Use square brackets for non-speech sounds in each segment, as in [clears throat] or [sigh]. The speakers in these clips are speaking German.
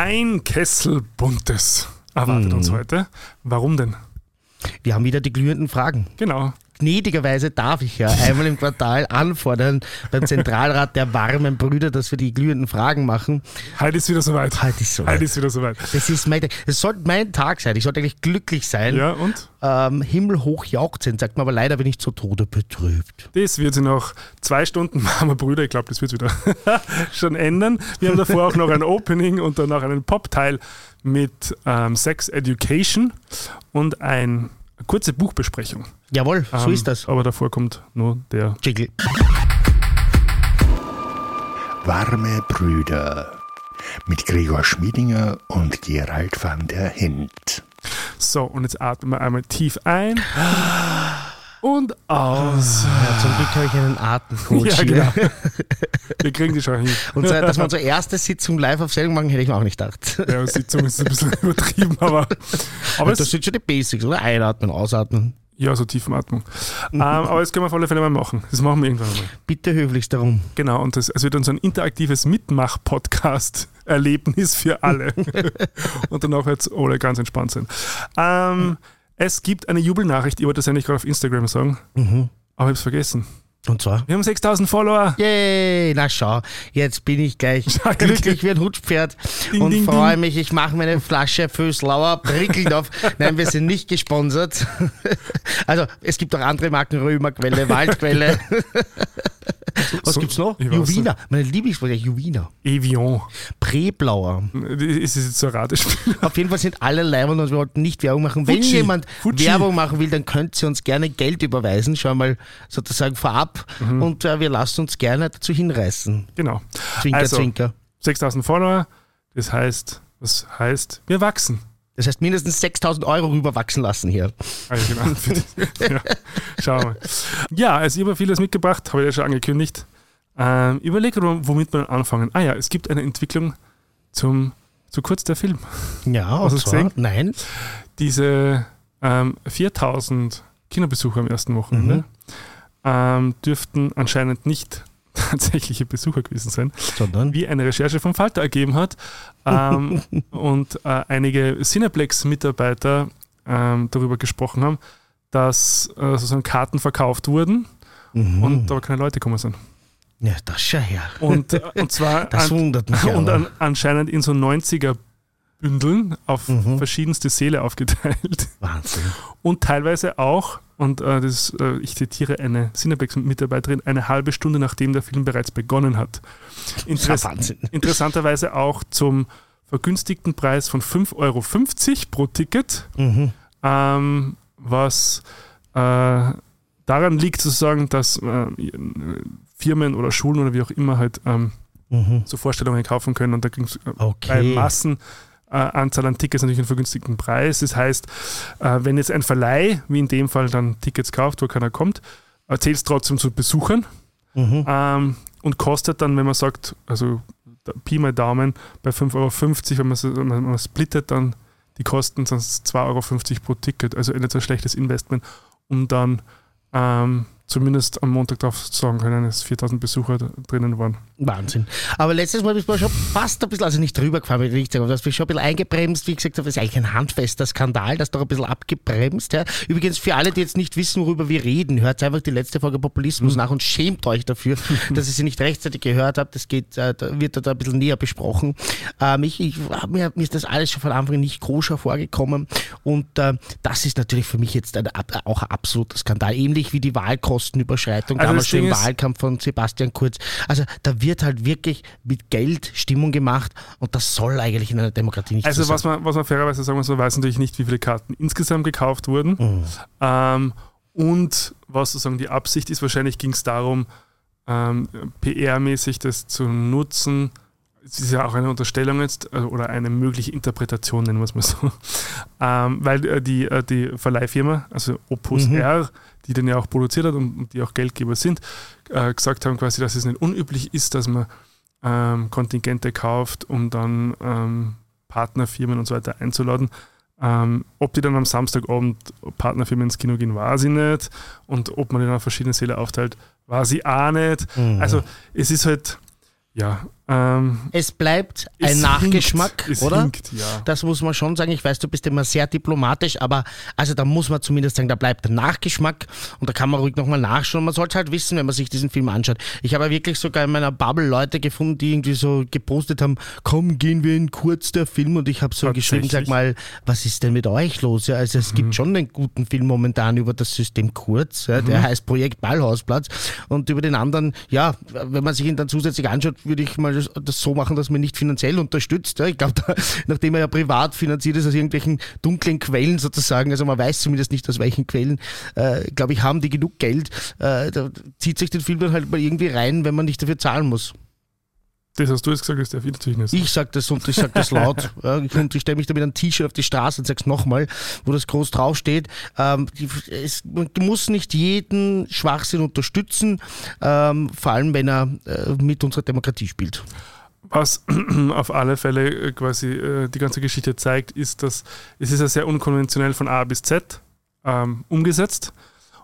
Ein Kessel Buntes erwartet uns heute. Warum denn? Wir haben wieder die glühenden Fragen. Genau. Gnädigerweise darf ich ja einmal im Quartal anfordern beim Zentralrat der warmen Brüder, dass wir die glühenden Fragen machen. Heute ist wieder soweit. Heute ist soweit. Heute ist wieder soweit. Das ist mein, das sollte mein Tag sein. Ich sollte eigentlich glücklich sein. Ja, und? Ähm, himmelhoch jauchzen, sagt man, aber leider bin ich zu Tode betrübt. Das wird sich nach zwei Stunden [laughs] warmer Brüder, ich glaube, das wird wieder [laughs] schon ändern. Wir haben davor auch noch ein Opening und danach einen Pop-Teil mit ähm, Sex Education und ein kurze Buchbesprechung. Jawohl, so Ähm, ist das. Aber davor kommt nur der. Jiggle. Warme Brüder mit Gregor Schmiedinger und Gerald van der Hint. So, und jetzt atmen wir einmal tief ein und aus. Ja, zum Glück habe ich einen Atemcoach [laughs] Ja, genau. Wir kriegen die schon hin. Und so, dass wir unsere erste Sitzung live auf Sendung machen, hätte ich mir auch nicht gedacht. Ja, [laughs] Sitzung ist ein bisschen übertrieben, aber, aber Das sind schon die Basics, oder? Einatmen, ausatmen. ja, so Tiefenatmung. ähm, aber das können wir auf alle Fälle mal machen. Das machen wir irgendwann mal. Bitte höflichst darum. Genau, und das, es wird dann so ein interaktives Mitmach-Podcast-Erlebnis für alle. [laughs] und danach wird es alle ganz entspannt sein. Ähm, es gibt eine Jubelnachricht, ich wollte das eigentlich gerade auf Instagram sagen, Mhm. aber ich habe es vergessen. Und zwar? Wir haben 6000 Follower. Yay, na schau, jetzt bin ich gleich [laughs] Schau, glücklich wie ein Hutschpferd Ding, und ding, freue ding. mich. Ich mache meine Flasche Föslauer Prickeldorf. [laughs] Nein, wir sind nicht gesponsert. [laughs] Also, es gibt auch andere Marken, Römerquelle, Waldquelle. Was so- gibt's noch? Juvina, meine Lieblingswort, Juvina. Evian. Präblauer. Ist es jetzt so ein Ratespiel? Auf jeden Fall sind alle Leibern und wir wollten nicht Werbung machen. Wenn Fuji. jemand Fuji. Werbung machen will, dann könnt ihr uns gerne Geld überweisen, schon mal sozusagen vorab. Mhm. Und äh, wir lassen uns gerne dazu hinreißen. Genau. Zwinker, Also, zwinker. 6000 Follower, das heißt, das heißt, wir wachsen. Das heißt mindestens 6000 Euro rüberwachsen lassen hier. Ja, genau. [laughs] Ja, schauen wir mal. Ja, also ich habe vieles mitgebracht, habe ich ja schon angekündigt. Ähm, überlege, womit wir anfangen. Ah ja, es gibt eine Entwicklung zum, zu kurz der Film. Ja, Hast zwar, gesehen? nein. Diese ähm, 4000 Kinobesucher am ersten Wochenende Mhm. ähm, dürften anscheinend nicht tatsächliche Besucher gewesen sein, Sondern wie eine Recherche vom Falter ergeben hat. Ähm, [laughs] und äh, einige Cineplex-Mitarbeiter ähm, darüber gesprochen haben, dass äh, sozusagen Karten verkauft wurden Mhm. und aber keine Leute gekommen sind. ja, das schau her. Und, äh, [laughs] und zwar Das wundert mich [laughs] und an, anscheinend in so 90er Bündeln auf Mhm. verschiedenste Seele aufgeteilt. Wahnsinn. Und teilweise auch, und äh, das, äh, ich zitiere eine Cineplex-Mitarbeiterin, eine halbe Stunde nachdem der Film bereits begonnen hat. [laughs] Interess Ja, interessanterweise auch zum vergünstigten Preis von 5,50 Euro pro Ticket, Mhm. ähm, was äh, daran liegt sozusagen, dass äh, Firmen oder Schulen oder wie auch immer halt ähm, Mhm. so Vorstellungen kaufen können und da ging es äh, bei Okay. Äh, Anzahl an Tickets natürlich einen vergünstigten Preis. Das heißt, äh, wenn jetzt ein Verleih, wie in dem Fall, dann Tickets kauft, wo keiner kommt, zählt es trotzdem zu Besuchern Mhm. ähm, und kostet dann, wenn man sagt, also Pi mal Daumen, bei 5,50 Euro, wenn man, man splittet, dann die Kosten sind 2,50 Euro pro Ticket. Also nicht so ein schlechtes Investment, um dann ähm, zumindest am Montag darauf sagen können, dass 4000 Besucher drinnen waren. Wahnsinn. Aber letztes Mal bist du schon fast ein bisschen, also nicht drüber gefahren, will ich aber du hast mich schon ein bisschen eingebremst. Wie gesagt, das ist eigentlich ein handfester Skandal, das doch ein bisschen abgebremst. Ja. Übrigens, für alle, die jetzt nicht wissen, worüber wir reden, hört einfach die letzte Folge Populismus nach und schämt euch dafür, [laughs] dass ihr sie nicht rechtzeitig gehört habt. Das geht, äh, da wird da ein bisschen näher besprochen. Ähm, ich, ich, mir, mir ist das alles schon von Anfang an nicht koscher vorgekommen und äh, das ist natürlich für mich jetzt ein, auch ein absoluter Skandal. Ähnlich wie die Wahlkostenüberschreitung Also damals schon im Wahlkampf von Sebastian Kurz. Also da wird halt wirklich mit Geld Stimmung gemacht und das soll eigentlich in einer Demokratie nicht Also so was sein. man, was man fairerweise sagen muss, man weiß natürlich nicht, wie viele Karten insgesamt gekauft wurden. Mhm. Ähm, und was sozusagen die Absicht ist, wahrscheinlich ging es darum, ähm, PR-mäßig das zu nutzen. Es ist ja auch eine Unterstellung jetzt äh, oder eine mögliche Interpretation, nennen wir es mal so. [laughs] Ähm, weil äh, die, äh, die Verleihfirma, also Opus Mhm. R, die den ja auch produziert hat und, und die auch Geldgeber sind, äh, gesagt haben quasi, dass es nicht unüblich ist, dass man ähm, Kontingente kauft, um dann ähm, Partnerfirmen und so weiter einzuladen. Ähm, ob die dann am Samstagabend Partnerfirmen ins Kino gehen, weiß ich nicht. Und ob man die dann auf verschiedene Säle aufteilt, weiß ich auch nicht. Mhm. Also es ist halt, ja, Ähm, Es bleibt es ein Nachgeschmack, hinkt, es oder? Hinkt, ja. Das muss man schon sagen. Ich weiß, du bist immer sehr diplomatisch, aber also da muss man zumindest sagen, da bleibt der Nachgeschmack und da kann man ruhig nochmal nachschauen. Man sollte halt wissen, wenn man sich diesen Film anschaut. Ich habe ja wirklich sogar in meiner Bubble Leute gefunden, die irgendwie so gepostet haben, komm, gehen wir in kurz der Film und ich habe so geschrieben, sag mal, was ist denn mit euch los? Ja, also es Mhm. gibt schon einen guten Film momentan über das System Kurz, ja, Mhm. der heißt Projekt Ballhausplatz und über den anderen, ja, wenn man sich ihn dann zusätzlich anschaut, würde ich mal das, so machen, dass man nicht finanziell unterstützt. Ja. Ich glaube, nachdem er ja privat finanziert ist aus irgendwelchen dunklen Quellen sozusagen, also man weiß zumindest nicht aus welchen Quellen, äh, glaube ich, haben die genug Geld, äh, da zieht sich den Film dann halt mal irgendwie rein, wenn man nicht dafür zahlen muss. Das hast du jetzt gesagt, das darf ich natürlich nicht. Ich sag das und ich sag das laut. [laughs] Ich, und ich stelle mich da mit einem T-Shirt auf die Straße und sag's nochmal, wo das groß draufsteht. Ähm, es man muss nicht jeden Schwachsinn unterstützen, ähm, vor allem wenn er äh, mit unserer Demokratie spielt. Was [clears throat] auf alle Fälle äh, quasi äh, die ganze Geschichte zeigt, ist, dass es ist ja sehr unkonventionell von A bis Z ähm, umgesetzt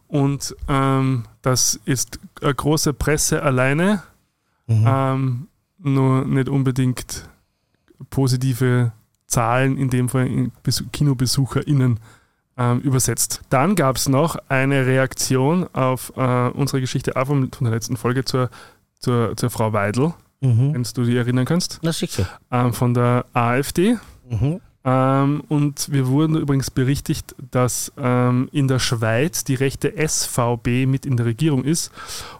und ähm, das ist eine große Presse alleine Mhm. ähm, nur nicht unbedingt positive Zahlen, in dem Fall in Besu- KinobesucherInnen ähm, übersetzt. Dann gab es noch eine Reaktion auf äh, unsere Geschichte auch von der letzten Folge zur, zur, zur Frau Weidel, Mhm. wenn du dich erinnern kannst, Na sicher. ähm, von der AfD. Mhm. Ähm, und wir wurden übrigens berichtigt, dass ähm, in der Schweiz die rechte SVB mit in der Regierung ist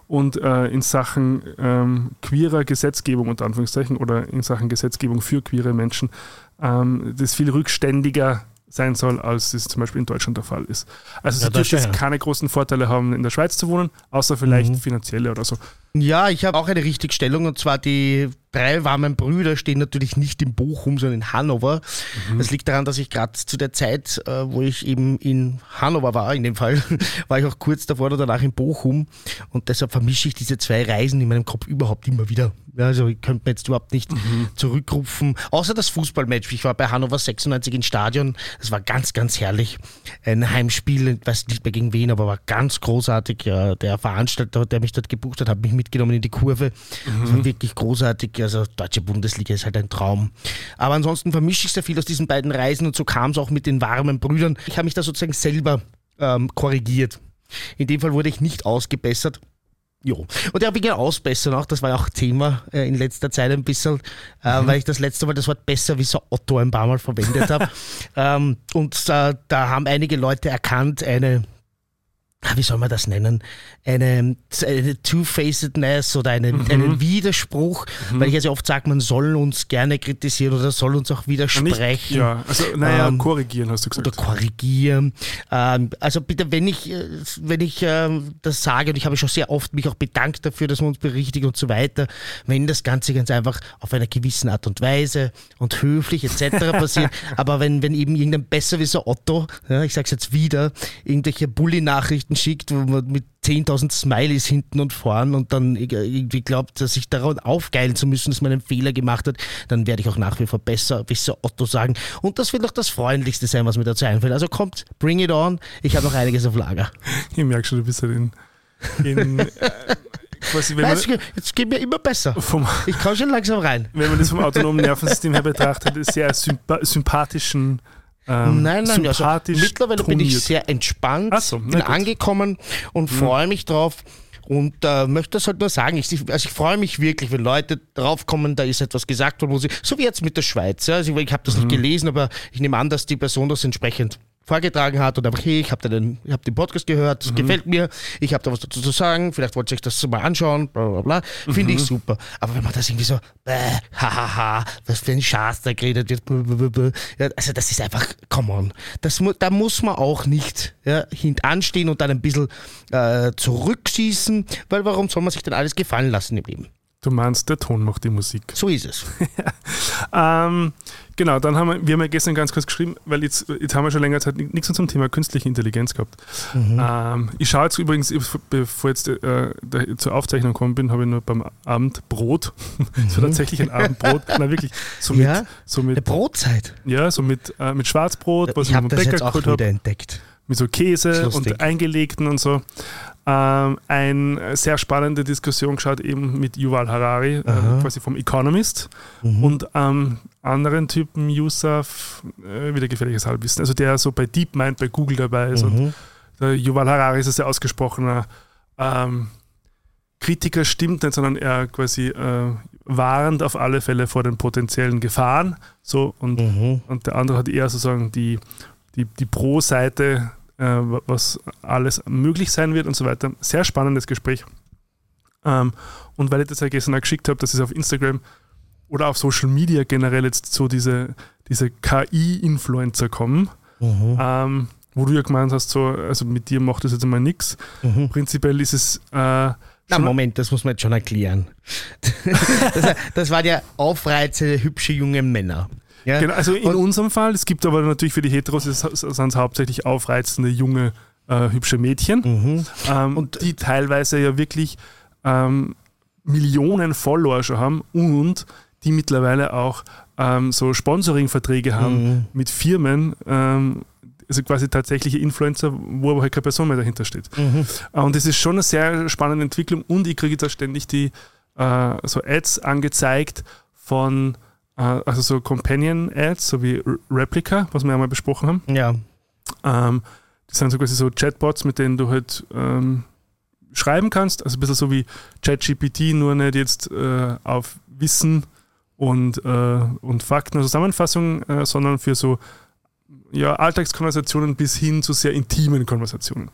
und äh, in Sachen ähm, queerer Gesetzgebung unter Anführungszeichen oder in Sachen Gesetzgebung für queere Menschen ähm, das viel rückständiger sein soll, als es zum Beispiel in Deutschland der Fall ist. Also Ja, sie dürfte jetzt keine großen Vorteile haben, in der Schweiz zu wohnen, außer vielleicht Mhm. finanzielle oder so. Ja, ich habe auch eine Richtigstellung und zwar die drei warmen Brüder stehen natürlich nicht in Bochum, sondern in Hannover. Das liegt daran, dass ich gerade zu der Zeit, äh, wo ich eben in Hannover war, in dem Fall, [laughs] war ich auch kurz davor oder danach in Bochum und deshalb vermische ich diese zwei Reisen in meinem Kopf überhaupt immer wieder. Also ich könnte mir jetzt überhaupt nicht zurückrufen, außer das Fußballmatch. Ich war bei Hannover 96 im Stadion, das war ganz, ganz herrlich. Ein Heimspiel, ich weiß nicht mehr gegen wen, aber war ganz großartig. Der Veranstalter, der mich dort gebucht hat, hat mich mitgenommen in die Kurve. Das war wirklich großartig. Also deutsche Bundesliga ist halt ein Traum. Aber ansonsten vermische ich sehr viel aus diesen beiden Reisen und so kam es auch mit den warmen Brüdern. Ich habe mich da sozusagen selber ähm, korrigiert. In dem Fall wurde ich nicht ausgebessert. Jo. Und ja, wegen Ausbessern auch, das war ja auch Thema äh, in letzter Zeit ein bisschen, äh, weil ich das letzte Mal das Wort besser wie so Otto ein paar Mal verwendet habe. [laughs] ähm, und äh, da haben einige Leute erkannt, eine, wie soll man das nennen, eine, eine Two-Facedness oder eine, einen Widerspruch, weil ich ja sehr oft sage, man soll uns gerne kritisieren oder soll uns auch Nicht, widersprechen ja, also naja, Ähm, korrigieren hast du gesagt. oder korrigieren. Ähm, also bitte, wenn ich, äh, wenn ich ähm, das sage, und ich habe schon sehr oft mich auch bedankt dafür, dass man uns berichtigt und so weiter, wenn das Ganze ganz einfach auf einer gewissen Art und Weise und höflich etc. [laughs] passiert, aber wenn, wenn eben irgendein Besserwisser Otto, ja, ich sage es jetzt wieder, irgendwelche Bully-Nachrichten schickt, wo man mit 10.000 Smileys hinten und vorn und dann irgendwie glaubt, dass sich daran aufgeilen zu müssen, dass man einen Fehler gemacht hat, dann werde ich auch nach wie vor besser, besser Otto sagen. Und das wird auch das Freundlichste sein, was mir dazu einfällt. Also kommt, bring it on. Ich habe noch einiges auf Lager. [laughs] Ich merke schon, du bist halt in, in [laughs] äh, quasi, wenn Nein, man, Jetzt, geht mir immer besser. vom, Ich komme schon langsam rein. wenn man das vom autonomen Nervensystem her betrachtet, ist sehr sympa sympathischen. Ähm, Nein, nein, also mittlerweile bin ich toniert. sehr entspannt, so, bin gut. angekommen und freue mich drauf. Und äh, möchte das halt nur sagen, ich, also ich freue mich wirklich, wenn Leute draufkommen, da ist etwas gesagt worden, wo sie, so wie jetzt mit der Schweiz, ja, also ich, ich habe das nicht gelesen, aber ich nehme an, dass die Person das entsprechend vorgetragen hat und einfach, hey, ich habe den, ich hab den Podcast gehört, das gefällt mir, ich habe da was dazu zu sagen, vielleicht wollt ihr euch das mal anschauen, bla bla bla, finde ich super. Aber wenn man das irgendwie so, bäh, hahaha, was für ein Schatz da geredet wird, bäh. ja, also das ist einfach, come on, das, da muss man auch nicht ja, hintanstehen und dann ein bisschen äh, zurückschießen, weil warum soll man sich denn alles gefallen lassen im Leben? Du meinst, der Ton macht die Musik. So ist es. [laughs] Ähm, genau, dann haben wir, wir haben ja gestern ganz kurz geschrieben, weil jetzt, jetzt haben wir schon länger Zeit nichts zum Thema künstliche Intelligenz gehabt. Ähm, ich schaue jetzt übrigens, bevor jetzt äh, zur Aufzeichnung gekommen bin, habe ich nur beim Abendbrot, [laughs] so tatsächlich ein Abendbrot, [laughs] na wirklich, so mit, Ja, so mit, ja, ja, so mit, äh, mit Schwarzbrot, was ich ich das Bäcker jetzt auch geholt habe, entdeckt. mit so Käse und eingelegten und so. Ähm, eine sehr spannende Diskussion geschaut, eben mit Yuval Harari, äh, quasi vom Economist, und ähm, anderen Typen, Yusuf, äh, wieder gefährliches Halbwissen, also der so bei DeepMind, bei Google dabei ist. Und der Yuval Harari ist ein sehr ausgesprochener ähm, Kritiker, stimmt nicht, sondern er quasi äh, warnt auf alle Fälle vor den potenziellen Gefahren. So, und, und der andere hat eher sozusagen die, die, die Pro-Seite, was alles möglich sein wird und so weiter. Sehr spannendes Gespräch. Ähm, und weil ich das ja gestern auch geschickt habe, dass es auf Instagram oder auf Social Media generell jetzt so diese, diese KI-Influencer kommen, ähm, wo du ja gemeint hast, so, also mit dir macht das jetzt einmal nichts. Prinzipiell ist es äh, Na, Moment, das muss man jetzt schon erklären. [laughs] das, das waren ja aufreizende, hübsche junge Männer. Ja? Genau, also in Und- unserem Fall, es gibt aber natürlich für die Heteros, sind es hauptsächlich aufreizende, junge, äh, hübsche Mädchen, Mhm. ähm, Und- die teilweise ja wirklich ähm, Millionen Follower schon haben und die mittlerweile auch ähm, so Sponsoring-Verträge haben Mhm. mit Firmen, ähm, also quasi tatsächliche Influencer, wo aber halt keine Person mehr dahinter steht. Mhm. Äh, Und das ist schon eine sehr spannende Entwicklung und ich kriege jetzt auch ständig die äh, so Ads angezeigt von äh, also so Companion-Ads, so wie Replica, was wir ja mal besprochen haben. Ja. Ähm, das sind so quasi so Chatbots, mit denen du halt ähm, schreiben kannst. Also ein bisschen so wie ChatGPT, nur nicht jetzt äh, auf Wissen und, äh, und Fakten und Zusammenfassung, äh, sondern für so ja, Alltagskonversationen bis hin zu sehr intimen Konversationen.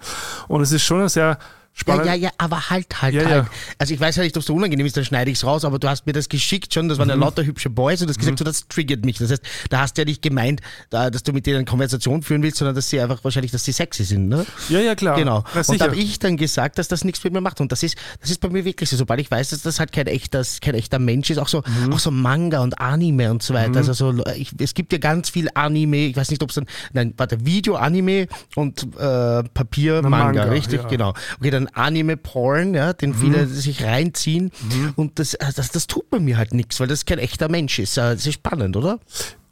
Und es ist schon eine sehr spannend. ja, ja, aber halt, halt, Ja, halt. ja. Also ich weiß ja nicht, ob es so unangenehm ist, dann schneide ich es raus, aber du hast mir das geschickt schon, das waren ja Mhm. lauter hübsche Boys und du hast gesagt, so, das triggert mich. Das heißt, da hast du ja nicht gemeint, da, dass du mit denen eine Konversation führen willst, sondern dass sie einfach wahrscheinlich, dass sie sexy sind, ne? Ja, ja, klar. Genau. Na, und da habe ich dann gesagt, dass das nichts mit mir macht. Und das ist, das ist bei mir wirklich so. Sobald ich weiß, dass das halt kein echter, kein echter Mensch ist, auch so, Mhm. auch so Manga und Anime und so weiter. Also so, ich, es gibt ja ganz viel Anime, ich weiß nicht, ob es dann, nein, warte, Video-Anime und äh, Papier-Manga, Manga, richtig, ja. genau. Okay, dann Anime-Porn, ja, den viele Mhm. sich reinziehen. Und das, äh, das, das tut bei mir halt nichts, weil das kein echter Mensch ist. Äh, Das ist spannend, oder?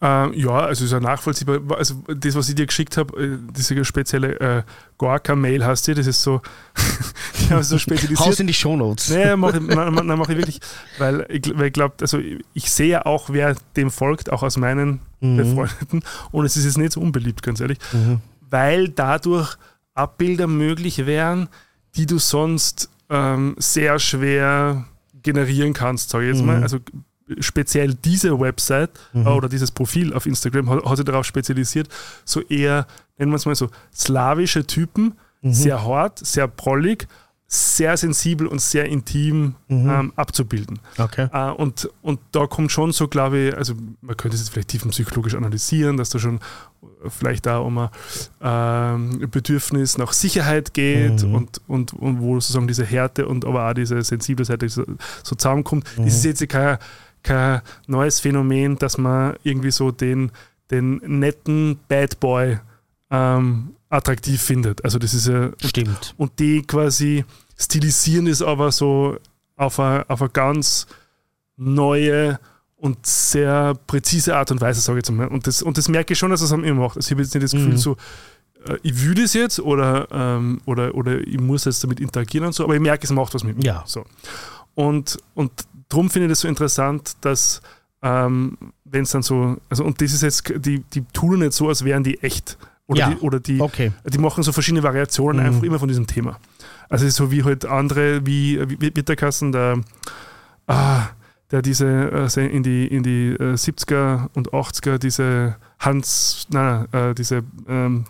Ähm, ja, also ist ja nachvollziehbar. Also das, was ich dir geschickt habe, äh, diese spezielle äh, Gorka-Mail hast du, das ist so, [laughs] haben so Haus spezialisiert. in die Shownotes. Nee, mach ich, [laughs] nein, nein, mach ich wirklich, weil ich, weil ich glaube, also ich sehe ja auch, wer dem folgt, auch aus meinen Befreundeten, und es ist jetzt nicht so unbeliebt, ganz ehrlich, weil dadurch Abbilder möglich wären, die du sonst ähm, sehr schwer generieren kannst, sage ich jetzt mal. Also speziell diese Website äh, oder dieses Profil auf Instagram hat, hat sich darauf spezialisiert, so eher, nennen wir es mal so, slawische Typen, sehr hart, sehr prollig, sehr sensibel und sehr intim ähm, abzubilden. Okay. Äh, und, und da kommt schon so, glaube ich, also man könnte es jetzt vielleicht tiefenpsychologisch analysieren, dass da schon vielleicht da um ein ähm, Bedürfnis nach Sicherheit geht und, und, und wo sozusagen diese Härte und aber auch diese sensible Seite so, so zusammenkommt. Das ist jetzt kein, kein neues Phänomen, dass man irgendwie so den, den netten Bad Boy ähm, attraktiv findet. Also das ist ja Stimmt. und die quasi stilisieren es aber so auf eine, auf eine ganz neue und sehr präzise Art und Weise, sage ich jetzt mal. Und das, und das merke ich schon, dass es am immer macht. Also ich habe jetzt nicht das Gefühl, so, äh, ich will das jetzt oder, ähm, oder, oder ich muss jetzt damit interagieren und so, aber ich merke, es macht was mit mir. Ja. So. Und, und darum finde ich das so interessant, dass ähm, wenn es dann so, also und das ist jetzt, die, die tun nicht so, als wären die echt. Oder Ja. die, oder die, Okay. die machen so verschiedene Variationen einfach immer von diesem Thema. Also so wie halt andere, wie, wie wird der ah, der diese äh, in die, in die äh, 70er und 80er diese Hans, na, äh, diese ähm,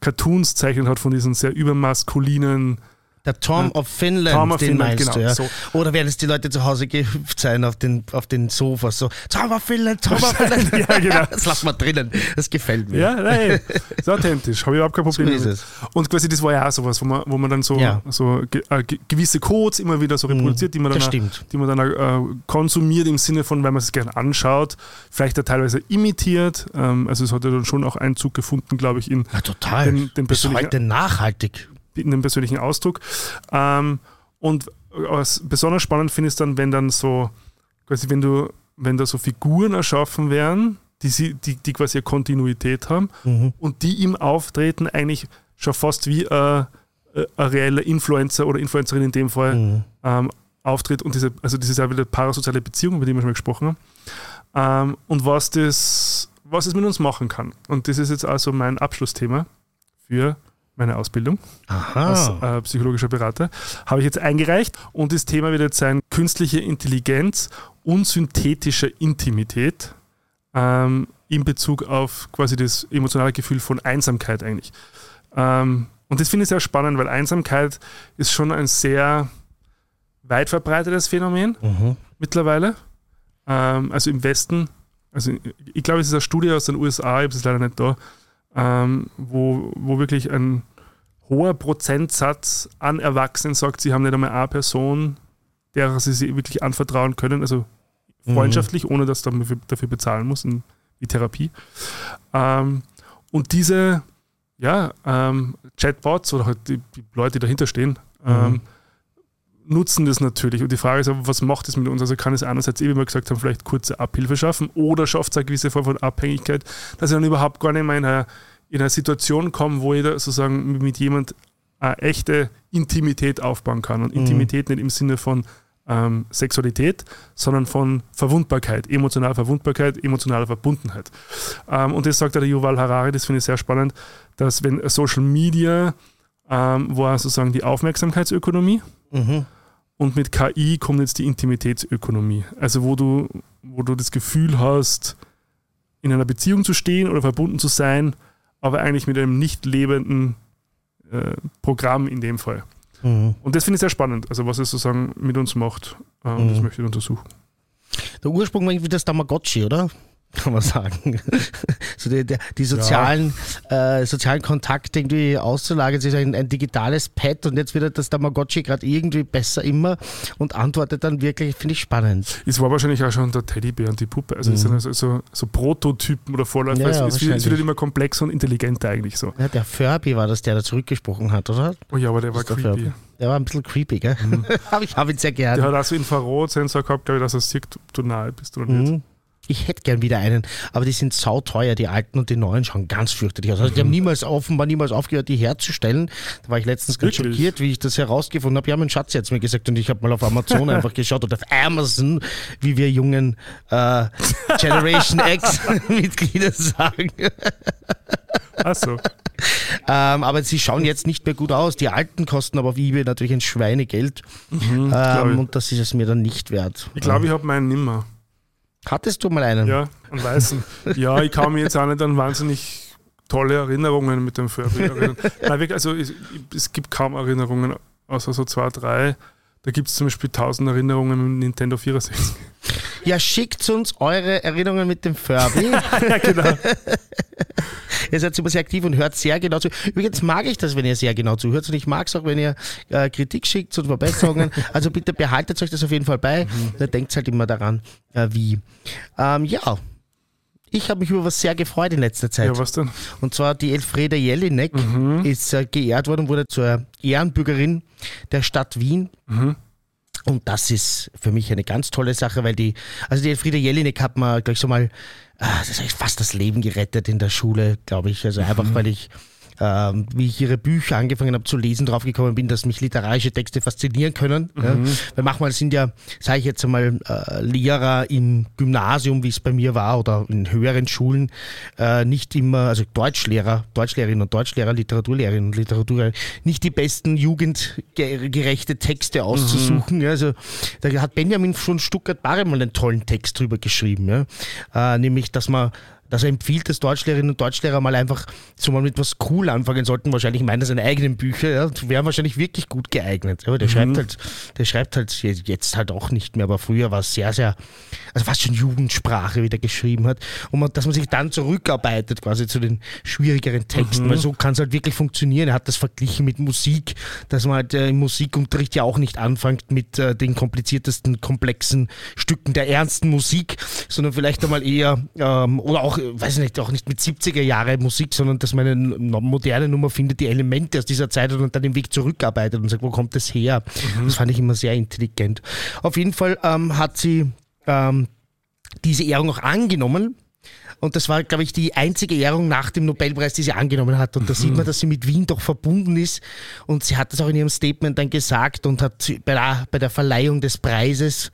Cartoons zeichnet hat von diesen sehr übermaskulinen Der Tom of Finland, Tom of den Finland, meinst genau, du, ja. so. Oder werden es die Leute zu Hause gehüpft sein auf den, auf den Sofas, so, Tom of Finland, Tom of [laughs] Finland. Ja, genau. [laughs] Das lassen wir drinnen, das gefällt mir. Ja, nein, ist authentisch, habe ich überhaupt kein Problem So damit. Und quasi das war ja auch sowas, wo man, wo man dann so, Ja. so äh, ge, gewisse Codes immer wieder so reproduziert, die man dann, auch- die man dann äh, konsumiert im Sinne von, weil man es gerne anschaut, vielleicht auch teilweise imitiert. Ähm, also es hat ja dann schon auch Einzug gefunden, glaube ich, in, Ja, total. Den- den Bis persönlichen- heute nachhaltig. In den persönlichen Ausdruck. Ähm, und was besonders spannend finde ich dann, wenn dann so, quasi wenn du, wenn da so Figuren erschaffen werden, die, sie, die, die quasi eine Kontinuität haben Mhm. und die im Auftreten eigentlich schon fast wie, äh, äh, ein reeller Influencer oder Influencerin in dem Fall Mhm. ähm, auftritt und diese, also diese sehr wieder parasoziale Beziehung, über die wir schon mal gesprochen haben. Ähm, und was das, was es mit uns machen kann. Und das ist jetzt also mein Abschlussthema für meine Ausbildung als Aha. äh, psychologischer Berater, habe ich jetzt eingereicht und das Thema wird jetzt sein künstliche Intelligenz und synthetische Intimität ähm, in Bezug auf quasi das emotionale Gefühl von Einsamkeit eigentlich. Ähm, und das finde ich sehr spannend, weil Einsamkeit ist schon ein sehr weit verbreitetes Phänomen Mhm. mittlerweile. Ähm, also im Westen, also ich glaube, es ist eine Studie aus den USA, ich habe es leider nicht da, ähm, wo, wo wirklich ein hoher Prozentsatz an Erwachsenen sagt, sie haben nicht einmal eine Person, der sie sich wirklich anvertrauen können, also freundschaftlich, ohne dass man dafür, bezahlen muss, in, wie Therapie. Ähm, und diese ja, ähm, Chatbots oder halt die, die Leute, die dahinter stehen, ähm, nutzen das natürlich. Und die Frage ist aber, was macht es mit uns? Also kann es einerseits, eh, wie wir gesagt haben, vielleicht kurze Abhilfe schaffen oder schafft es eine gewisse Form von Abhängigkeit, dass ich dann überhaupt gar nicht mehr in eine, in eine Situation komme, wo ich da sozusagen mit jemand eine echte Intimität aufbauen kann. Und Intimität nicht im Sinne von ähm, Sexualität, sondern von Verwundbarkeit, emotionaler Verwundbarkeit, emotionaler Verbundenheit. Ähm, und das sagt der Yuval Harari, das finde ich sehr spannend, dass wenn Social Media ähm, war sozusagen die Aufmerksamkeitsökonomie Mhm. und mit KI kommt jetzt die Intimitätsökonomie. Also wo du, wo du das Gefühl hast, in einer Beziehung zu stehen oder verbunden zu sein, aber eigentlich mit einem nicht lebenden äh, Programm in dem Fall. Mhm. Und das finde ich sehr spannend, also was es sozusagen mit uns macht. Äh, und das Mhm. möchte ich untersuchen. Der Ursprung war irgendwie das Tamagotchi, oder? Kann man sagen. [laughs] so die, die, die sozialen, äh, sozialen Kontakte irgendwie auszulagern. Es ist ein, ein digitales Pad und jetzt wird halt das Tamagotchi gerade irgendwie besser immer und antwortet dann wirklich, finde ich spannend. Es war wahrscheinlich auch schon der Teddybär und die Puppe. Also es sind also so, so Prototypen oder Vorläufer. Ja, es, ja, es, wird, es wird immer komplexer und intelligenter eigentlich so. Ja, der Furby war das, der da zurückgesprochen hat, oder? Oh ja, aber der war der creepy. Furby. Der war ein bisschen creepy, gell? [laughs] Aber ich habe ihn sehr gern. Der hat auch so Infrarotsensor gehabt, glaube ich, dass er sieht, ob du nahe bist oder nicht. Mhm. Ich hätte gern wieder einen, aber die sind sauteuer, die alten und die neuen schauen ganz fürchterlich aus. Also Mhm. die haben niemals offenbar niemals aufgehört, die herzustellen. Da war ich letztens ganz Wirklich? schockiert, wie ich das herausgefunden habe. Ja, mein Schatz jetzt mir gesagt und ich habe mal auf Amazon [laughs] einfach geschaut oder auf Amazon, wie wir jungen äh, Generation [laughs] X [laughs] Mitglieder sagen. Ach so. Ähm, aber sie schauen jetzt nicht mehr gut aus. Die alten kosten aber auf eBay natürlich ein Schweinegeld. glaub Ähm, und das ist es mir dann nicht wert. Ich glaube, ich habe meinen nimmer. Hattest du mal einen? Ja, einen weißen. ja, ich kann mich jetzt auch nicht an wahnsinnig tolle Erinnerungen mit dem Furby erinnern. Nein, wirklich, also es, es gibt kaum Erinnerungen, außer so zwei, drei. Da gibt es zum Beispiel tausend Erinnerungen mit dem Nintendo 64. Ja, schickt uns eure Erinnerungen mit dem Furby. [laughs] ja, genau. ihr seid super sehr aktiv und hört sehr genau zu. Übrigens mag ich das, wenn ihr sehr genau zuhört und ich mag es auch, wenn ihr äh, Kritik schickt und Verbesserungen. [laughs] Also bitte behaltet euch das auf jeden Fall bei. Da denkt halt immer daran, äh, wie. Ähm, ja. Ich habe mich über was sehr gefreut in letzter Zeit. Ja, was denn? Und zwar die Elfriede Jelinek ist äh, geehrt worden, wurde zur Ehrenbürgerin der Stadt Wien. Und das ist für mich eine ganz tolle Sache, weil die, also die Elfriede Jelinek hat mir gleich so mal, ah, das fast das Leben gerettet in der Schule, glaube ich. Also einfach, weil ich, ähm, wie ich ihre Bücher angefangen habe zu lesen, draufgekommen bin, dass mich literarische Texte faszinieren können. Ja. Weil manchmal sind ja, sage ich jetzt einmal, äh, Lehrer im Gymnasium, wie es bei mir war, oder in höheren Schulen, äh, nicht immer, also Deutschlehrer, Deutschlehrerinnen und Deutschlehrer, Literaturlehrerinnen und Literaturlehrer, nicht die besten jugendgerechte Texte auszusuchen. Ja. Also da hat Benjamin von Stuttgart-Barre mal einen tollen Text drüber geschrieben, ja. äh, nämlich, dass man dass er empfiehlt, dass Deutschlehrerinnen und Deutschlehrer mal einfach so mal mit was cool anfangen sollten. Wahrscheinlich meint er seine eigenen Bücher, ja, die wären wahrscheinlich wirklich gut geeignet. Aber der schreibt halt, der schreibt halt jetzt halt auch nicht mehr, aber früher war es sehr, sehr, also fast schon Jugendsprache, wie der geschrieben hat. Und man, dass man sich dann zurückarbeitet quasi zu den schwierigeren Texten, weil so kann es halt wirklich funktionieren. Er hat das verglichen mit Musik, dass man halt äh, im Musikunterricht ja auch nicht anfängt mit äh, den kompliziertesten, komplexen Stücken der ernsten Musik, sondern vielleicht einmal eher, ähm, oder auch, weiß ich nicht, auch nicht mit 70er Jahre Musik, sondern dass man eine moderne Nummer findet, die Elemente aus dieser Zeit hat und dann den Weg zurückarbeitet und sagt, wo kommt das her? Das fand ich immer sehr intelligent. Auf jeden Fall ähm, hat sie ähm, diese Ehrung auch angenommen Und das war, glaube ich, die einzige Ehrung nach dem Nobelpreis, die sie angenommen hat. Und da sieht man, dass sie mit Wien doch verbunden ist. Und sie hat das auch in ihrem Statement dann gesagt und hat bei der, bei der Verleihung des Preises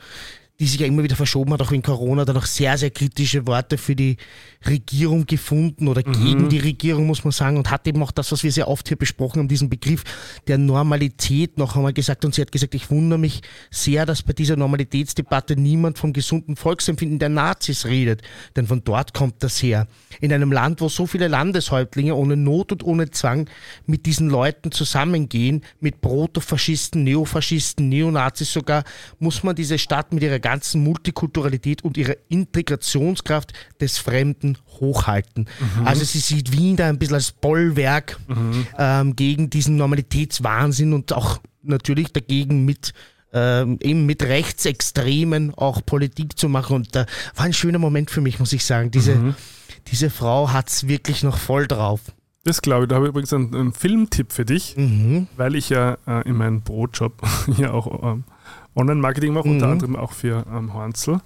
die sich ja immer wieder verschoben hat, auch wegen Corona, dann auch sehr, sehr kritische Worte für die Regierung gefunden oder mhm. gegen die Regierung, muss man sagen, und hat eben auch das, was wir sehr oft hier besprochen haben, diesen Begriff der Normalität noch einmal gesagt. Und sie hat gesagt, ich wundere mich sehr, dass bei dieser Normalitätsdebatte niemand vom gesunden Volksempfinden der Nazis redet, denn von dort kommt das her. In einem Land, wo so viele Landeshäuptlinge ohne Not und ohne Zwang mit diesen Leuten zusammengehen, mit Protofaschisten, Neofaschisten, Neonazis sogar, muss man diese Stadt mit ihrer ganzen Multikulturalität und ihrer Integrationskraft des Fremden hochhalten. Mhm. Also sie sieht Wien da ein bisschen als Bollwerk mhm. ähm, gegen diesen Normalitätswahnsinn und auch natürlich dagegen mit ähm, eben mit Rechtsextremen auch Politik zu machen. Und da war ein schöner Moment für mich, muss ich sagen. Diese, mhm. diese Frau hat es wirklich noch voll drauf. Das glaube ich. Da habe ich übrigens einen, einen Filmtipp für dich, mhm. weil ich ja äh, in meinem Brotjob [laughs] hier auch ähm, Online-Marketing mache, mhm. unter anderem auch für ähm, Hornzel.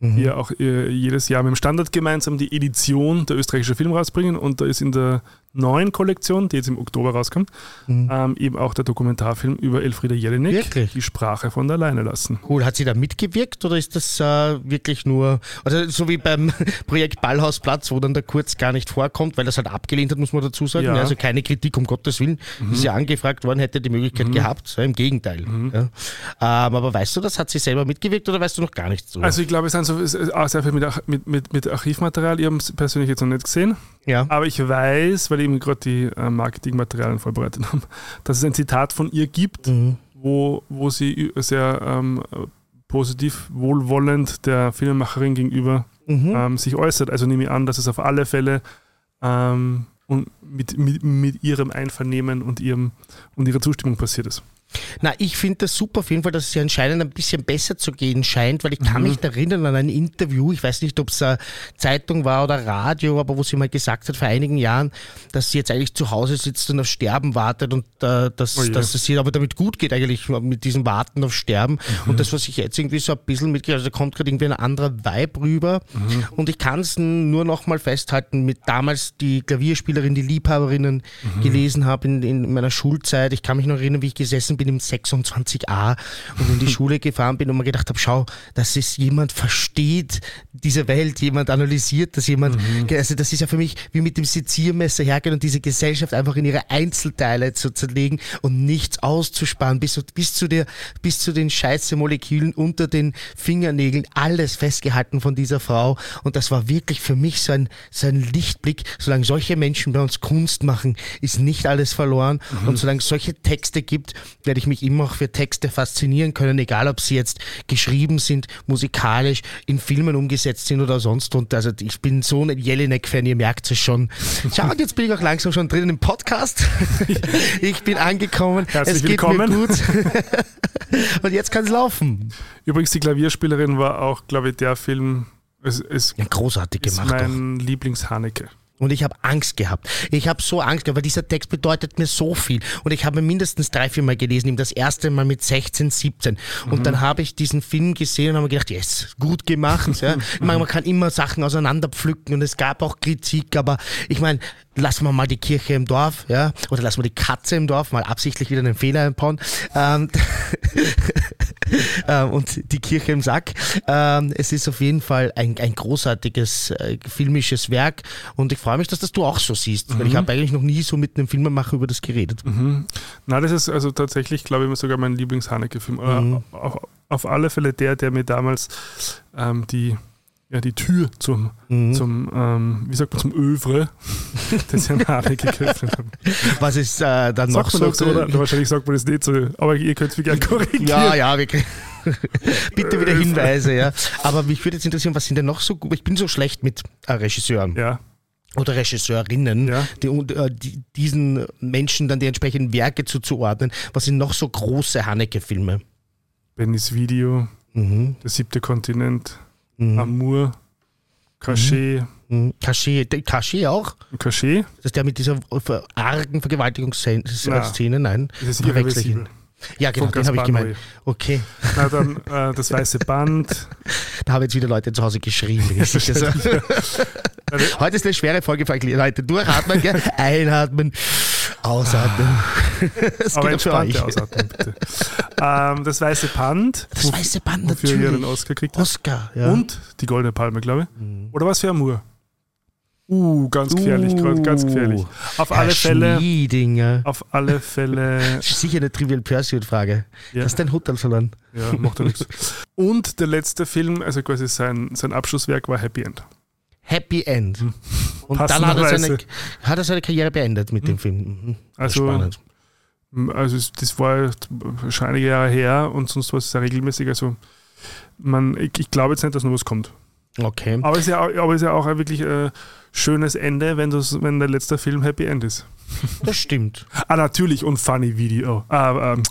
Mhm. Die ja auch äh, jedes Jahr mit dem Standard gemeinsam die Edition der österreichischen Film rausbringen und da ist in der neuen Kollektion, die jetzt im Oktober rauskommt, mhm. ähm, eben auch der Dokumentarfilm über Elfriede Jelinek, wirklich? die Sprache von der Leine lassen. Cool. Hat sie da mitgewirkt oder ist das äh, wirklich nur, also so wie beim [laughs] Projekt Ballhausplatz, wo dann der Kurz gar nicht vorkommt, weil das halt abgelehnt hat, muss man dazu sagen. Ja. Also keine Kritik, um Gottes Willen. Mhm. Ist ja angefragt worden, hätte die Möglichkeit mhm. gehabt. Ja, Im Gegenteil. Mhm. Ja. Ähm, aber weißt du das? Hat sie selber mitgewirkt oder weißt du noch gar nichts? Drüber? Also ich glaube, es sind so sehr viel mit, mit, mit Archivmaterial. Ich habe es persönlich jetzt noch nicht gesehen. Ja. Aber ich weiß, weil ich eben gerade die äh, Marketingmaterialien vorbereitet haben, [laughs] dass es ein Zitat von ihr gibt, mhm. wo, wo sie sehr ähm, positiv, wohlwollend der Filmemacherin gegenüber mhm. ähm, sich äußert. Also nehme ich an, dass es auf alle Fälle ähm, und mit, mit, mit ihrem Einvernehmen und, ihrem, und ihrer Zustimmung passiert ist. Na, ich finde das super auf jeden Fall, dass es ja anscheinend ein bisschen besser zu gehen scheint, weil ich kann mhm. mich erinnern an ein Interview, ich weiß nicht, ob es eine Zeitung war oder Radio, aber wo sie mal gesagt hat vor einigen Jahren, dass sie jetzt eigentlich zu Hause sitzt und auf Sterben wartet und äh, dass, oh yeah. dass es ihr aber damit gut geht eigentlich mit diesem Warten auf Sterben. Mhm. Und das, was ich jetzt irgendwie so ein bisschen mitgehe, also da kommt gerade irgendwie ein anderer Vibe rüber mhm. und ich kann es nur noch mal festhalten mit damals die Klavierspielerin, die Liebhaberinnen mhm. gelesen habe in, in meiner Schulzeit. Ich kann mich noch erinnern, wie ich gesessen bin im 26a und in die [laughs] Schule gefahren bin und mir gedacht habe, schau, dass es jemand versteht, diese Welt, jemand analysiert, dass jemand, mhm. also das ist ja für mich wie mit dem Seziermesser hergehen und diese Gesellschaft einfach in ihre Einzelteile zu zerlegen und nichts auszusparen, bis, bis, zu, der, bis zu den Scheiße-Molekülen unter den Fingernägeln, alles festgehalten von dieser Frau und das war wirklich für mich so ein, so ein Lichtblick, solange solche Menschen bei uns Kunst machen, ist nicht alles verloren mhm. und solange es solche Texte gibt, werde ich mich immer für Texte faszinieren können, egal ob sie jetzt geschrieben sind, musikalisch, in Filmen umgesetzt sind oder sonst. Und also ich bin so ein Jelinek-Fan, ihr merkt es schon. Schau, und jetzt bin ich auch langsam schon drinnen im Podcast. [laughs] ich bin angekommen. Herzlich es geht willkommen. mir gut. [laughs] und jetzt kann es laufen. Übrigens, die Klavierspielerin war auch, glaube ich, der Film. Es, es ja, großartig ist gemacht. Mein Lieblings-Haneke. Und ich habe Angst gehabt. Ich habe so Angst gehabt, weil dieser Text bedeutet mir so viel. Und ich habe mindestens drei, vier Mal gelesen, ihm das erste Mal mit 16, 17. Und mhm. dann habe ich diesen Film gesehen und habe mir gedacht, yes, gut gemacht. Ja. [laughs] Ich meine, man kann immer Sachen auseinanderpflücken und es gab auch Kritik, aber ich meine, lassen wir mal die Kirche im Dorf, ja, oder lassen wir die Katze im Dorf, mal absichtlich wieder einen Fehler einbauen. Ähm, [laughs] ähm, und die Kirche im Sack. Ähm, es ist auf jeden Fall ein, ein großartiges äh, filmisches Werk und ich freue mich, dass das du auch so siehst, mhm. weil ich mhm. habe eigentlich noch nie so mit einem Filmemacher über das geredet. Mhm. Na, das ist also tatsächlich, glaube ich, sogar mein Lieblings-Haneke-Film. Mhm. Auf, auf alle Fälle der, der mir damals ähm, die ja, die Tür zum, mhm. zum ähm, wie sagt man, zum Övre des Herrn Haneke geöffnet haben. Was ist äh, dann sagt noch so? oder? Wahrscheinlich sagt man das nicht so, aber ihr könnt es mich gerne korrigieren. Ja, ja, wirklich. [laughs] Bitte wieder Hinweise, ja. Aber mich würde jetzt interessieren, was sind denn noch so gut? Ich bin so schlecht mit äh, Regisseuren. Ja oder Regisseurinnen, ja. die, äh, die, diesen Menschen dann die entsprechenden Werke zuzuordnen. Was sind noch so große Haneke-Filme? Bennys Video, mhm. Der siebte Kontinent, mhm. Amour, Cachet. Mhm. mhm. Cachet, Cachet auch? Cachet? Das ist der mit dieser argen Vergewaltigungsszene? Nein. Das ist irreversibel. Ja, genau, Von den habe ich gemeint. Okay, Na dann äh, das weiße Band. [laughs] da haben jetzt wieder Leute zu Hause geschrien. [laughs] Also, [laughs] heute ist eine schwere Folge für Leute. Durchatmen, gell? einatmen, ausatmen. [laughs] Das Aber entspannte euch. Ausatmung, bitte. ähm, das weiße Band, Das weiße Band wofür natürlich. Oscar gekriegt hat. Oscar, ja. Und die Goldene Palme, glaube ich. Oder was für Amour? Uh, ganz gefährlich, gerade, ganz gefährlich. Auf alle Fälle, Schmiedinger. auf alle [laughs] Fälle, sicher eine Trivial Pursuit-Frage. Ja. Hast dein Hutterl verloren? ja, macht ja nichts. [laughs] Und der letzte Film, also quasi sein, sein Abschlusswerk war Happy End. Happy End. Und dann hat er, seine, hat er seine Karriere beendet mit dem Film. Mhm. Also, Spannend. Also das war schon einige Jahre her und sonst war es sehr regelmäßig. Also man, ich, ich glaube jetzt nicht, dass noch was kommt. Okay. Aber es ist ja, auch- aber es ist ja auch ein wirklich äh, schönes Ende, wenn, das, wenn der letzte Film Happy End ist. Das stimmt. Ah, natürlich und Funny Video. Ah, ähm,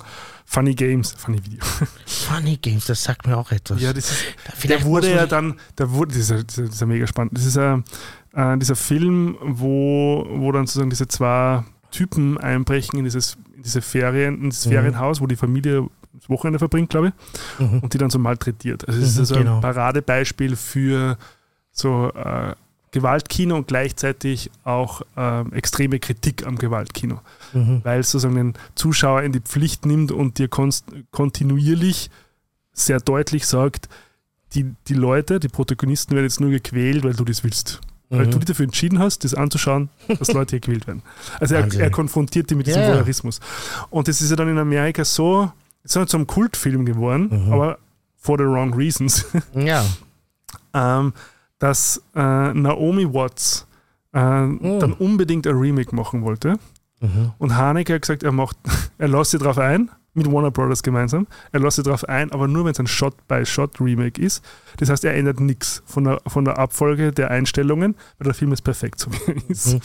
funny Games. Funny Video. [laughs] Funny Games, das sagt mir auch etwas. Ja, das ist, Vielleicht der wurde ja dann, der wurde, das ist, ja- das ist ja mega spannend. Das ist ja äh, dieser Film, wo, wo dann sozusagen diese zwei Typen einbrechen in dieses, in diese Ferien, in das Mhm. Ferienhaus, wo die Familie das Wochenende verbringt, glaube ich, Mhm. und die dann so malträtiert. Also es ist Mhm, also genau. ein Paradebeispiel für so äh, Gewaltkino und gleichzeitig auch ähm, extreme Kritik am Gewaltkino Mhm. weil es sozusagen den Zuschauer in die Pflicht nimmt und dir konst kontinuierlich sehr deutlich sagt, die, die Leute, die Protagonisten werden jetzt nur gequält, weil du das willst. Weil Mhm. du dich dafür entschieden hast, das anzuschauen, dass Leute hier gequält werden. Also er, er konfrontiert die mit diesem ja. Voyeurismus. Und das ist ja dann in Amerika so, es ist so ein Kultfilm geworden, Mhm. aber for the wrong reasons, Ja. [laughs] ähm, dass äh, Naomi Watts äh, dann unbedingt ein Remake machen wollte. Mhm. Und Haneke hat gesagt, er macht, [laughs] er lässt sich drauf ein, mit Warner Brothers gemeinsam. Er lässt sich drauf ein, aber nur wenn es ein Shot-by-Shot-Remake ist. Das heißt, er ändert nichts von der, von der Abfolge der Einstellungen, weil der Film ist perfekt, so wie er ist. Mhm.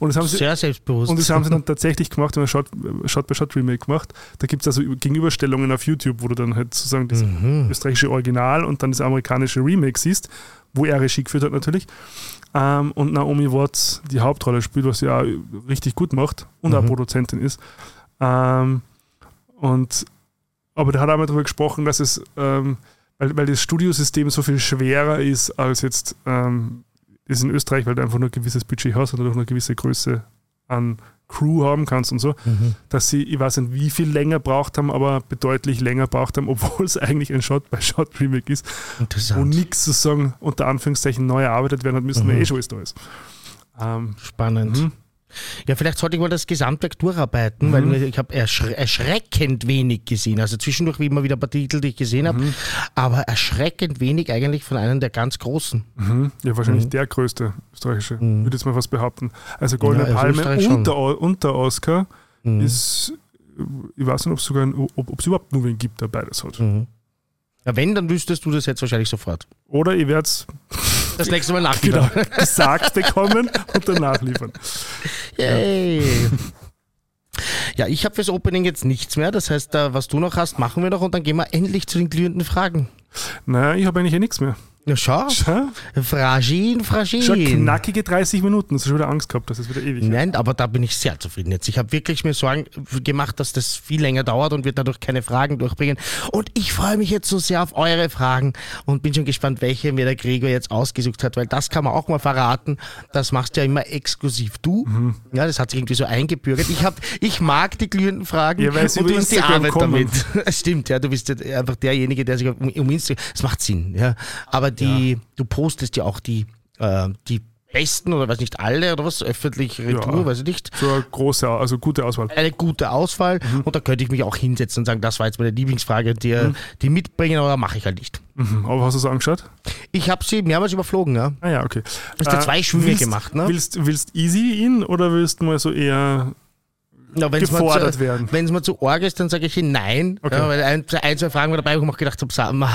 Und das haben sie, Sehr selbstbewusst. und das haben sie dann [laughs] tatsächlich gemacht, wenn man Shot- Shot-by-Shot-Remake macht. Da gibt es also Gegenüberstellungen auf YouTube, wo du dann halt sozusagen das Mhm. österreichische Original und dann das amerikanische Remake siehst, wo er Regie geführt hat natürlich. Ähm, und Naomi Watts die Hauptrolle spielt, was sie auch richtig gut macht und auch Mhm. Produzentin ist. Ähm, und aber da hat er einmal darüber gesprochen, dass es, ähm, weil, weil das Studiosystem so viel schwerer ist als jetzt ähm, ist in Österreich, weil du einfach nur ein gewisses Budget hast und auch nur eine gewisse Größe an Crew haben kannst und so, Mhm. dass sie, ich weiß nicht, wie viel länger braucht haben, aber bedeutlich länger braucht haben, [laughs] obwohl es eigentlich ein Shot-by-Shot-Remake ist, wo nichts sozusagen unter Anführungszeichen neu erarbeitet werden hat müssen, Mhm. eh schon alles da ist. Ähm, Spannend. Ja, vielleicht sollte ich mal das Gesamtwerk durcharbeiten, Mhm. weil ich habe erschre erschreckend wenig gesehen. Also zwischendurch wie immer wieder ein paar Titel, die ich gesehen habe, Mhm. aber erschreckend wenig eigentlich von einem der ganz großen. Mhm. Ja, wahrscheinlich Mhm. der größte österreichische, Mhm. würde jetzt mal was behaupten. Also Goldene Ja, also Palme und der Oscar Mhm. ist, ich weiß nicht, ob es sogar, ob es überhaupt nur wen gibt, der beides hat. Ja, wenn, dann wüsstest du das jetzt wahrscheinlich sofort. Oder ich werde es Das nächste Mal genau nachliefern. gesagt bekommen und dann nachliefern. Yay. Ja, ich habe fürs Opening jetzt nichts mehr. Das heißt, was du noch hast, machen wir noch und dann gehen wir endlich zu den glühenden Fragen. Naja, ich habe eigentlich eh nichts mehr. Ja, schau. Schau, Fragin, schon fragin. knackige 30 Minuten. Das ist schon wieder Angst gehabt, dass es wieder ewig. Nein, aber da bin ich sehr zufrieden jetzt. Ich habe wirklich mir Sorgen gemacht, dass das viel länger dauert und wir dadurch keine Fragen durchbringen. Und ich freue mich jetzt so sehr auf eure Fragen und bin schon gespannt, welche mir der Gregor jetzt ausgesucht hat, weil das kann man auch mal verraten. Das machst ja immer exklusiv du. Mhm. Ja, das hat sich irgendwie so eingebürgert. Ich, hab, ich mag die glühenden Fragen Ja, weil und du hast die Arbeit kommen. damit. Es [laughs] stimmt, ja, du bist ja einfach derjenige, der sich um, um Instagram, das macht Sinn, ja. Aber die, du postest ja auch die, äh, die besten oder weiß nicht alle oder was, öffentlich Retour, Ja. weiß ich nicht. So eine große, also gute Auswahl. Eine gute Auswahl Mhm. und da könnte ich mich auch hinsetzen und sagen, das war jetzt meine Lieblingsfrage, die, die mitbringen, aber mache ich halt nicht. Mhm. Aber hast du es angeschaut? Ich habe sie mehrmals überflogen, ja. Ah ja, okay. Hast du zwei Schwünge willst, gemacht, ne? Willst, willst easy ihn oder willst du mal so eher Ja, wenn's gefordert zu, werden? Wenn es mir zu arg ist, dann sage ich nein. Okay. Ja, weil ein, ein, zwei Fragen war dabei, wo ich mir gedacht habe,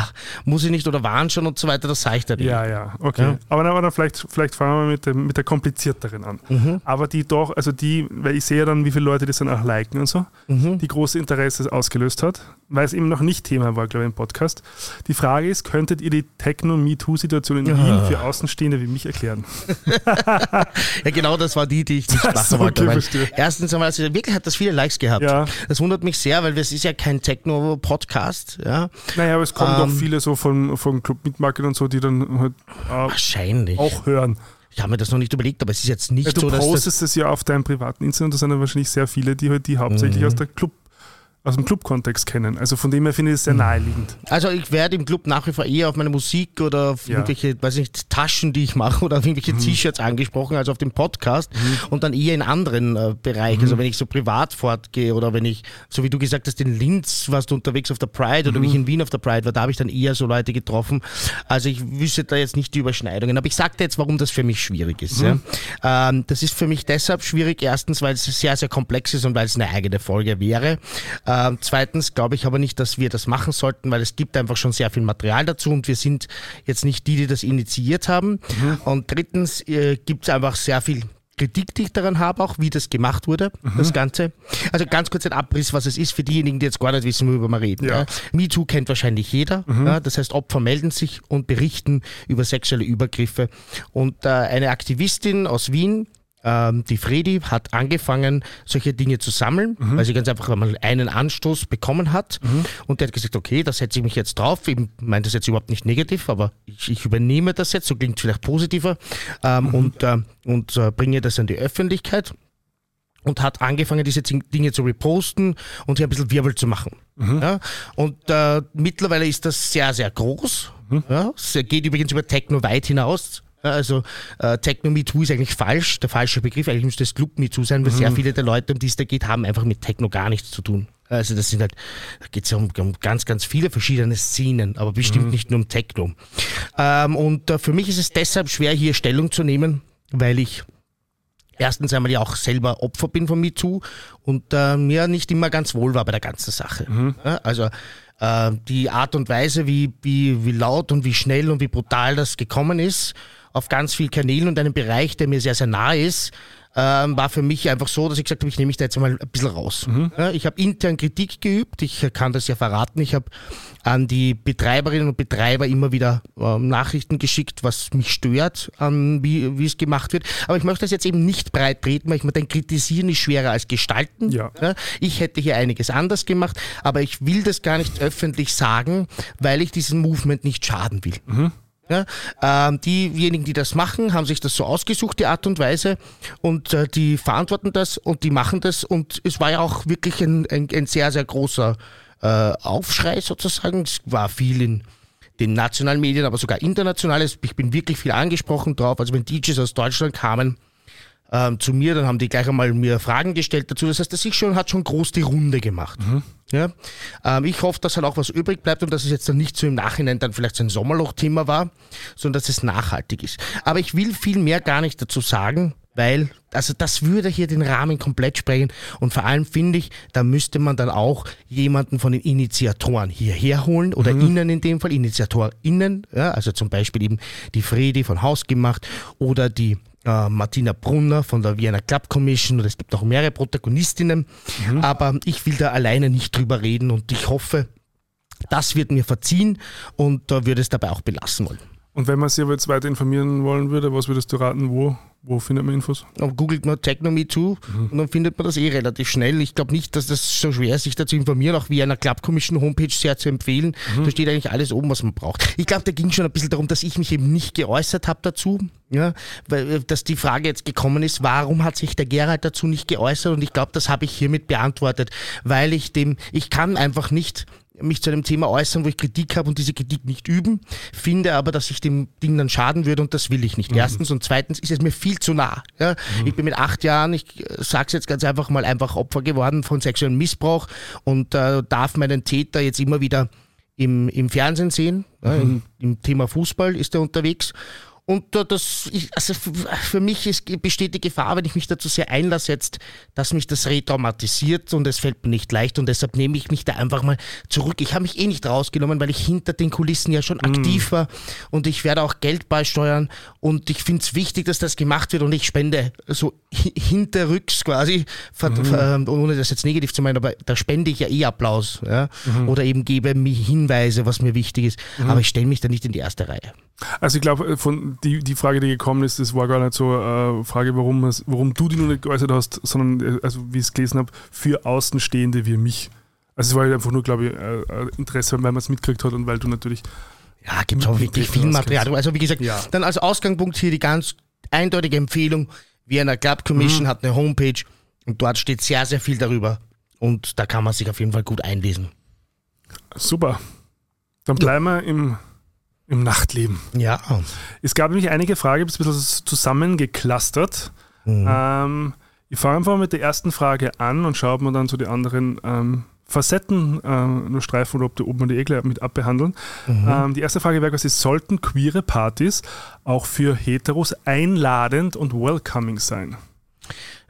muss ich nicht oder waren schon und so weiter, das sage ich dann nicht. Ja, ja, okay. Ja. Aber dann, aber dann vielleicht, vielleicht fangen wir mit, dem, mit der komplizierteren an. Mhm. Aber die doch, also die, weil ich sehe ja dann, wie viele Leute das dann auch liken und so, Mhm. die große Interesse ausgelöst hat, weil es eben noch nicht Thema war, glaube ich, im Podcast. Die Frage ist, könntet ihr die Techno-MeToo-Situation in Ja. Wien für Außenstehende wie mich erklären? [laughs] Ja, genau das war die, die ich nicht Ach machen so, wollte. okay, erstens einmal, also wirklich hat das viele Likes gehabt. Ja. Das wundert mich sehr, weil es ist ja kein Techno-Podcast. Ja. Naja, aber es kommen Ähm. doch viele so von, von Club Mitmarket und so, die dann halt äh, Wahrscheinlich. auch hören. Ich habe mir das noch nicht überlegt, aber es ist jetzt nicht Ja, du so, dass das postest es ja auf deinem privaten Instagram, da sind dann wahrscheinlich sehr viele, die halt die hauptsächlich Mhm. aus der Club, aus dem Club-Kontext kennen. Also von dem her finde ich es sehr naheliegend. Also ich werde im Club nach wie vor eher auf meine Musik oder auf Ja. irgendwelche, weiß nicht, Taschen, die ich mache [laughs] oder auf irgendwelche T-Shirts angesprochen, also auf dem Podcast und dann eher in anderen äh, Bereichen. Also wenn ich so privat fortgehe oder wenn ich, so wie du gesagt hast, in Linz warst du unterwegs auf der Pride oder wie ich in Wien auf der Pride war, da habe ich dann eher so Leute getroffen. Also ich wüsste da jetzt nicht die Überschneidungen. Aber ich sagte jetzt, warum das für mich schwierig ist. Ja? Ähm, das ist für mich deshalb schwierig, erstens, weil es sehr, sehr komplex ist und weil es eine eigene Folge wäre. Ähm, zweitens glaube ich aber nicht, dass wir das machen sollten, weil es gibt einfach schon sehr viel Material dazu und wir sind jetzt nicht die, die das initiiert haben. Und drittens äh, gibt es einfach sehr viel Kritik, die ich daran habe, auch wie das gemacht wurde, das Ganze. Also ganz kurz ein Abriss, was es ist für diejenigen, die jetzt gar nicht wissen, worüber wir reden. Ja. Ja. MeToo kennt wahrscheinlich jeder. Ja, das heißt, Opfer melden sich und berichten über sexuelle Übergriffe. Und äh, eine Aktivistin aus Wien, ähm, die Fredi, hat angefangen, solche Dinge zu sammeln, weil sie ganz einfach mal einen Anstoß bekommen hat. Und der hat gesagt, okay, da setze ich mich jetzt drauf. Ich meine das jetzt überhaupt nicht negativ, aber ich, ich übernehme das jetzt, so klingt vielleicht positiver, ähm, und, äh, und äh, bringe das an die Öffentlichkeit und hat angefangen, diese Dinge zu reposten und hier ein bisschen Wirbel zu machen. Ja? Und äh, mittlerweile ist das sehr, sehr groß. Ja? Es geht übrigens über Techno weit hinaus. Also äh, Techno Me Too ist eigentlich falsch, der falsche Begriff. Eigentlich müsste es Club Me Too sein, weil sehr viele der Leute, um die es da geht, haben einfach mit Techno gar nichts zu tun. Also das sind halt, da geht es ja um, um ganz, ganz viele verschiedene Szenen, aber bestimmt nicht nur um Techno. Ähm, und äh, für mich ist es deshalb schwer, hier Stellung zu nehmen, weil ich erstens einmal ja auch selber Opfer bin von MeToo und äh, mir nicht immer ganz wohl war bei der ganzen Sache. Ja, also äh, die Art und Weise, wie, wie, wie laut und wie schnell und wie brutal das gekommen ist, auf ganz vielen Kanälen und einem Bereich, der mir sehr, sehr nah ist, ähm, war für mich einfach so, dass ich gesagt habe, ich nehme mich da jetzt mal ein bisschen raus. Ja, ich habe intern Kritik geübt, ich kann das ja verraten. Ich habe an die Betreiberinnen und Betreiber immer wieder ähm, Nachrichten geschickt, was mich stört, an wie, wie es gemacht wird. Aber ich möchte das jetzt eben nicht breit treten, weil ich mir denke, kritisieren ist schwerer als gestalten. Ja. Ich hätte hier einiges anders gemacht, aber ich will das gar nicht öffentlich sagen, weil ich diesem Movement nicht schaden will. Ja, ähm, diejenigen, die das machen, haben sich das so ausgesucht, die Art und Weise, und äh, die verantworten das und die machen das. Und es war ja auch wirklich ein, ein, ein sehr, sehr großer äh, Aufschrei sozusagen. Es war viel in den nationalen Medien, aber sogar internationales. Ich bin wirklich viel angesprochen drauf. Also wenn DJs aus Deutschland kamen, ähm, zu mir, dann haben die gleich einmal mir Fragen gestellt dazu. Das heißt, das ist schon, hat schon groß die Runde gemacht. Ja? Ähm, ich hoffe, dass halt auch was übrig bleibt und dass es jetzt dann nicht so im Nachhinein dann vielleicht so ein Sommerloch-Thema war, sondern dass es nachhaltig ist. Aber ich will viel mehr gar nicht dazu sagen, weil, also das würde hier den Rahmen komplett sprengen und vor allem finde ich, da müsste man dann auch jemanden von den Initiatoren hierher holen oder innen in dem Fall, InitiatorInnen, ja, also zum Beispiel eben die Fredi von Hausgemacht oder die äh, Martina Brunner von der Vienna Club Commission und es gibt noch mehrere Protagonistinnen, aber ich will da alleine nicht drüber reden und ich hoffe, das wird mir verziehen und da würde es dabei auch belassen wollen. Und wenn man sich aber jetzt weiter informieren wollen würde, was würdest du raten, wo, wo findet man Infos? Dann googelt man Techno Me Too und dann findet man das eh relativ schnell. Ich glaube nicht, dass das so schwer ist, sich da zu informieren, auch wie einer Club Commission Homepage sehr zu empfehlen. Da steht eigentlich alles oben, was man braucht. Ich glaube, da ging schon ein bisschen darum, dass ich mich eben nicht geäußert habe dazu. Ja, weil, äh, dass die Frage jetzt gekommen ist, warum hat sich der Gerald dazu nicht geäußert? Und ich glaube, das habe ich hiermit beantwortet, weil ich dem, ich kann einfach nicht mich zu einem Thema äußern, wo ich Kritik habe und diese Kritik nicht üben, finde aber, dass ich dem Ding dann schaden würde und das will ich nicht. Erstens und zweitens ist es mir viel zu nah. Ja? Ich bin mit acht Jahren, ich äh, sag's jetzt ganz einfach mal, einfach Opfer geworden von sexuellem Missbrauch und äh, darf meinen Täter jetzt immer wieder im, im Fernsehen sehen. Ja, im, Im Thema Fußball ist er unterwegs. Und das, also für mich ist, besteht die Gefahr, wenn ich mich dazu sehr einlasse jetzt, dass mich das retraumatisiert und es fällt mir nicht leicht und deshalb nehme ich mich da einfach mal zurück. Ich habe mich eh nicht rausgenommen, weil ich hinter den Kulissen ja schon aktiv war und ich werde auch Geld beisteuern und ich finde es wichtig, dass das gemacht wird und ich spende so hi- hinterrücks quasi, ver- ähm, ohne das jetzt negativ zu meinen, aber da spende ich ja eh Applaus ja? oder eben gebe mir Hinweise, was mir wichtig ist, aber ich stelle mich da nicht in die erste Reihe. Also ich glaube, von die, die Frage, die gekommen ist, das war gar nicht so eine Frage, warum, warum du die noch nicht geäußert hast, sondern, also wie ich es gelesen habe, für Außenstehende wie mich. Also es war halt einfach nur, glaube ich, ein Interesse, weil man es mitgekriegt hat und weil du natürlich. Ja, gibt es auch wirklich viel Material. Also wie gesagt, ja. dann als Ausgangspunkt hier die ganz eindeutige Empfehlung, Vienna Club Commission mhm. hat eine Homepage und dort steht sehr, sehr viel darüber. Und da kann man sich auf jeden Fall gut einlesen. Super. Dann bleiben ja. wir im, im Nachtleben. Ja. Es gab nämlich einige Fragen, ein bisschen zusammengeklustert. Mhm. Ähm, ich fange einfach mit der ersten Frage an und schaue mir dann zu so den anderen ähm, Facetten äh, nur streifen oder ob, die, ob man die eh gleich mit abbehandeln. Mhm. Ähm, die erste Frage wäre quasi, sollten queere Partys auch für Heteros einladend und welcoming sein?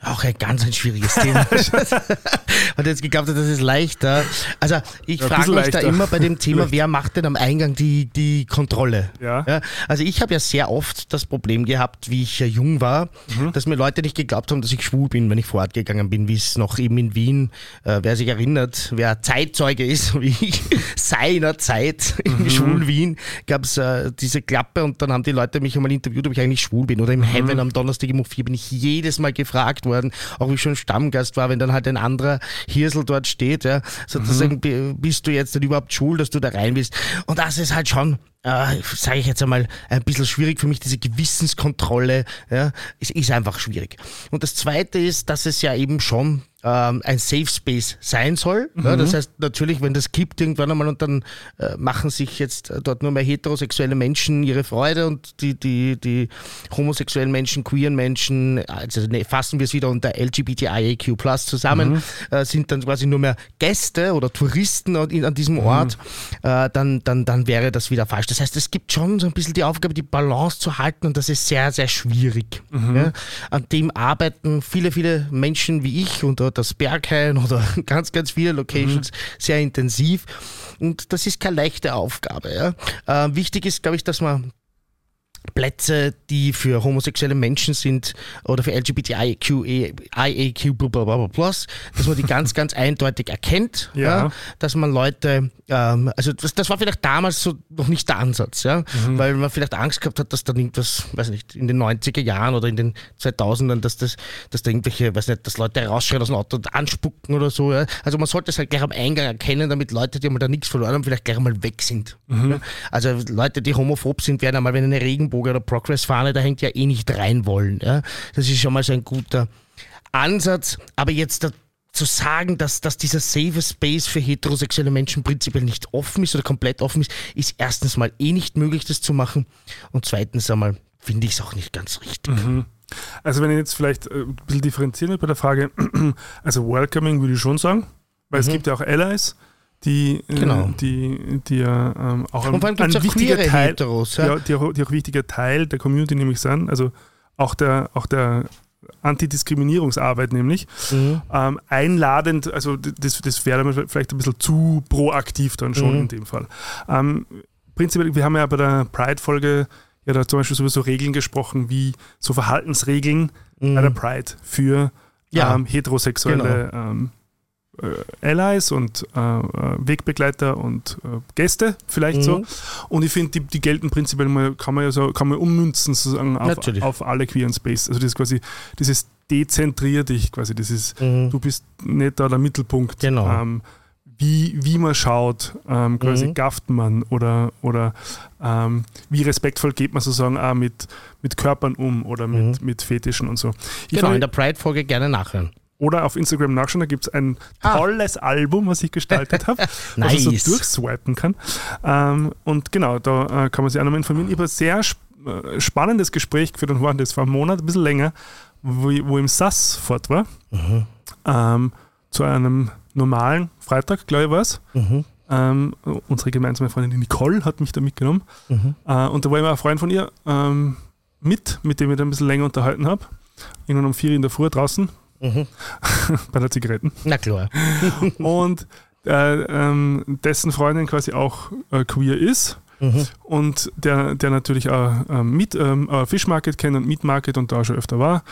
Auch ein ganz ein schwieriges Thema. [laughs] Hat jetzt geglaubt, das ist leichter. Also ich ja, frage mich leichter. da immer bei dem Thema, [laughs] wer macht denn am Eingang die, die Kontrolle? Ja. ja also ich habe ja sehr oft das Problem gehabt, wie ich ja jung war, mhm. dass mir Leute nicht geglaubt haben, dass ich schwul bin, wenn ich fortgegangen bin, wie es noch eben in Wien, äh, wer sich erinnert, wer Zeitzeuge ist, [laughs] wie ich seiner Zeit mhm. in schwul Wien, gab es äh, diese Klappe und dann haben die Leute mich einmal interviewt, ob ich eigentlich schwul bin. Oder im mhm. Heaven am Donnerstag im U4 bin ich jedes Mal gefragt worden, worden, auch wie ich schon Stammgast war, wenn dann halt ein anderer Hirsel dort steht, ja, sozusagen, mhm. bist du jetzt denn überhaupt schul, dass du da rein willst? Und das ist halt schon äh, sage ich jetzt einmal, ein bisschen schwierig für mich, diese Gewissenskontrolle, ja, ist, ist einfach schwierig. Und das Zweite ist, dass es ja eben schon ähm, ein Safe Space sein soll. Mhm. Ja, das heißt natürlich, wenn das kippt irgendwann einmal und dann äh, machen sich jetzt äh, dort nur mehr heterosexuelle Menschen ihre Freude und die, die, die homosexuellen Menschen, queeren Menschen, also ne, fassen wir es wieder unter LGBTIAQ Plus zusammen, mhm. äh, sind dann quasi nur mehr Gäste oder Touristen an, an diesem mhm. Ort, äh, dann, dann, dann wäre das wieder falsch. Das heißt, es gibt schon so ein bisschen die Aufgabe, die Balance zu halten und das ist sehr, sehr schwierig. Mhm. Ja? An dem arbeiten viele, viele Menschen wie ich und das Berghain oder [laughs] ganz, ganz viele Locations mhm. sehr intensiv. Und das ist keine leichte Aufgabe. Ja. Äh, wichtig ist, glaube ich, dass man Plätze, die für homosexuelle Menschen sind oder für LGBTIQ, IAQ, plus, dass man die ganz, ganz eindeutig erkennt, ja. ja dass man Leute, ähm, also das, das, war vielleicht damals so noch nicht der Ansatz, ja, mhm. weil man vielleicht Angst gehabt hat, dass dann irgendwas, weiß nicht, in den 90er Jahren oder in den 2000ern, dass das, dass da irgendwelche, weiß nicht, dass Leute rausschreien aus dem Auto und anspucken oder so, ja. Also man sollte es halt gleich am Eingang erkennen, damit Leute, die einmal da nichts verloren haben, vielleicht gleich einmal weg sind. Mhm. Ja. Also Leute, die homophob sind, werden einmal, wenn eine Regen Regenbogen oder Progress-Fahne, da hängt ja eh nicht rein wollen. Ja? Das ist schon mal so ein guter Ansatz. Aber jetzt zu sagen, dass, dass dieser Safe Space für heterosexuelle Menschen prinzipiell nicht offen ist oder komplett offen ist, ist erstens mal eh nicht möglich, das zu machen. Und zweitens einmal finde ich es auch nicht ganz richtig. Mhm. Also wenn ich jetzt vielleicht äh, ein bisschen differenzieren bei der Frage, [clears throat] also Welcoming würde ich schon sagen, weil mhm. es gibt ja auch Allies, die, äh, genau. die, die ja ähm, auch ein, ein wichtiger Teil, Heteros, ja? die, auch, die auch wichtiger Teil der Community nämlich sind, also auch der, auch der Antidiskriminierungsarbeit nämlich, mhm. ähm, einladend, also das, das wäre vielleicht ein bisschen zu proaktiv dann schon mhm. in dem Fall. Ähm, prinzipiell, wir haben ja bei der Pride-Folge ja da zum Beispiel sowieso Regeln gesprochen, wie so Verhaltensregeln mhm. bei der Pride für ja. ähm, heterosexuelle genau. Äh, Allies und äh, äh, Wegbegleiter und äh, Gäste vielleicht mhm. so. Und ich finde, die, die gelten prinzipiell mal, kann man ja so, kann man ummünzen sozusagen auf, auf alle queeren Space. Also das ist quasi dieses dezentrier dich quasi, das ist, mhm. du bist nicht da der Mittelpunkt. Genau. Ähm, wie, wie man schaut, ähm, quasi mhm. gafft man oder, oder ähm, wie respektvoll geht man sozusagen auch mit, mit Körpern um oder mit, mhm. mit Fetischen und so. Ich genau, in der Pride-Folge gerne nachhören oder auf Instagram nachschauen, da gibt es ein ah. tolles ah. Album, was ich gestaltet habe, nice. was man so durchswipen kann. Ähm, und genau, da äh, kann man sich auch nochmal informieren. Ich habe ein sehr sp äh, spannendes Gespräch geführt und war das vor einem Monat, ein bisschen länger, wo, wo im SAS fort war. Mhm. Ähm, zu einem normalen Freitag, glaube ich, war es. Mhm. Ähm, unsere gemeinsame Freundin Nicole hat mich da mitgenommen. Mhm. Äh, und da war immer ein Freund von ihr ähm, mit, mit dem ich da ein bisschen länger unterhalten habe. Irgendwann um vier in der Früh draußen Mhm. [laughs] bei der Zigaretten. Na klar. [laughs] und äh, ähm, dessen Freundin quasi auch äh, queer ist. Mhm. Und der, der natürlich auch äh, Meat, ähm, äh, Fish Market kennt und Meat Market und da schon öfter war.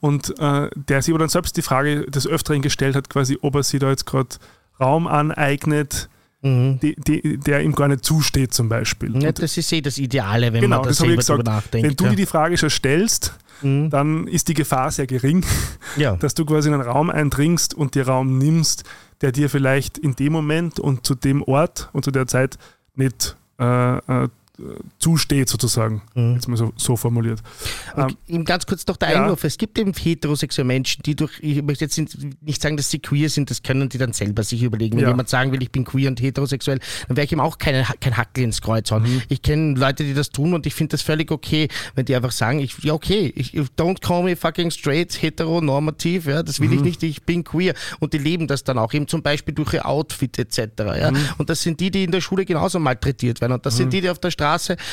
Und äh, der sich aber dann selbst die Frage des Öfteren gestellt hat, quasi, ob er sich da jetzt gerade Raum aneignet die, die, der ihm gar nicht zusteht zum Beispiel. Ja, das ist eh das Ideale, wenn genau, man da das ich selber gesagt. nachdenkt. Wenn du dir die Frage schon stellst, dann ist die Gefahr sehr gering, [laughs] ja. dass du quasi in einen Raum eindringst und dir Raum nimmst, der dir vielleicht in dem Moment und zu dem Ort und zu der Zeit nicht äh, äh, zusteht, sozusagen. Mhm. Jetzt mal so, so formuliert. Ähm, Und eben ganz kurz noch der ja. Einwurf. Es gibt eben heterosexuelle Menschen, die durch, ich möchte jetzt nicht sagen, dass sie queer sind, das können die dann selber sich überlegen. Wenn Ja. jemand sagen will, ich bin queer und heterosexuell, dann werde ich ihm auch keine, kein Hackel ins Kreuz hauen. Mhm. Ich kenne Leute, die das tun und ich finde das völlig okay, wenn die einfach sagen, ich, ja okay, ich, don't call me fucking straight, heteronormativ, ja, das will Mhm. ich nicht, ich bin queer. Und die leben das dann auch, eben zum Beispiel durch ihr Outfit etc. Ja? Mhm. Und das sind die, die in der Schule genauso malträtiert werden. Und das sind die, die auf der Straße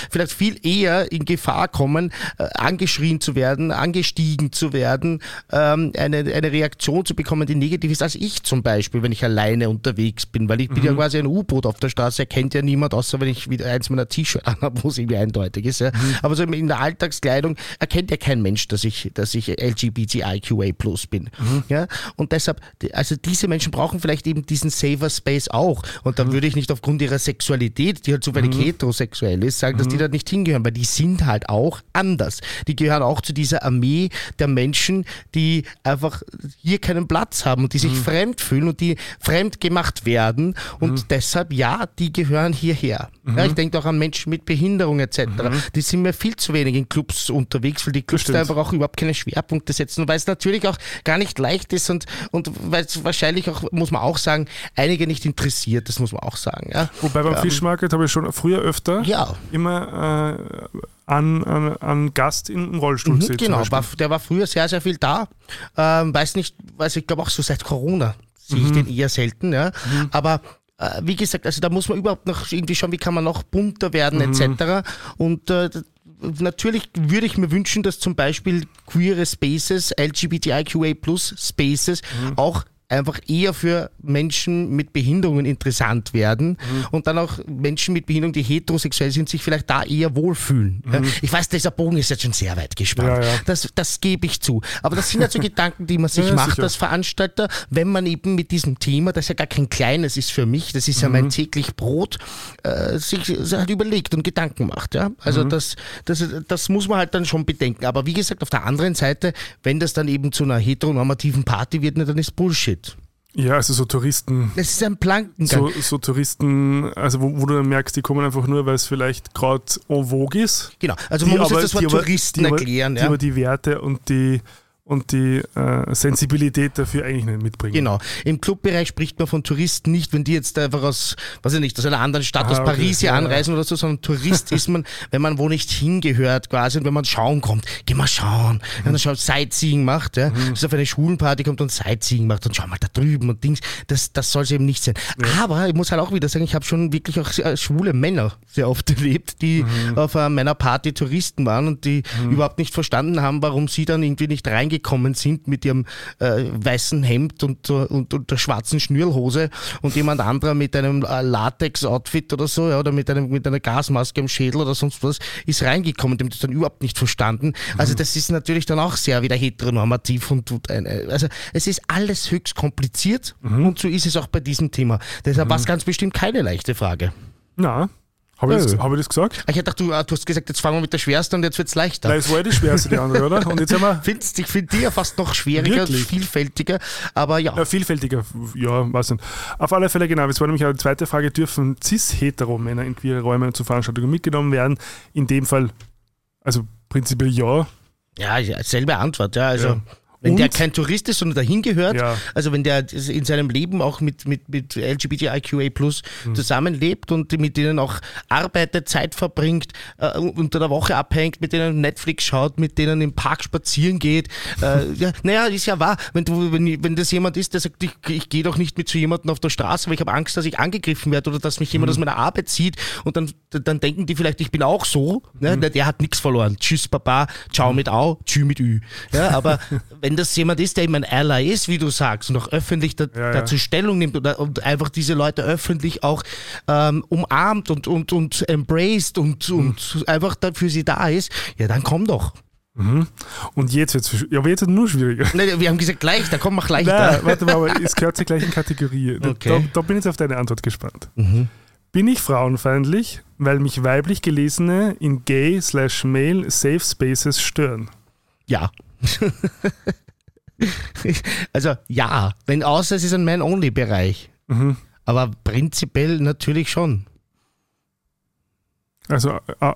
vielleicht viel eher in Gefahr kommen, äh, angeschrien zu werden, angestiegen zu werden, ähm, eine, eine Reaktion zu bekommen, die negativ ist, als ich zum Beispiel, wenn ich alleine unterwegs bin, weil ich bin ja quasi ein U-Boot auf der Straße, erkennt ja niemand, außer wenn ich wieder eins meiner T-Shirts anhabe, wo es irgendwie eindeutig ist. Ja. Aber so in der Alltagskleidung erkennt ja kein Mensch, dass ich, dass ich LGBTIQA plus bin. Ja. Und deshalb, also diese Menschen brauchen vielleicht eben diesen Safer Space auch. Und da würde ich nicht aufgrund ihrer Sexualität, die halt zufällig heterosexuell ist, sagen, dass die da nicht hingehören, weil die sind halt auch anders. Die gehören auch zu dieser Armee der Menschen, die einfach hier keinen Platz haben und die sich fremd fühlen und die fremd gemacht werden. Und deshalb, ja, die gehören hierher. Ja, ich denke auch an Menschen mit Behinderung etc. Die sind mir viel zu wenig in Clubs unterwegs, weil die Clubs da einfach auch überhaupt keine Schwerpunkte setzen, und weil es natürlich auch gar nicht leicht ist und, und weil es wahrscheinlich auch, muss man auch sagen, einige nicht interessiert, das muss man auch sagen. Ja, Wobei beim Fischmarket habe ich schon früher öfter ja immer äh, an, an, an Gast im Rollstuhl Mhm, zum genau, war, der war früher sehr, sehr viel da. Ähm, weiß nicht, weiß ich glaube auch so seit Corona sehe Mhm. ich den eher selten, ja. Aber äh, wie gesagt, also da muss man überhaupt noch irgendwie schauen, wie kann man noch bunter werden, Mhm. etc. Und äh, natürlich würde ich mir wünschen, dass zum Beispiel queere Spaces, LGBTIQA plus Spaces Mhm. auch einfach eher für Menschen mit Behinderungen interessant werden Mhm. und dann auch Menschen mit Behinderung, die heterosexuell sind, sich vielleicht da eher wohlfühlen. Ja, ich weiß, dieser Bogen ist jetzt schon sehr weit gespannt. Mhm. Ja, ja. Das, das gebe ich zu. Aber das sind ja so [laughs] Gedanken, die man sich Ja, ja, macht sicher. als Veranstalter, wenn man eben mit diesem Thema, das ja gar kein kleines ist für mich, das ist ja Mhm. mein täglich Brot, äh, sich halt überlegt und Gedanken macht. Ja? Mhm. Also das, das, das muss man halt dann schon bedenken. Aber wie gesagt, auf der anderen Seite, wenn das dann eben zu einer heteronormativen Party wird, dann ist Bullshit. Ja, also so Touristen. Das ist ein Plankengang. So, so Touristen, also wo, wo du dann merkst, die kommen einfach nur, weil es vielleicht gerade en vogue ist. genau. Also man muss jetzt das Wort die aber- Touristen die aber- erklären. Die ja? aber die Werte und die, und die äh, Sensibilität dafür eigentlich nicht mitbringen. Genau. Im Clubbereich spricht man von Touristen nicht, wenn die jetzt einfach aus, weiß ich nicht, aus einer anderen Stadt, Ah, aus okay. Paris hier Ja, anreisen oder so, sondern Tourist ist man, wenn man wo nicht hingehört quasi und wenn man schauen kommt, geh mal schauen. Wenn man schaut, Sightseeing macht, ja, Mhm. dass auf eine Schwulenparty kommt und Sightseeing macht und schau mal da drüben und Dings, das, das soll es eben nicht sein. Aber ich muss halt auch wieder sagen, ich habe schon wirklich auch äh, schwule Männer sehr oft [laughs] erlebt, die Mhm. auf äh, meiner Party Touristen waren und die überhaupt nicht verstanden haben, warum sie dann irgendwie nicht reingekommen sind mit ihrem äh, weißen Hemd und, äh, und, und der schwarzen Schnürlhose und jemand anderer mit einem äh, Latex-Outfit oder so ja, oder mit, einem, mit einer Gasmaske im Schädel oder sonst was ist reingekommen, dem das dann überhaupt nicht verstanden. Also das ist natürlich dann auch sehr wieder heteronormativ und, und eine, also es ist alles höchst kompliziert und so ist es auch bei diesem Thema. Deshalb war es ganz bestimmt keine leichte Frage. Na, habe ich, das- ich das gesagt? Ich dachte, du, äh, du hast gesagt, jetzt fangen wir mit der schwersten und jetzt wird's leichter. Nein, es war ja die schwerste, die andere, oder? Und jetzt haben wir [laughs] Findest, ich finde die ja fast noch schwieriger, Wirklich? vielfältiger, aber ja. ja, vielfältiger, ja, weiß nicht. Auf alle Fälle, genau, jetzt war nämlich eine zweite Frage, dürfen cis-hetero-Männer in queere Räume zu Veranstaltungen mitgenommen werden? In dem Fall, also prinzipiell ja. Ja, ja, selbe Antwort, ja. Also, Ja. Wenn Und- der kein Tourist ist, sondern dahin gehört, Ja. also wenn der in seinem Leben auch mit, mit, mit LGBTIQA plus Hm. zusammenlebt und mit denen auch arbeitet, Zeit verbringt, äh, unter der Woche abhängt, mit denen Netflix schaut, mit denen im Park spazieren geht. Äh, [laughs] ja, naja, ist ja wahr. Wenn, du, wenn, wenn das jemand ist, der sagt, ich, ich gehe doch nicht mit zu jemandem auf der Straße, weil ich habe Angst, dass ich angegriffen werde oder dass mich Hm. jemand aus meiner Arbeit sieht und dann, dann denken die vielleicht, ich bin auch so. Ne? Hm. Der, der hat nichts verloren. Tschüss, Papa, ciao mit Au, tschü mit Ü. Ja, aber wenn [laughs] das jemand ist, der eben ein Ally ist, wie du sagst, und auch öffentlich da, Ja, ja. dazu Stellung nimmt oder, und einfach diese Leute öffentlich auch ähm, umarmt und, und, und embraced und, Hm. und einfach da für sie da ist, ja, dann komm doch. Mhm. Und jetzt wird es ja, aber jetzt wird nur schwieriger. Nein, wir haben gesagt gleich, da kommen wir gleich. Nein, warte mal, aber [laughs] es gehört zur gleichen Kategorie. Da, Okay. da, da bin ich jetzt auf deine Antwort gespannt. Mhm. Bin ich frauenfeindlich, weil mich weiblich Gelesene in gay slash male Safe Spaces stören? Ja. [laughs] also ja, wenn außer es ist ein Man-Only-Bereich. Mhm. Aber prinzipiell natürlich schon. Also, äh, äh,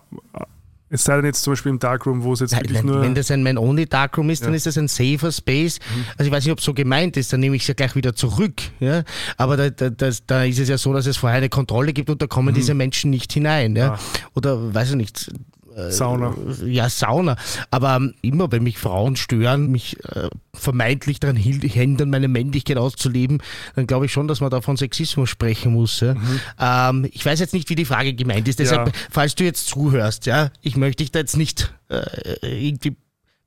es sei denn jetzt zum Beispiel im Darkroom, wo es jetzt wirklich Wenn, nur. wenn das ein Man-Only Darkroom ist, dann Ja. ist das ein safer Space. Mhm. Also ich weiß nicht, ob es so gemeint ist, dann nehme ich es ja gleich wieder zurück. Ja? Aber da, da, das, da ist es ja so, dass es vorher eine Kontrolle gibt und da kommen diese Menschen nicht hinein. Ja? Mhm. Ja. Oder weiß ich nicht. Äh, Sauna. Ja, Sauna. Aber ähm, immer, wenn mich Frauen stören, mich äh, vermeintlich daran hindern, meine Männlichkeit auszuleben, dann glaube ich schon, dass man da von Sexismus sprechen muss. Ja? Ähm, ich weiß jetzt nicht, wie die Frage gemeint ist. Deshalb, Ja. falls du jetzt zuhörst, ja, ich möchte dich da jetzt nicht äh, irgendwie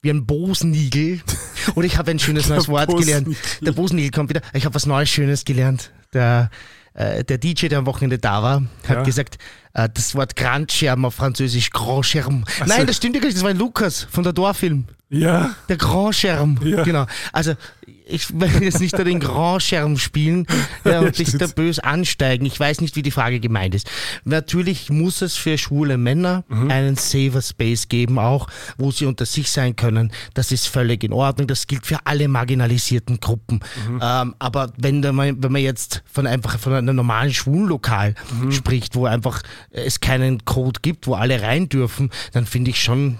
wie ein Bosenigel. Und ich habe ein schönes neues Wort gelernt. Der Bosenigel kommt wieder. Ich habe was Neues Schönes gelernt. Der, äh, der DJ, der am Wochenende da war, hat Ja. gesagt, äh, das Wort Grandscherm auf Französisch, Grandscherm. Nein, das stimmt ja gar nicht. Das war ein Lukas von der Dorffilm. Ja, Der Grandscherm. Ja. Genau. Also, ich will jetzt nicht da den Grandscherm spielen ja, und dich da bös ansteigen. Ich weiß nicht, wie die Frage gemeint ist. Natürlich muss es für schwule Männer Mhm. einen Safer Space geben, auch, wo sie unter sich sein können. Das ist völlig in Ordnung. Das gilt für alle marginalisierten Gruppen. Mhm. Ähm, aber wenn, da man, wenn man jetzt von einfach von einem normalen Schwulenlokal Mhm. spricht, wo einfach es keinen Code gibt, wo alle rein dürfen, dann finde ich schon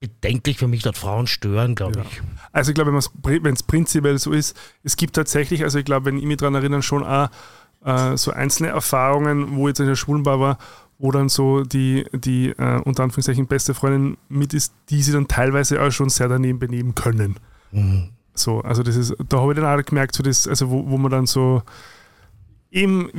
bedenklich für mich dort Frauen stören, glaube Ja. ich. Also ich glaube, wenn es prinzipiell so ist, es gibt tatsächlich, also ich glaube, wenn ich mich daran erinnere, schon auch äh, so einzelne Erfahrungen, wo jetzt in der Schwulenbar war, wo dann so die, die äh, unter Anführungszeichen beste Freundin mit ist, die sie dann teilweise auch schon sehr daneben benehmen können. Mhm. So, also das ist, da habe ich dann auch gemerkt, so das, also wo, wo man dann so eben,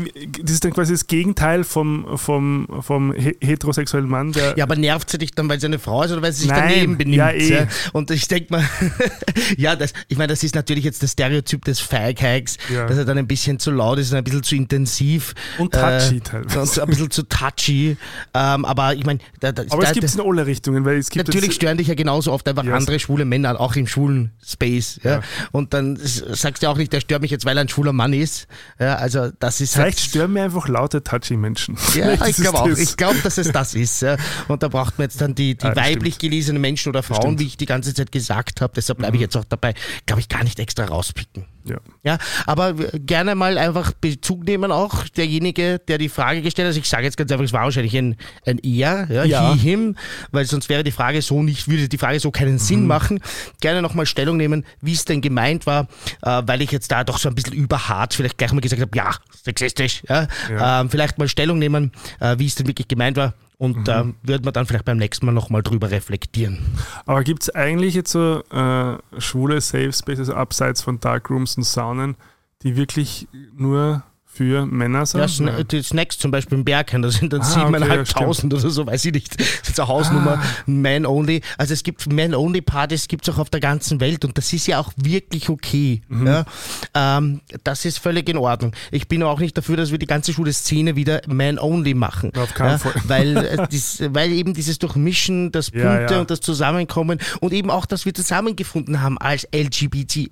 das ist dann quasi das Gegenteil vom, vom, vom he- heterosexuellen Mann, der Ja, aber nervt sie dich dann, weil sie eine Frau ist oder weil sie sich Nein, daneben benimmt? ja, eh. Und ich denke mal, [laughs] ja, das, ich meine, das ist natürlich jetzt das Stereotyp des Feighags, Ja. dass er dann ein bisschen zu laut ist und ein bisschen zu intensiv. Und touchy äh, teilweise. Und ein bisschen zu touchy. Ähm, aber ich meine, da, da, aber da, es gibt es in alle Richtungen, weil es gibt Natürlich stören dich ja genauso oft einfach Yes. andere schwule Männer, auch im schwulen Space. Ja? Ja. Und dann sagst du auch nicht, der stört mich jetzt, weil er ein schwuler Mann ist. Ja, also das ist Vielleicht halt, stören mir einfach laute, touchy Menschen. Ja, [laughs] Vielleicht ich glaube auch. Ich glaube, dass es das ist. Ja. Und da braucht man jetzt dann die, die Ah, weiblich stimmt. gelesenen Menschen oder Frauen, stimmt. Mhm. wie ich die ganze Zeit gesagt habe. Deshalb bleibe ich jetzt auch dabei. Glaube ich gar nicht extra rauspicken. Ja. Ja, aber gerne mal einfach Bezug nehmen auch derjenige, der die Frage gestellt hat. Also ich sage jetzt ganz einfach, es war wahrscheinlich ein, ein Er, ja, Ja. he, him, weil sonst wäre die Frage so nicht, würde die Frage so keinen Mhm. Sinn machen. Gerne nochmal Stellung nehmen, wie es denn gemeint war, äh, weil ich jetzt da doch so ein bisschen überhart vielleicht gleich mal gesagt habe, ja, sexistisch, ja. Ja. Ähm, vielleicht mal Stellung nehmen, äh, wie es denn wirklich gemeint war. Und Mhm. ähm, wird man dann vielleicht beim nächsten Mal nochmal drüber reflektieren. Aber gibt es eigentlich jetzt so äh, schwule Safe Spaces abseits von Darkrooms und Saunen, die wirklich nur für Männer sind? Ja, Sna Nein. die Snacks zum Beispiel im Bergheim, da sind dann Ah, okay, siebeneinhalbtausend oder so, weiß ich nicht. Das ist eine Hausnummer, Ah. Man-Only. Also es gibt Man-Only-Partys, gibt es auch auf der ganzen Welt und das ist ja auch wirklich okay. Mhm. Ja? Ähm, das ist völlig in Ordnung. Ich bin auch nicht dafür, dass wir die ganze schwule Szene wieder Man-Only machen. Auf keinen ja? Fall. [laughs] Weil, äh, dies, weil eben dieses Durchmischen, das Ja, Bunte ja. und das Zusammenkommen und eben auch, dass wir zusammengefunden haben als LGBTQIA+,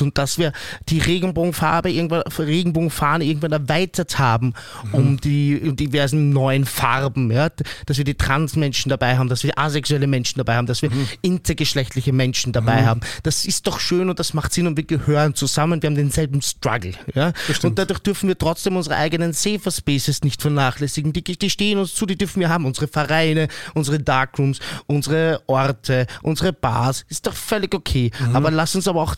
und dass wir die Regenbogenfarbe irgendwann, Regenbogenfahne irgendwann erweitert haben Mhm. um die um diversen neuen Farben, ja, dass wir die Transmenschen dabei haben, dass wir asexuelle Menschen dabei haben, dass wir Mhm. intergeschlechtliche Menschen dabei haben. Das ist doch schön und das macht Sinn und wir gehören zusammen, wir haben denselben Struggle, ja. Und dadurch dürfen wir trotzdem unsere eigenen Safer Spaces nicht vernachlässigen. Die, die stehen uns zu, die dürfen wir haben. Unsere Vereine, unsere Darkrooms, unsere Orte, unsere Bars. Ist doch völlig okay. Mhm. Aber lass uns aber auch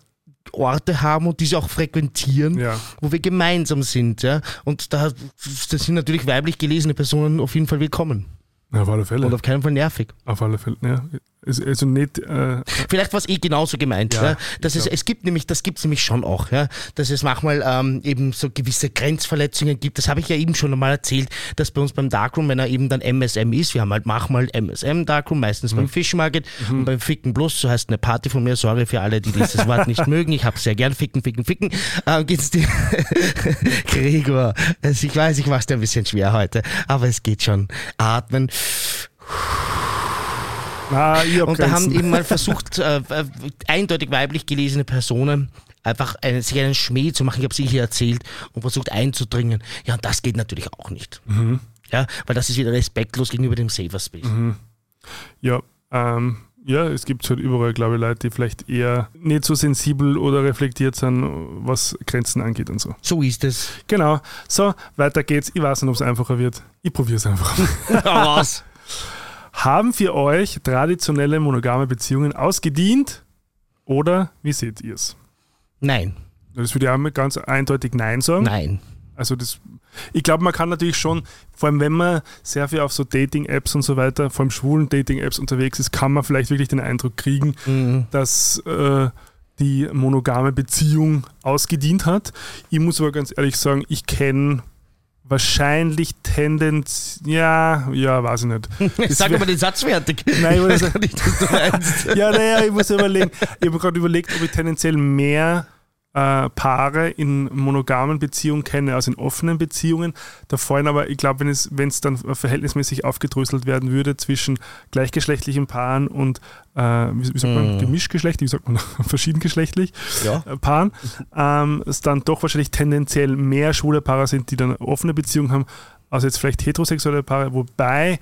Orte haben und diese auch frequentieren, Ja. wo wir gemeinsam sind. Ja? Und da, da sind natürlich weiblich gelesene Personen auf jeden Fall willkommen. Ja, auf alle Fälle. Und auf keinen Fall nervig. auf alle Fälle. Ja. Also, nicht. Äh, Vielleicht es eh genauso gemeint. Ja, Ja, dass ich es, es gibt nämlich, das gibt es nämlich schon auch, ja, dass es manchmal ähm, eben so gewisse Grenzverletzungen gibt. Das habe ich ja eben schon einmal erzählt, dass bei uns beim Darkroom, wenn er eben dann MSM ist, wir haben halt manchmal MSM Darkroom, meistens Mhm. beim Fish Market und beim Ficken Plus, so heißt eine Party von mir, sorry für alle, die dieses Wort nicht [laughs] mögen, ich habe sehr gern Ficken, Ficken, Ficken, äh, geht's dir, [laughs] Gregor, also ich weiß, ich mach's dir ein bisschen schwer heute, aber es geht schon. Atmen. Ah, Und da haben eben mal versucht, äh, äh, eindeutig weiblich gelesene Personen einfach einen, sich einen Schmäh zu machen, ich habe es hier erzählt, und versucht einzudringen. Ja, und das geht natürlich auch nicht. Mhm. Ja, weil das ist wieder respektlos gegenüber dem Safer Space. Ja, ähm, ja, es gibt halt überall, glaube ich, Leute, die vielleicht eher nicht so sensibel oder reflektiert sind, was Grenzen angeht und so. So ist es. Genau. So, weiter geht's. Ich weiß nicht, ob es einfacher wird. Ich probiere es einfach. [laughs] Was? [laughs] Haben für euch traditionelle monogame Beziehungen ausgedient? Oder wie seht ihr es? Nein, Das würde ich auch ganz eindeutig Nein sagen. nein. Also das, ich glaube, man kann natürlich schon, vor allem wenn man sehr viel auf so Dating-Apps und so weiter, vor allem schwulen Dating-Apps unterwegs ist, kann man vielleicht wirklich den Eindruck kriegen, Mhm. dass äh, die monogame Beziehung ausgedient hat. Ich muss aber ganz ehrlich sagen, ich kenne wahrscheinlich Tendenz, ja, ja, weiß ich nicht. [laughs] Das Sag wär- mal den Satz fertig. [laughs] Nein, ich ich weiß gar nicht, was du meinst. Ja, naja, ich muss überlegen. Ich habe gerade überlegt, ob ich tendenziell mehr äh, Paare in monogamen Beziehungen kenne als in offenen Beziehungen. Da fallen aber, ich glaube, wenn es, wenn es dann verhältnismäßig aufgedröselt werden würde zwischen gleichgeschlechtlichen Paaren und, äh, wie, wie sagt man, Mhm. gemischtgeschlechtlich, wie sagt man, [laughs] verschiedengeschlechtlich Ja. äh, Paaren, ähm, es dann doch wahrscheinlich tendenziell mehr schwule Paare sind, die dann offene Beziehung haben, als jetzt vielleicht heterosexuelle Paare, wobei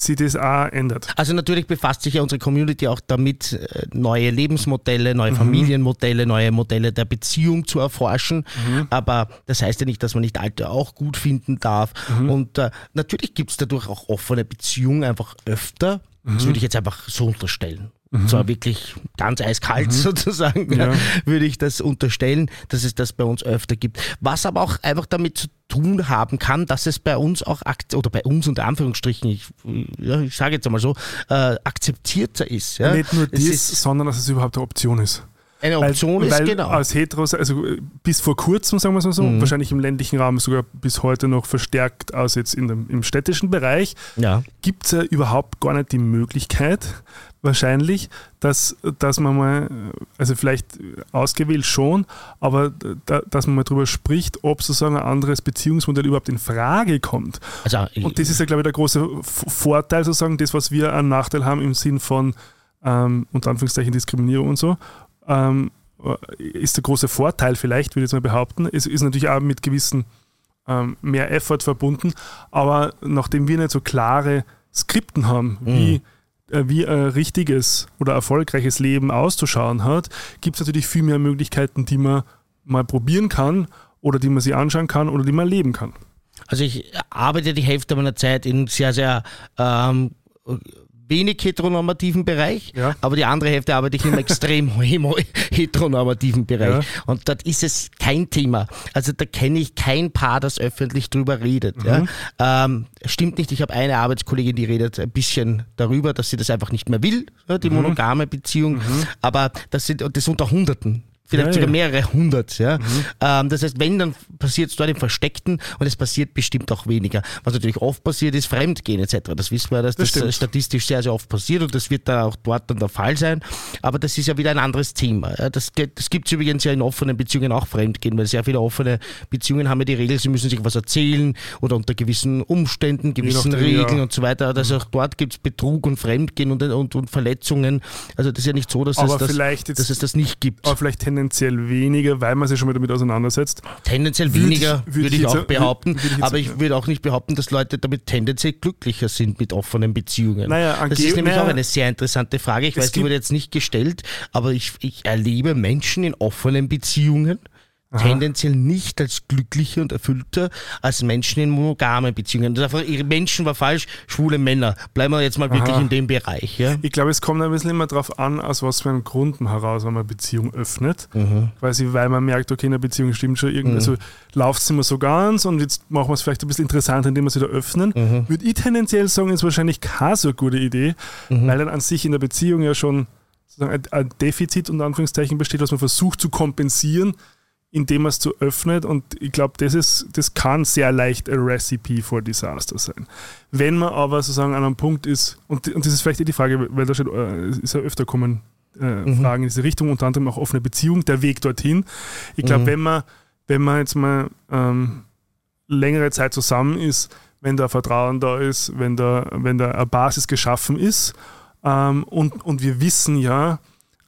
sie das auch ändert. Also natürlich befasst sich ja unsere Community auch damit, äh, neue Lebensmodelle, neue Familienmodelle, neue Modelle der Beziehung zu erforschen. Aber das heißt ja nicht, dass man nicht alte auch gut finden darf. Und äh, natürlich gibt es dadurch auch offene Beziehungen einfach öfter. Das würde ich jetzt einfach so unterstellen. Und zwar wirklich ganz eiskalt [laughs] sozusagen, Ja. würde ich das unterstellen, dass es das bei uns öfter gibt. Was aber auch einfach damit zu tun haben kann, dass es bei uns auch, oder bei uns unter Anführungsstrichen, ich, ja, ich sage jetzt einmal so, äh, akzeptierter ist. Ja? Nicht nur Es das, ist sondern dass es überhaupt eine Option ist. eine Option weil, ist, weil genau. Als Heteros, also äh, bis vor kurzem, sagen wir es mal so, Mhm. wahrscheinlich im ländlichen Raum sogar bis heute noch verstärkt als jetzt in dem, im städtischen Bereich, ja. gibt es ja überhaupt gar nicht die Möglichkeit, wahrscheinlich, dass, dass man mal, also vielleicht ausgewählt schon, aber da, dass man mal drüber spricht, ob sozusagen ein anderes Beziehungsmodell überhaupt in Frage kommt. Also, Und das ist ja, glaube ich, der große Vorteil, sozusagen, das, was wir an Nachteil haben im Sinn von, ähm, unter Anführungszeichen, Diskriminierung und so, ähm, ist der große Vorteil vielleicht, würde ich jetzt mal behaupten. Es ist natürlich auch mit gewissen ähm, mehr Effort verbunden, aber nachdem wir nicht so klare Skripten haben, wie, äh, wie ein richtiges oder erfolgreiches Leben auszuschauen hat, gibt es natürlich viel mehr Möglichkeiten, die man mal probieren kann oder die man sich anschauen kann oder die man leben kann. Also ich arbeite die Hälfte meiner Zeit in sehr, sehr ähm, wenig heteronormativen Bereich, Ja. aber die andere Hälfte arbeite ich im [laughs] extrem heteronormativen Bereich. Ja. Und dort ist es kein Thema. Also da kenne ich kein Paar, das öffentlich drüber redet. Mhm. Ja. Ähm, stimmt nicht, ich habe eine Arbeitskollegin, die redet ein bisschen darüber, dass sie das einfach nicht mehr will, ja, Mhm. die monogame Beziehung. Aber das sind das unter Hunderten. Vielleicht Ja, sogar mehrere hundert. Ja? Mhm. Ähm, das heißt, wenn, dann passiert es dort im Versteckten und es passiert bestimmt auch weniger. Was natürlich oft passiert, ist Fremdgehen etc. Das wissen wir, dass Das das, äh, statistisch sehr, sehr oft passiert und das wird da auch dort dann der Fall sein. Aber das ist ja wieder ein anderes Thema. Das, das gibt es übrigens ja in offenen Beziehungen auch Fremdgehen, weil sehr viele offene Beziehungen haben ja die Regel, sie müssen sich was erzählen oder unter gewissen Umständen, gewissen nachdem, Regeln ja. Mhm. und so weiter. Also auch dort gibt es Betrug und Fremdgehen und, und, und Verletzungen. Also das ist ja nicht so, dass, Aber es, das, dass es das nicht gibt. aber vielleicht tendenziell weniger, weil man sich schon mal damit auseinandersetzt. Tendenziell Würde weniger, ich- würde würde ich ich, auch behaupten. würde ich aber sagen, ich würde auch nicht behaupten, dass Leute damit tendenziell glücklicher sind mit offenen Beziehungen. Naja, das ist nämlich naja, auch eine sehr interessante Frage. Ich weiß, die wurde jetzt nicht gestellt, aber ich, ich erlebe Menschen in offenen Beziehungen tendenziell nicht als glücklicher und erfüllter als Menschen in monogamen Beziehungen. Das einfach, Menschen war falsch, schwule Männer. Bleiben wir jetzt mal wirklich Aha. in dem Bereich. Ja? Ich glaube, es kommt ein bisschen immer darauf an, aus was für einem Grund man heraus, wenn man eine Beziehung öffnet. Mhm. Quasi, weil man merkt, okay, in der Beziehung stimmt schon irgendwie, also läuft es immer so ganz und jetzt machen wir es vielleicht ein bisschen interessanter, indem wir es wieder öffnen. Mhm. Würde ich tendenziell sagen, ist wahrscheinlich keine so eine gute Idee, Mhm. weil dann an sich in der Beziehung ja schon sozusagen ein Defizit unter Anführungszeichen besteht, was man versucht zu kompensieren, indem man es zu öffnet. Und ich glaube, das, ist, das kann sehr leicht ein Recipe for Disaster sein. Wenn man aber sozusagen an einem Punkt ist, und, und das ist vielleicht eh die Frage, weil da steht, äh, ist ja öfter kommen äh, Fragen in diese Richtung, unter anderem auch offene Beziehung, der Weg dorthin. Ich glaube, wenn man, wenn man jetzt mal ähm, längere Zeit zusammen ist, wenn da Vertrauen da ist, wenn da, wenn da eine Basis geschaffen ist, Ähm, und, und wir wissen ja,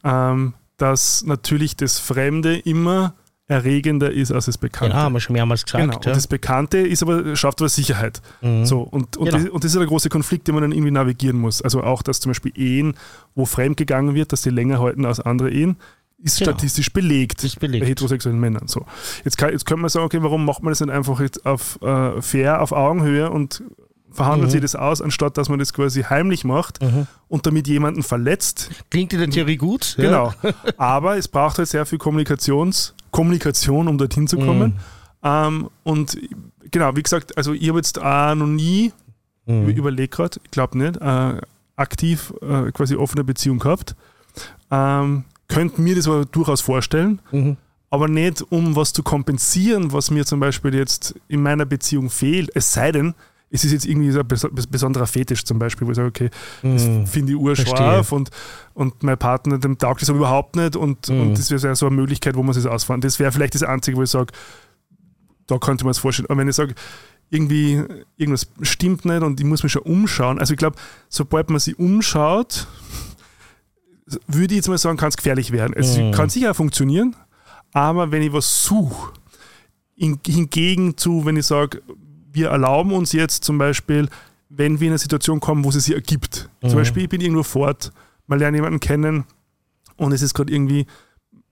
ähm, dass natürlich das Fremde immer erregender ist als das Bekannte. Genau, haben wir schon mehrmals gesagt. Genau. ja. Und das Bekannte ist aber, schafft aber Sicherheit. Mhm. So, und, und, Genau. das, und das ist ja der große Konflikt, den man dann irgendwie navigieren muss. Also auch, dass zum Beispiel Ehen, wo fremd gegangen wird, dass die länger halten als andere Ehen, ist Genau. statistisch belegt, Ist belegt. bei heterosexuellen Männern. So. Jetzt, kann, jetzt könnte man sagen, okay, warum macht man das nicht einfach jetzt auf äh, fair, auf Augenhöhe und verhandelt Mhm. sich das aus, anstatt dass man das quasi heimlich macht Mhm. und damit jemanden verletzt. Klingt in der Theorie gut. ja. Genau. [laughs] Aber es braucht halt sehr viel Kommunikations, Kommunikation, um dorthin zu kommen. Ähm, und genau, wie gesagt, also ich habe jetzt auch noch nie, Mhm. ich überlege gerade, ich glaube nicht, äh, aktiv äh, quasi offene Beziehung gehabt. Ähm, könnte mir das aber durchaus vorstellen, Mhm. aber nicht um was zu kompensieren, was mir zum Beispiel jetzt in meiner Beziehung fehlt. Es sei denn, es ist jetzt irgendwie so ein bes bes- besonderer Fetisch zum Beispiel, wo ich sage, okay, das Mhm. finde ich urscharf und, und mein Partner, dem taugt das aber überhaupt nicht und, Mhm. und das wäre so eine Möglichkeit, wo man es ausfahren. Das wäre vielleicht das Einzige, wo ich sage, da könnte man es vorstellen. Aber wenn ich sage, irgendwie irgendwas stimmt nicht und ich muss mich schon umschauen, also ich glaube, sobald man sich umschaut, würde ich jetzt mal sagen, kann es gefährlich werden. Es Mhm. kann sicher funktionieren, aber wenn ich was suche, in, hingegen zu, wenn ich sage, wir erlauben uns jetzt zum Beispiel, wenn wir in eine Situation kommen, wo es sich ergibt. Zum Mhm. Beispiel, ich bin irgendwo fort, man lernt jemanden kennen und es ist gerade irgendwie,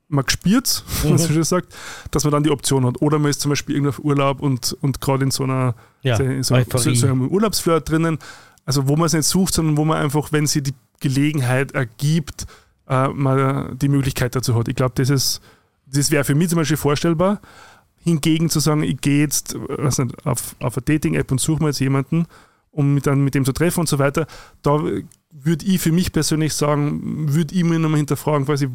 man spürt [laughs] Mhm. was schon sagt, dass man dann die Option hat. Oder man ist zum Beispiel irgendwo auf Urlaub und, und gerade in so einer Ja, so, so, so, so einem Urlaubsflirt drinnen, also wo man es nicht sucht, sondern wo man einfach, wenn sie die Gelegenheit ergibt, äh, mal die Möglichkeit dazu hat. Ich glaube, das ist, das wäre für mich zum Beispiel vorstellbar. Hingegen zu sagen, ich gehe jetzt nicht, auf, auf eine Dating-App und suche mir jetzt jemanden, um mit, dann mit dem zu treffen und so weiter, da würde ich für mich persönlich sagen, würde ich mir nochmal hinterfragen, quasi,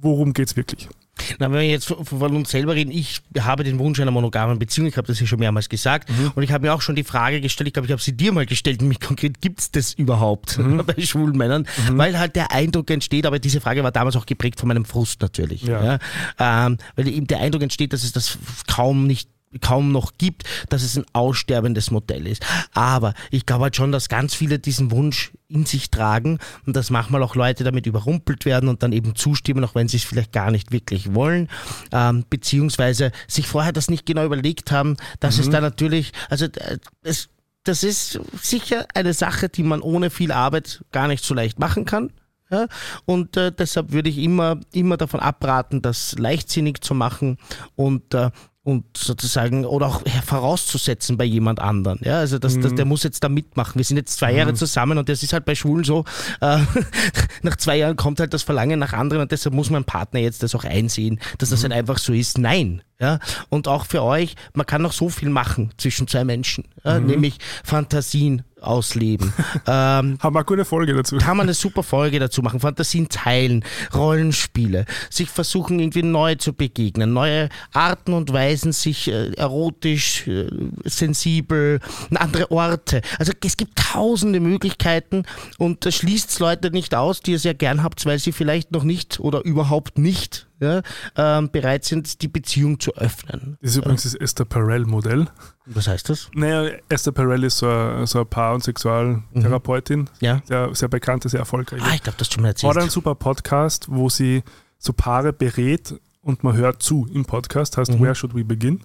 worum geht es wirklich? Na, wenn wir jetzt von uns selber reden, ich habe den Wunsch einer monogamen Beziehung, ich habe das ja schon mehrmals gesagt und ich habe mir auch schon die Frage gestellt, ich glaube, ich habe sie dir mal gestellt, [laughs] nämlich konkret, gibt es das überhaupt [laughs] bei schwulen Männern? Weil halt der Eindruck entsteht, aber diese Frage war damals auch geprägt von meinem Frust natürlich. Ja. Ja. Ähm, weil eben der Eindruck entsteht, dass es das kaum nicht kaum noch gibt, dass es ein aussterbendes Modell ist. Aber ich glaube halt schon, dass ganz viele diesen Wunsch in sich tragen und dass manchmal auch Leute damit überrumpelt werden und dann eben zustimmen, auch wenn sie es vielleicht gar nicht wirklich wollen, ähm, beziehungsweise sich vorher das nicht genau überlegt haben, dass es da natürlich, also äh, es, das ist sicher eine Sache, die man ohne viel Arbeit gar nicht so leicht machen kann. Ja, und äh, deshalb würde ich immer, immer davon abraten, das leichtsinnig zu machen und, äh, und sozusagen oder auch vorauszusetzen bei jemand anderen. Ja, also das, das, der muss jetzt da mitmachen. Wir sind jetzt zwei Jahre zusammen und das ist halt bei Schwulen so, äh, [laughs] nach zwei Jahren kommt halt das Verlangen nach anderen und deshalb muss mein Partner jetzt das auch einsehen, dass das halt einfach so ist. Nein. Ja, und auch für euch, man kann noch so viel machen zwischen zwei Menschen, ja, nämlich Fantasien ausleben. [laughs] ähm, Haben wir eine gute Folge dazu. kann man eine super Folge dazu machen. Fantasien teilen, Rollenspiele, sich versuchen irgendwie neu zu begegnen, neue Arten und Weisen, sich äh, erotisch, äh, sensibel, andere Orte. Also es gibt tausende Möglichkeiten und das schließt Leute nicht aus, die ihr sehr gern habt, weil sie vielleicht noch nicht oder überhaupt nicht ja, ähm, bereit sind, die Beziehung zu öffnen. Das ist übrigens das Esther Perel-Modell. Was heißt das? Naja, Esther Perel ist so eine, so eine Paar- und Sexualtherapeutin, Ja. sehr, sehr bekannte, sehr erfolgreiche. Ah, ich glaube, das du mir erzählt. Hat einen super Podcast, wo sie so Paare berät und man hört zu im Podcast, heißt Where Should We Begin?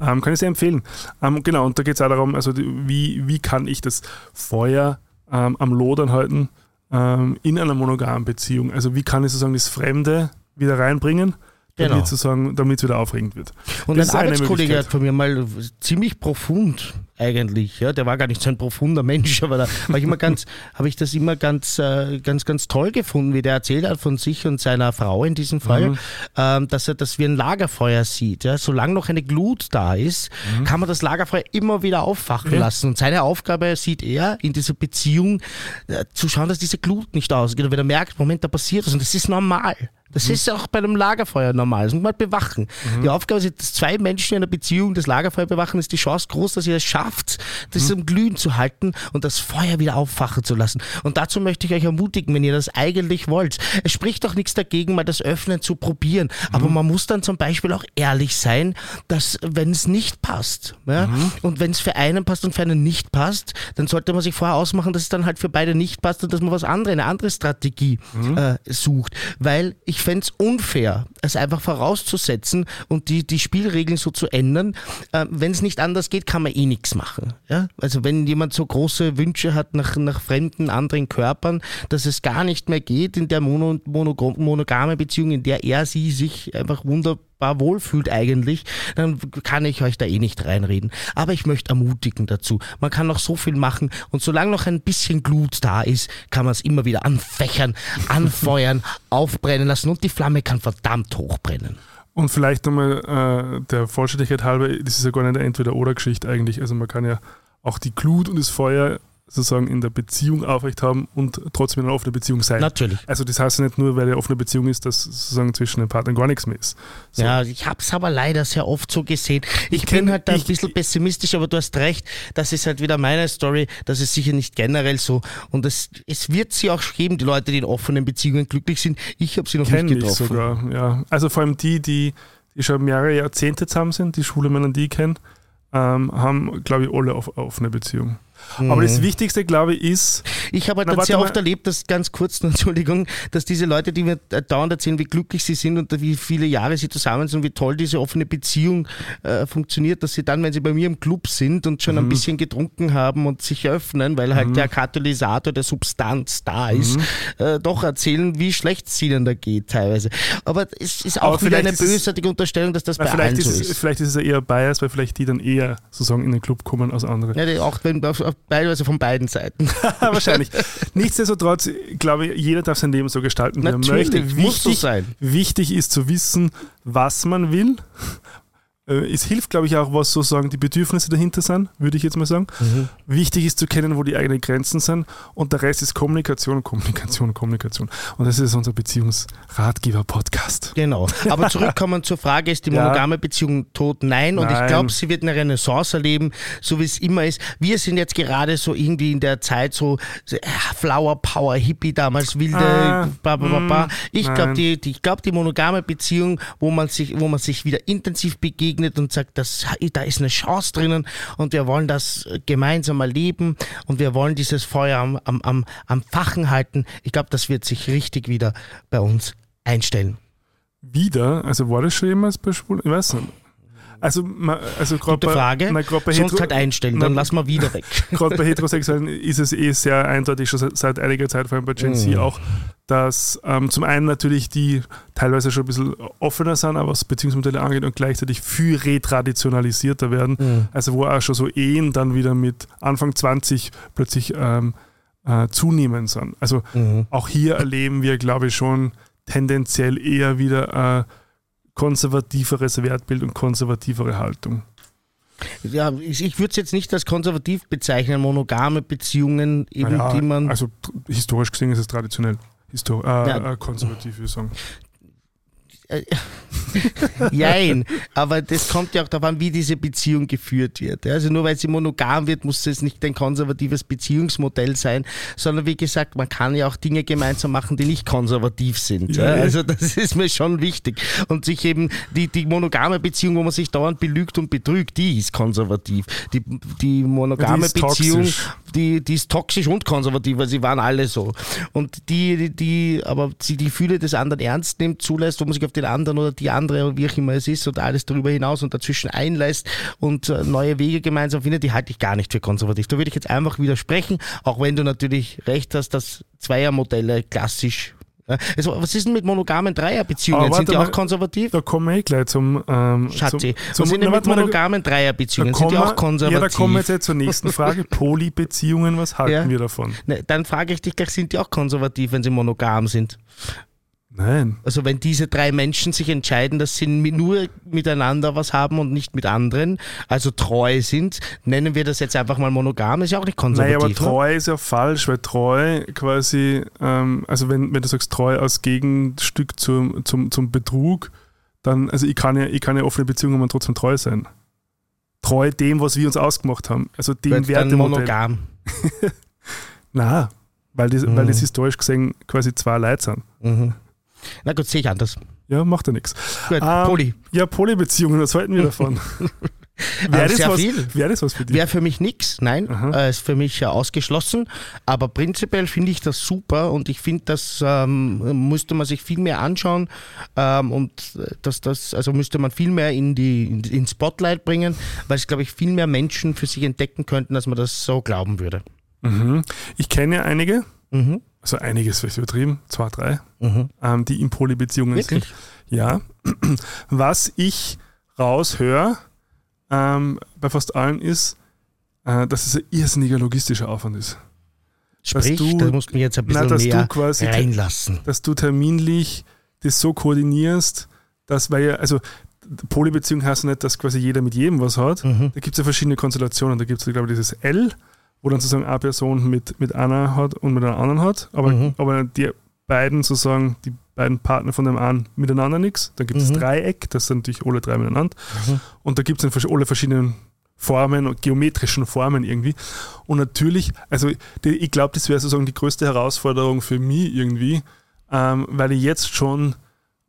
Ähm, kann ich sehr empfehlen. Ähm, genau, und da geht es auch darum, also wie, wie kann ich das Feuer ähm, am Lodern halten ähm, in einer monogamen Beziehung? Also wie kann ich sozusagen das Fremde wieder reinbringen, damit, Genau. sozusagen, damit es wieder aufregend wird. Und Das ein Arbeitskollege hat von mir mal ziemlich profund eigentlich, ja, der war gar nicht so ein profunder Mensch, [laughs] aber da habe ich immer ganz, habe ich das immer ganz, äh, ganz, ganz toll gefunden, wie der erzählt hat von sich und seiner Frau in diesem Fall, Mhm. ähm, dass er das wie ein Lagerfeuer sieht. Ja, solange noch eine Glut da ist, Mhm. kann man das Lagerfeuer immer wieder auffachen lassen. Und seine Aufgabe sieht er in dieser Beziehung, äh, zu schauen, dass diese Glut nicht ausgeht. Und wenn er merkt, Moment, da passiert was und das ist normal. Das ist auch bei einem Lagerfeuer normal. Das muss man halt bewachen. Die Aufgabe ist, dass zwei Menschen in einer Beziehung das Lagerfeuer bewachen, ist die Chance groß, dass ihr es schafft, das am Glühen zu halten und das Feuer wieder auffachen zu lassen. Und dazu möchte ich euch ermutigen, wenn ihr das eigentlich wollt. Es spricht doch nichts dagegen, mal das Öffnen zu probieren. Aber man muss dann zum Beispiel auch ehrlich sein, dass wenn es nicht passt, ja, und wenn es für einen passt und für einen nicht passt, dann sollte man sich vorher ausmachen, dass es dann halt für beide nicht passt und dass man was anderes, eine andere Strategie äh, sucht. Weil ich fände es unfair, es einfach vorauszusetzen und die, die Spielregeln so zu ändern. Äh, wenn es nicht anders geht, kann man eh nichts machen. Ja? Also wenn jemand so große Wünsche hat nach, nach fremden, anderen Körpern, dass es gar nicht mehr geht in der mono, mono, monogame Beziehung, in der er sie sich einfach wunderbar wohlfühlt eigentlich, dann kann ich euch da eh nicht reinreden. Aber ich möchte ermutigen dazu. Man kann noch so viel machen und solange noch ein bisschen Glut da ist, kann man es immer wieder anfächern, [laughs] anfeuern, aufbrennen lassen und die Flamme kann verdammt hochbrennen. Und vielleicht nochmal äh, der Vollständigkeit halber, das ist ja gar nicht eine Entweder-Oder-Geschichte eigentlich. Also man kann ja auch die Glut und das Feuer sozusagen in der Beziehung aufrecht haben und trotzdem in einer offenen Beziehung sein. Natürlich. Also das heißt ja nicht nur, weil eine offene Beziehung ist, dass sozusagen zwischen den Partnern gar nichts mehr ist. So. Ja, ich habe es aber leider sehr oft so gesehen. Ich, Ich bin kenn- halt da ein ich- bisschen pessimistisch, aber du hast recht, das ist halt wieder meine Story, das ist sicher nicht generell so. Und es, es wird sie auch geben, die Leute, die in offenen Beziehungen glücklich sind. Ich habe sie noch nicht ich getroffen. sogar, ja. Also vor allem die, die, die schon mehrere Jahrzehnte zusammen sind, die schwule Männer, die ich kenne, ähm, haben, glaube ich, alle auf, offene Beziehung. Aber Mhm. das Wichtigste, glaube ich, ist, Ich habe halt Na, sehr mal. oft erlebt, dass ganz kurz, [laughs] Entschuldigung, dass diese Leute, die mir dauernd erzählen, wie glücklich sie sind und wie viele Jahre sie zusammen sind und wie toll diese offene Beziehung äh, funktioniert, dass sie dann, wenn sie bei mir im Club sind und schon Mhm. ein bisschen getrunken haben und sich öffnen, weil halt der Katalysator der Substanz da ist, Mhm. äh, doch erzählen, wie schlecht es ihnen da geht teilweise. Aber es ist Aber auch wieder vielleicht eine bösartige Unterstellung, dass das bei allen ist, so ist. vielleicht ist es ja eher Bias, weil vielleicht die dann eher sozusagen in den Club kommen als andere. Ja, die- auch wenn auf, auf, teilweise von beiden Seiten. [laughs] Wahrscheinlich. Nichtsdestotrotz, glaube ich, jeder darf sein Leben so gestalten, wie er Natürlich, möchte. muss so Wichtig, sein. wichtig ist zu wissen, was man will. Äh, Es hilft, glaube ich, auch, was sozusagen die Bedürfnisse dahinter sind, würde ich jetzt mal sagen. Mhm. Wichtig ist zu kennen, wo die eigenen Grenzen sind. Und der Rest ist Kommunikation, Kommunikation, Kommunikation. Und das ist unser Beziehungsratgeber-Podcast. Genau. Aber [laughs] zurückkommen zur Frage, ist die Ja. monogame Beziehung tot? Nein. Und ich Nein. glaube, sie wird eine Renaissance erleben, so wie es immer ist. Wir sind jetzt gerade so irgendwie in der Zeit so, äh, Flower Power, Hippie damals, wilde, Ah, ba, ba, ba. mm, Ich glaube, nein. die, die, ich glaub, die monogame Beziehung, wo man sich, wo man sich wieder intensiv begegnet und sagt, das, da ist eine Chance drinnen und wir wollen das gemeinsam erleben und wir wollen dieses Feuer am, am, am, am Fachen halten. Ich glaube, das wird sich richtig wieder bei uns einstellen. Wieder, also war das schon jemals bei Schwulen? Ich weiß nicht. Also, ma- also gerade bei, Frage. na, bei Sonst halt einstellen, dann na, lassen wir wieder weg. [laughs] Gerade bei Heterosexuellen ist es eh sehr eindeutig, schon seit, seit einiger Zeit, vor allem bei Gen Z Mhm. auch, dass ähm, zum einen natürlich die teilweise schon ein bisschen offener sind, aber was Beziehungsmodelle angeht und gleichzeitig viel retraditionalisierter werden. Mhm. Also wo auch schon so Ehen dann wieder mit Anfang 20 plötzlich ähm, äh, zunehmen sind. Also Mhm. auch hier erleben wir, glaube ich, schon tendenziell eher wieder äh, konservativeres Wertbild und konservativere Haltung. Ja, ich, würde es jetzt nicht als konservativ bezeichnen, monogame Beziehungen, eben, Naja, die man. also historisch gesehen ist es traditionell. Histor äh, Ja. äh, konservativ, würde ich sagen. [laughs] Jein, aber das kommt ja auch darauf an, wie diese Beziehung geführt wird. Also nur weil sie monogam wird, muss es nicht ein konservatives Beziehungsmodell sein, sondern wie gesagt, man kann ja auch Dinge gemeinsam machen, die nicht konservativ sind. Ja. Also das ist mir schon wichtig. Und sich eben die, die monogame Beziehung, wo man sich dauernd belügt und betrügt, die ist konservativ. Die, die monogame Die Beziehung, toxisch. Die, die ist toxisch und konservativ, weil sie waren alle so. Und die, die, die aber sie die Gefühle des anderen ernst nimmt, zulässt, wo man sich auf den anderen oder die andere, wie auch immer es ist, und alles darüber hinaus und dazwischen einlässt und äh, neue Wege gemeinsam findet, die halte ich gar nicht für konservativ. Da würde ich jetzt einfach widersprechen, auch wenn du natürlich recht hast, dass Zweiermodelle klassisch. Also, was ist denn mit monogamen Dreierbeziehungen? Sind die auch konservativ? Da kommen wir eh gleich zum. Ähm, Schatzi, zum, was sind denn mit monogamen Dreierbeziehungen? Sind die auch konservativ? Ja, da kommen wir jetzt zur nächsten Frage. [laughs] Polybeziehungen, was halten Ja. wir davon? Ne, dann frage ich dich gleich, sind die auch konservativ, wenn sie monogam sind? Nein. Also wenn diese drei Menschen sich entscheiden, dass sie nur miteinander was haben und nicht mit anderen, also treu sind, nennen wir das jetzt einfach mal monogam, ist ja auch nicht konservativ. aber ne? treu ist ja falsch, weil treu quasi, ähm, also wenn, wenn du sagst treu als Gegenstück zum, zum, zum Betrug, dann, also ich kann ja, ich kann ja offene Beziehungen und trotzdem treu sein. Treu dem, was wir uns ausgemacht haben. Also dem Wird dann Wertemodell. monogam. [laughs] Na, weil das, Mhm. weil das historisch gesehen quasi zwei Leute sind. Mhm. Na gut, sehe ich anders. Ja, macht ja nichts. Gut, Ähm, Poli. Ja, Polybeziehungen, was halten wir davon? [laughs] Wäre das, sehr was- wär das was für dich? Wäre für mich nix, nein, äh, ist für mich ja ausgeschlossen. Aber prinzipiell finde ich das super und ich finde, das ähm, müsste man sich viel mehr anschauen ähm, und äh, dass das, also müsste man viel mehr in die in, in Spotlight bringen, weil es, glaube ich, viel mehr Menschen für sich entdecken könnten, als man das so glauben würde. Mhm. Ich kenne ja einige, Mhm. Also einiges vielleicht übertrieben, zwei, drei, Mhm. ähm, die in Polybeziehungen Wirklich? sind. Ja. Was ich raushöre ähm, bei fast allen ist, äh, dass es ein irrsinniger logistischer Aufwand ist. Sprich, du- da musst du mich jetzt ein bisschen Na, dass mehr du quasi reinlassen. dass du terminlich das so koordinierst, dass, weil ja, also Polybeziehung heißt nicht, dass quasi jeder mit jedem was hat. Mhm. Da gibt es ja verschiedene Konstellationen. Da gibt es, glaube ich, dieses L, wo dann sozusagen eine Person mit, mit einer hat und mit einer anderen hat, aber, Mhm. aber die beiden sozusagen, die beiden Partner von dem einen miteinander nichts. Dann gibt es Mhm. das Dreieck, das sind natürlich alle drei miteinander. Mhm. Und da gibt es alle verschiedenen Formen und geometrischen Formen irgendwie. Und natürlich, also die, ich glaube, das wäre sozusagen die größte Herausforderung für mich irgendwie, ähm, weil ich jetzt schon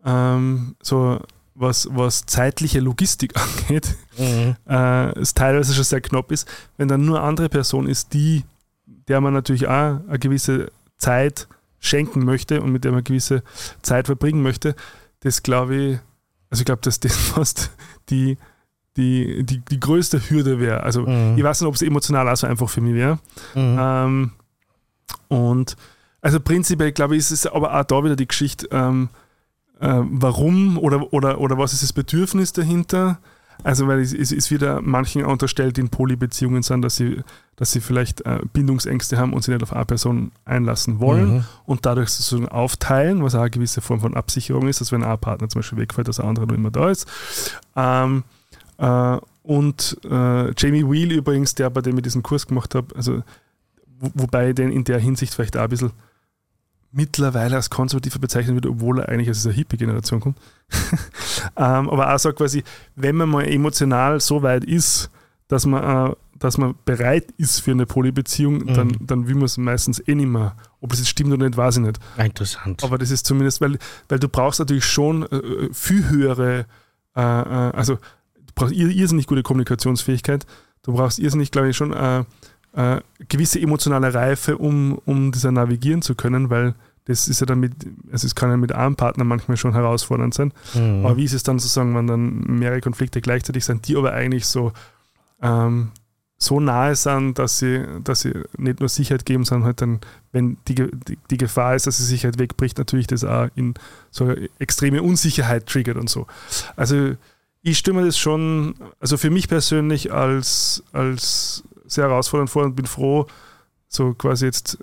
ähm, so was, was zeitliche Logistik [laughs] angeht, Mhm. äh, es teilweise schon sehr knapp ist, wenn dann nur eine andere Person ist, die, der man natürlich auch eine gewisse Zeit schenken möchte und mit der man eine gewisse Zeit verbringen möchte, das glaube ich, also ich glaube, dass das [laughs] fast die, die, die, die größte Hürde wäre. Also Mhm. ich weiß nicht, ob es emotional auch so einfach für mich wäre. Mhm. Ähm, und also prinzipiell glaube ich, ist es aber auch da wieder die Geschichte, ähm, äh, warum oder, oder, oder was ist das Bedürfnis dahinter? Also, weil es, es ist wieder manchen unterstellt, die in Polybeziehungen sind, dass sie, dass sie vielleicht äh, Bindungsängste haben und sich nicht auf eine Person einlassen wollen Mhm. und dadurch sozusagen aufteilen, was auch eine gewisse Form von Absicherung ist, dass wenn ein Partner zum Beispiel wegfällt, dass der andere nur immer da ist. Ähm, äh, und äh, Jamie Wheel übrigens, der bei dem ich diesen Kurs gemacht habe, also wo, wobei ich den in der Hinsicht vielleicht auch ein bisschen mittlerweile als konservativer bezeichnet wird, obwohl er eigentlich aus dieser Hippie-Generation kommt. [laughs] ähm, aber auch so quasi, wenn man mal emotional so weit ist, dass man, äh, dass man bereit ist für eine Polybeziehung, Mhm. dann, dann will man es meistens eh nicht mehr. Ob das jetzt stimmt oder nicht, weiß ich nicht. Interessant. Aber das ist zumindest, weil, weil du brauchst natürlich schon äh, viel höhere, äh, äh, also du brauchst ir irrsinnig gute Kommunikationsfähigkeit. Du brauchst irrsinnig, glaube ich, schon äh, gewisse emotionale Reife, um, um ja navigieren zu können, weil das ist ja dann mit, also es kann ja mit einem Partner manchmal schon herausfordernd sein. Mhm. Aber wie ist es dann sozusagen, wenn dann mehrere Konflikte gleichzeitig sind, die aber eigentlich so, ähm, so nahe sind, dass sie, dass sie nicht nur Sicherheit geben, sondern halt dann, wenn die, die, die Gefahr ist, dass die Sicherheit wegbricht, natürlich das auch in so extreme Unsicherheit triggert und so. Also ich stimme das schon, also für mich persönlich als, als sehr herausfordernd vor und bin froh, so quasi jetzt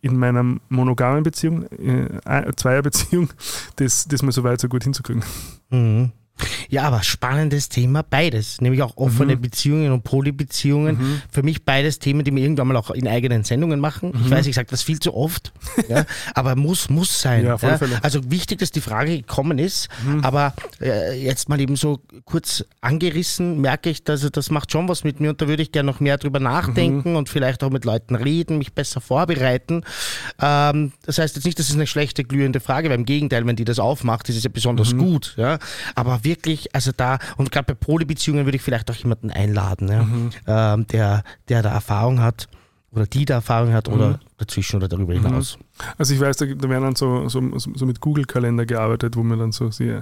in meiner monogamen Beziehung, äh, Zweierbeziehung, [laughs] das, das mal so weit so gut hinzukriegen. Mhm. Ja, aber spannendes Thema, beides. Nämlich auch offene Mhm. Beziehungen und Polybeziehungen. Für mich beides Themen, die wir irgendwann mal auch in eigenen Sendungen machen. Ich weiß, ich sage das viel zu oft, [laughs] ja, aber muss, muss sein. Ja, Fälle. Also wichtig, dass die Frage gekommen ist, aber äh, jetzt mal eben so kurz angerissen, merke ich, dass das macht schon was mit mir und da würde ich gerne noch mehr drüber nachdenken und vielleicht auch mit Leuten reden, mich besser vorbereiten. Ähm, das heißt jetzt nicht, das ist eine schlechte, glühende Frage, weil im Gegenteil, wenn die das aufmacht, ist es ja besonders gut. Ja? Aber wirklich, also da, und gerade bei Polybeziehungen würde ich vielleicht auch jemanden einladen, ja? ähm, der, der da Erfahrung hat oder die da Erfahrung hat oder dazwischen oder darüber hinaus. Also ich weiß, da, da werden dann so, so, so mit Google-Kalender gearbeitet, wo man dann so sie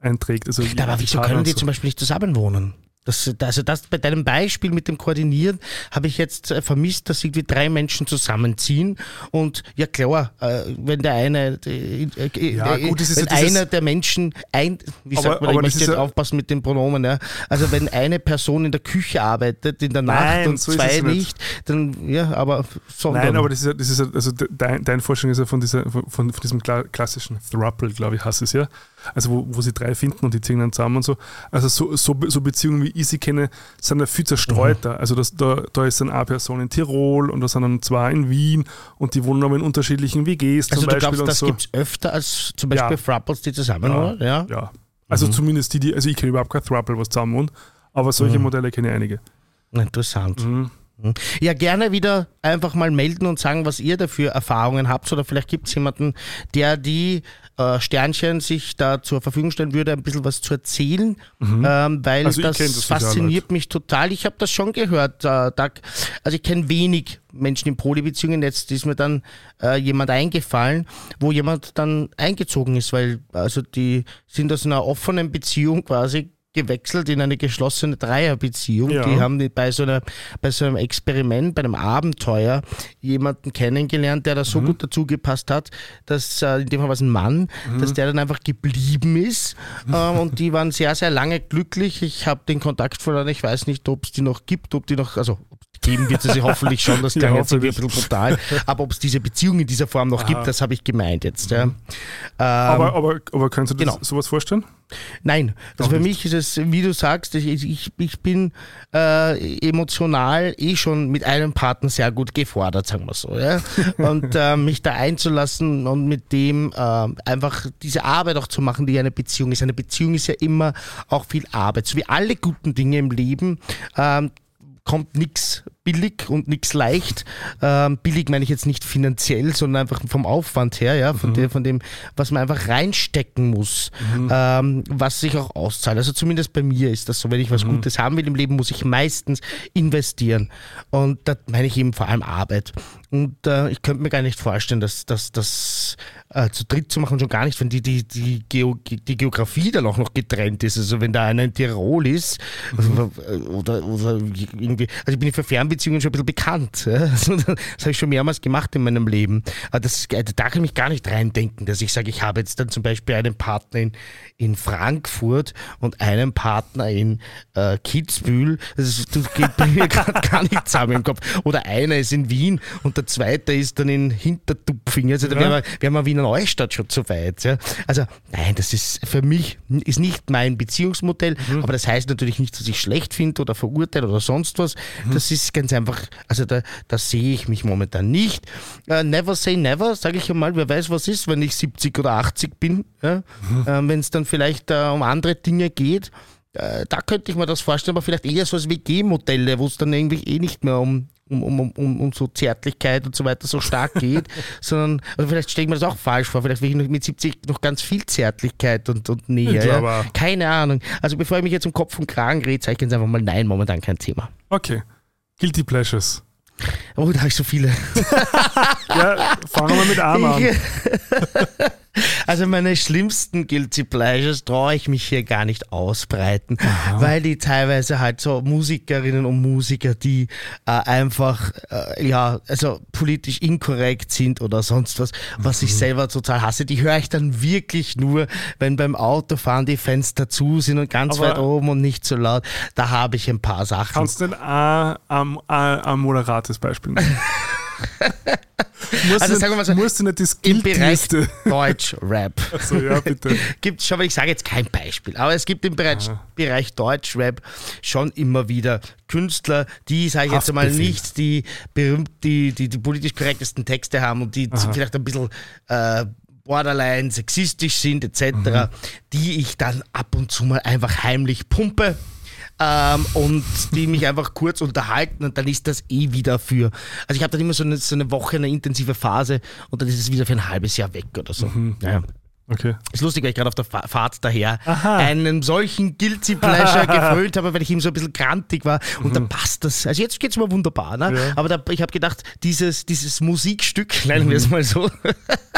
einträgt. Also Ja, aber wieso können die zum Beispiel nicht zusammen wohnen? Das, also das bei deinem Beispiel mit dem Koordinieren habe ich jetzt äh, vermisst, dass irgendwie drei Menschen zusammenziehen und ja klar, äh, wenn der eine, äh, Ja, äh, gut, wenn ja einer der Menschen ein, wie Aber- sagt man, aber ich möchte jetzt aufpassen mit den Pronomen, ja. also wenn eine Person in der Küche arbeitet in der Nacht Nein, und so zwei nicht. dann ja, aber sondern Nein, aber das ist, das ist also de- dein, deine Vorstellung ist ja von, dieser, von, von diesem kla- klassischen Thruple, glaube ich, heißt es ja. Also wo, wo sie drei finden und die ziehen dann zusammen und so. Also so, so, so Beziehungen, wie ich sie kenne, sind ja viel zerstreuter. Mhm. Also das, da, da ist dann eine Person in Tirol und da sind dann zwei in Wien und die wohnen aber in unterschiedlichen WGs zum also du Beispiel glaubst, das so. gibt es öfter als zum Beispiel Ja. Frapples, die zusammen Ja. wohnen? Ja. Ja. Also Mhm. zumindest die, die, also ich kenne überhaupt kein Thruple, was zusammen wohnt, aber solche Modelle kenne ich einige. Interessant. Mhm. Ja, gerne wieder einfach mal melden und sagen, was ihr dafür Erfahrungen habt. Oder vielleicht gibt es jemanden, der die äh, Sternchen sich da zur Verfügung stellen würde, ein bisschen was zu erzählen, ähm, weil Also das, das fasziniert mich total. Ich habe das schon gehört, äh, Doug. Also ich kenne wenig Menschen in Polybeziehungen. Jetzt ist mir dann äh, jemand eingefallen, wo jemand dann eingezogen ist, weil also die sind aus einer offenen Beziehung quasi gewechselt in eine geschlossene Dreierbeziehung. Ja. Die haben bei so, einer, bei so einem Experiment, bei einem Abenteuer jemanden kennengelernt, der da Mhm. so gut dazu gepasst hat, dass äh, in dem Fall war es ein Mann, Mhm. dass der dann einfach geblieben ist. [laughs] Ähm, und die waren sehr, sehr lange glücklich. Ich habe den Kontakt verloren. Ich weiß nicht, ob es die noch gibt, ob die noch, also geben wird es hoffentlich schon, das [laughs] Ja, klang jetzt irgendwie ein bisschen brutal. Aber ob es diese Beziehung in dieser Form noch gibt, das habe ich gemeint jetzt. Ja. Ähm, Aber, aber, aber kannst du dir genau. sowas vorstellen? Nein, also Auch für nicht. mich ist es, wie du sagst, ich, ich, ich bin äh, emotional eh schon mit einem Partner sehr gut gefordert, sagen wir so. Ja? [laughs] Und äh, mich da einzulassen und mit dem äh, einfach diese Arbeit auch zu machen, die eine Beziehung ist. Eine Beziehung ist ja immer auch viel Arbeit. So wie alle guten Dinge im Leben ähm, kommt nichts billig und nichts leicht. Ähm, billig meine ich jetzt nicht finanziell, sondern einfach vom Aufwand her, ja, von, der, von dem, was man einfach reinstecken muss, ähm, was sich auch auszahlt. Also zumindest bei mir ist das so, wenn ich was Gutes haben will im Leben, muss ich meistens investieren. Und da meine ich eben vor allem Arbeit. Und äh, ich könnte mir gar nicht vorstellen, dass das äh, zu dritt zu machen, schon gar nicht, wenn die, die, die, Geo die Geografie dann auch noch getrennt ist. Also wenn da einer in Tirol ist also, oder, oder irgendwie, also ich bin für Fernbeziehungen schon ein bisschen bekannt. Also, [laughs] das habe ich schon mehrmals gemacht in meinem Leben. Aber das, äh, da kann ich mich gar nicht reindenken, dass ich sage, ich habe jetzt dann zum Beispiel einen Partner in, in Frankfurt und einen Partner in äh, Kitzbühel. Das, das geht bei mir [laughs] gerade gar nicht zusammen im Kopf. Oder einer ist in Wien und der zweite ist dann in Hintertupfing. Also da Ja. wären wir, wären wir Wiener Neustadt schon zu weit. Ja. Also nein, das ist für mich ist nicht mein Beziehungsmodell, Mhm. aber das heißt natürlich nicht, dass ich schlecht finde oder verurteile oder sonst was. Mhm. Das ist ganz einfach, also da, da sehe ich mich momentan nicht. Äh, never say never, sage ich einmal, wer weiß, was ist, wenn ich 70 oder 80 bin, ja. Mhm. [laughs] äh, wenn es dann vielleicht äh, um andere Dinge geht. Äh, da könnte ich mir das vorstellen, aber vielleicht eher so als WG-Modelle, wo es dann irgendwie eh nicht mehr um, um, um, um, um so Zärtlichkeit und so weiter so stark geht, [laughs] sondern, also vielleicht stelle ich mir das auch falsch vor, vielleicht will ich mit 70 noch ganz viel Zärtlichkeit und, und Nähe. Ja. Keine Ahnung. Also bevor ich mich jetzt um Kopf und Kragen rede, zeige ich jetzt einfach mal nein, momentan kein Thema. Okay. Guilty Pleasures. Oh, da habe ich so viele. [laughs] Ja, fangen wir mit einem an. Also meine schlimmsten Guilty Pleasures traue ich mich hier gar nicht ausbreiten, weil die teilweise halt so Musikerinnen und Musiker, die äh, einfach äh, ja also politisch inkorrekt sind oder sonst was, was ich selber total hasse, die höre ich dann wirklich nur, wenn beim Autofahren die Fenster zu sind und ganz Aber- weit oben und nicht so laut. Da habe ich ein paar Sachen. Kannst du denn ein, ein, ein, ein moderates Beispiel nennen? [laughs] musst Also sagen wir mal nicht, so, musst du nicht das Im Bereich. Deutsch-Rap. So, ja, bitte. [laughs] gibt schon, aber ich sage jetzt kein Beispiel, aber es gibt im Bereich, Bereich Deutschrap schon immer wieder Künstler, die, sage ich jetzt einmal Haftbefehl. nicht die berühmt, die, die, die politisch korrektesten Texte haben und die vielleicht ein bisschen äh, borderline sexistisch sind etc., Mhm. die ich dann ab und zu mal einfach heimlich pumpe. Ähm, und die mich einfach kurz unterhalten und dann ist das eh wieder für. Also ich habe dann immer so eine, so eine Woche, eine intensive Phase und dann ist es wieder für ein halbes Jahr weg oder so. Mhm. Naja. Okay. Ist lustig, weil ich gerade auf der Fa- Fahrt daher einen solchen Guilty Pleasure gefrönt habe, weil ich ihm so ein bisschen grantig war. Und da passt das. Also jetzt geht's mir wunderbar, ne? Mhm. Ja. Aber da, ich habe gedacht, dieses, dieses Musikstück, nennen wir es Mhm. mal so, [laughs]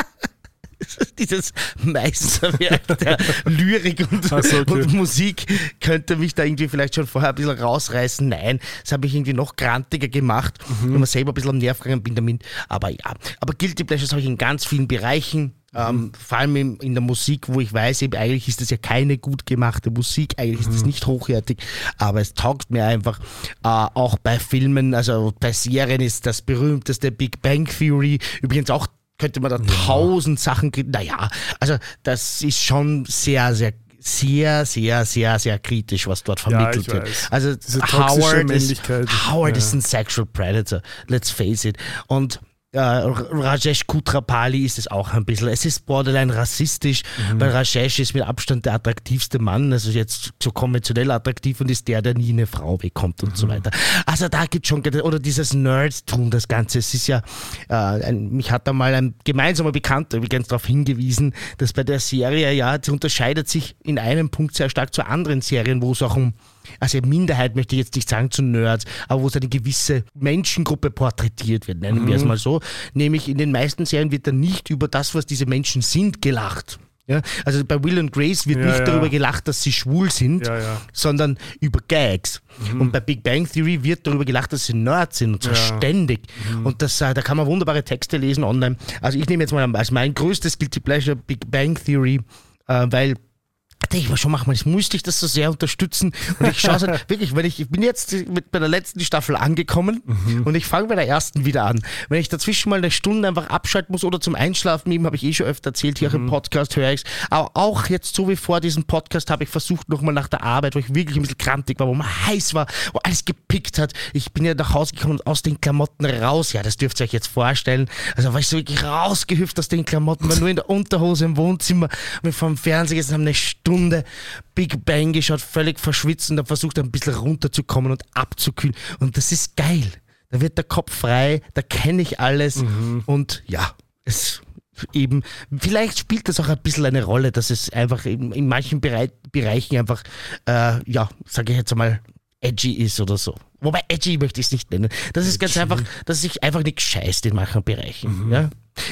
[laughs] dieses Meisterwerk der [laughs] Lyrik und, so, okay. und Musik könnte mich da irgendwie vielleicht schon vorher ein bisschen rausreißen. Nein, das habe ich irgendwie noch grantiger gemacht, Mhm. wenn man selber ein bisschen am Nerv gegangen bin damit. Aber ja, aber Guilty Pleasures habe ich in ganz vielen Bereichen. Ähm, vor allem in, in der Musik, wo ich weiß, eben, eigentlich ist das ja keine gut gemachte Musik, eigentlich ist das nicht hochwertig, aber es taugt mir einfach. Äh, auch bei Filmen, also bei Serien ist das berühmteste Big Bang Theory, übrigens auch könnte man da tausend Sachen, naja, also das ist schon sehr, sehr sehr, sehr, sehr, sehr kritisch, was dort vermittelt ich wird. Also Howard ist. Howard Ja. ist ein Sexual Predator, let's face it. Und äh, Rajesh Kutrapali ist es auch ein bisschen. Es ist borderline rassistisch, Mhm. weil Rajesh ist mit Abstand der attraktivste Mann, also jetzt so konventionell attraktiv und ist der, der nie eine Frau bekommt und so Mhm. weiter. Also da gibt schon, oder dieses Nerdtum, das Ganze. Es ist ja, äh, ein, mich hat da mal ein gemeinsamer Bekannter übrigens darauf hingewiesen, dass bei der Serie, ja, sie unterscheidet sich in einem Punkt sehr stark zu anderen Serien, wo es auch um also Minderheit möchte ich jetzt nicht sagen zu Nerds, aber wo es eine gewisse Menschengruppe porträtiert wird, nennen Mhm. wir es mal so. Nämlich in den meisten Serien wird dann nicht über das, was diese Menschen sind, gelacht. Ja, also bei Will und Grace wird Ja, nicht ja. darüber gelacht, dass sie schwul sind, sondern über Gags. Und bei Big Bang Theory wird darüber gelacht, dass sie Nerds sind und zwar ständig. Und das, äh, da kann man wunderbare Texte lesen online. Also ich nehme jetzt mal als mein größtes Guilty Pleasure Big Bang Theory, äh, weil denke ich schon, mach mal, jetzt musste ich das so sehr unterstützen. Und ich schaue es [laughs] halt wirklich, wenn ich, ich bin jetzt mit bei der letzten Staffel angekommen und ich fange bei der ersten wieder an. Wenn ich dazwischen mal eine Stunde einfach abschalten muss oder zum Einschlafen, eben habe ich eh schon öfter erzählt, hier auch im Podcast höre ich Aber auch jetzt so wie vor diesem Podcast habe ich versucht, nochmal nach der Arbeit, wo ich wirklich ein bisschen krantig war, wo man heiß war, wo alles gepickt hat. Ich bin ja nach Hause gekommen und aus den Klamotten raus. Ja, das dürft ihr euch jetzt vorstellen. Also war ich so wirklich rausgehüpft aus den Klamotten, war nur in der Unterhose im Wohnzimmer, mir vom Fernseher gesessen, haben eine Stunde Big Bang geschaut, völlig verschwitzt und habe versucht, ein bisschen runterzukommen und abzukühlen. Und das ist geil. Da wird der Kopf frei, da kenne ich alles und ja, es eben, vielleicht spielt das auch ein bisschen eine Rolle, dass es einfach in, in manchen Berei Bereichen einfach, äh, ja, sage ich jetzt einmal, edgy ist oder so. Wobei edgy möchte ich es nicht nennen. Das ist ganz einfach, dass sich einfach nicht scheißt in manchen Bereichen. Ja?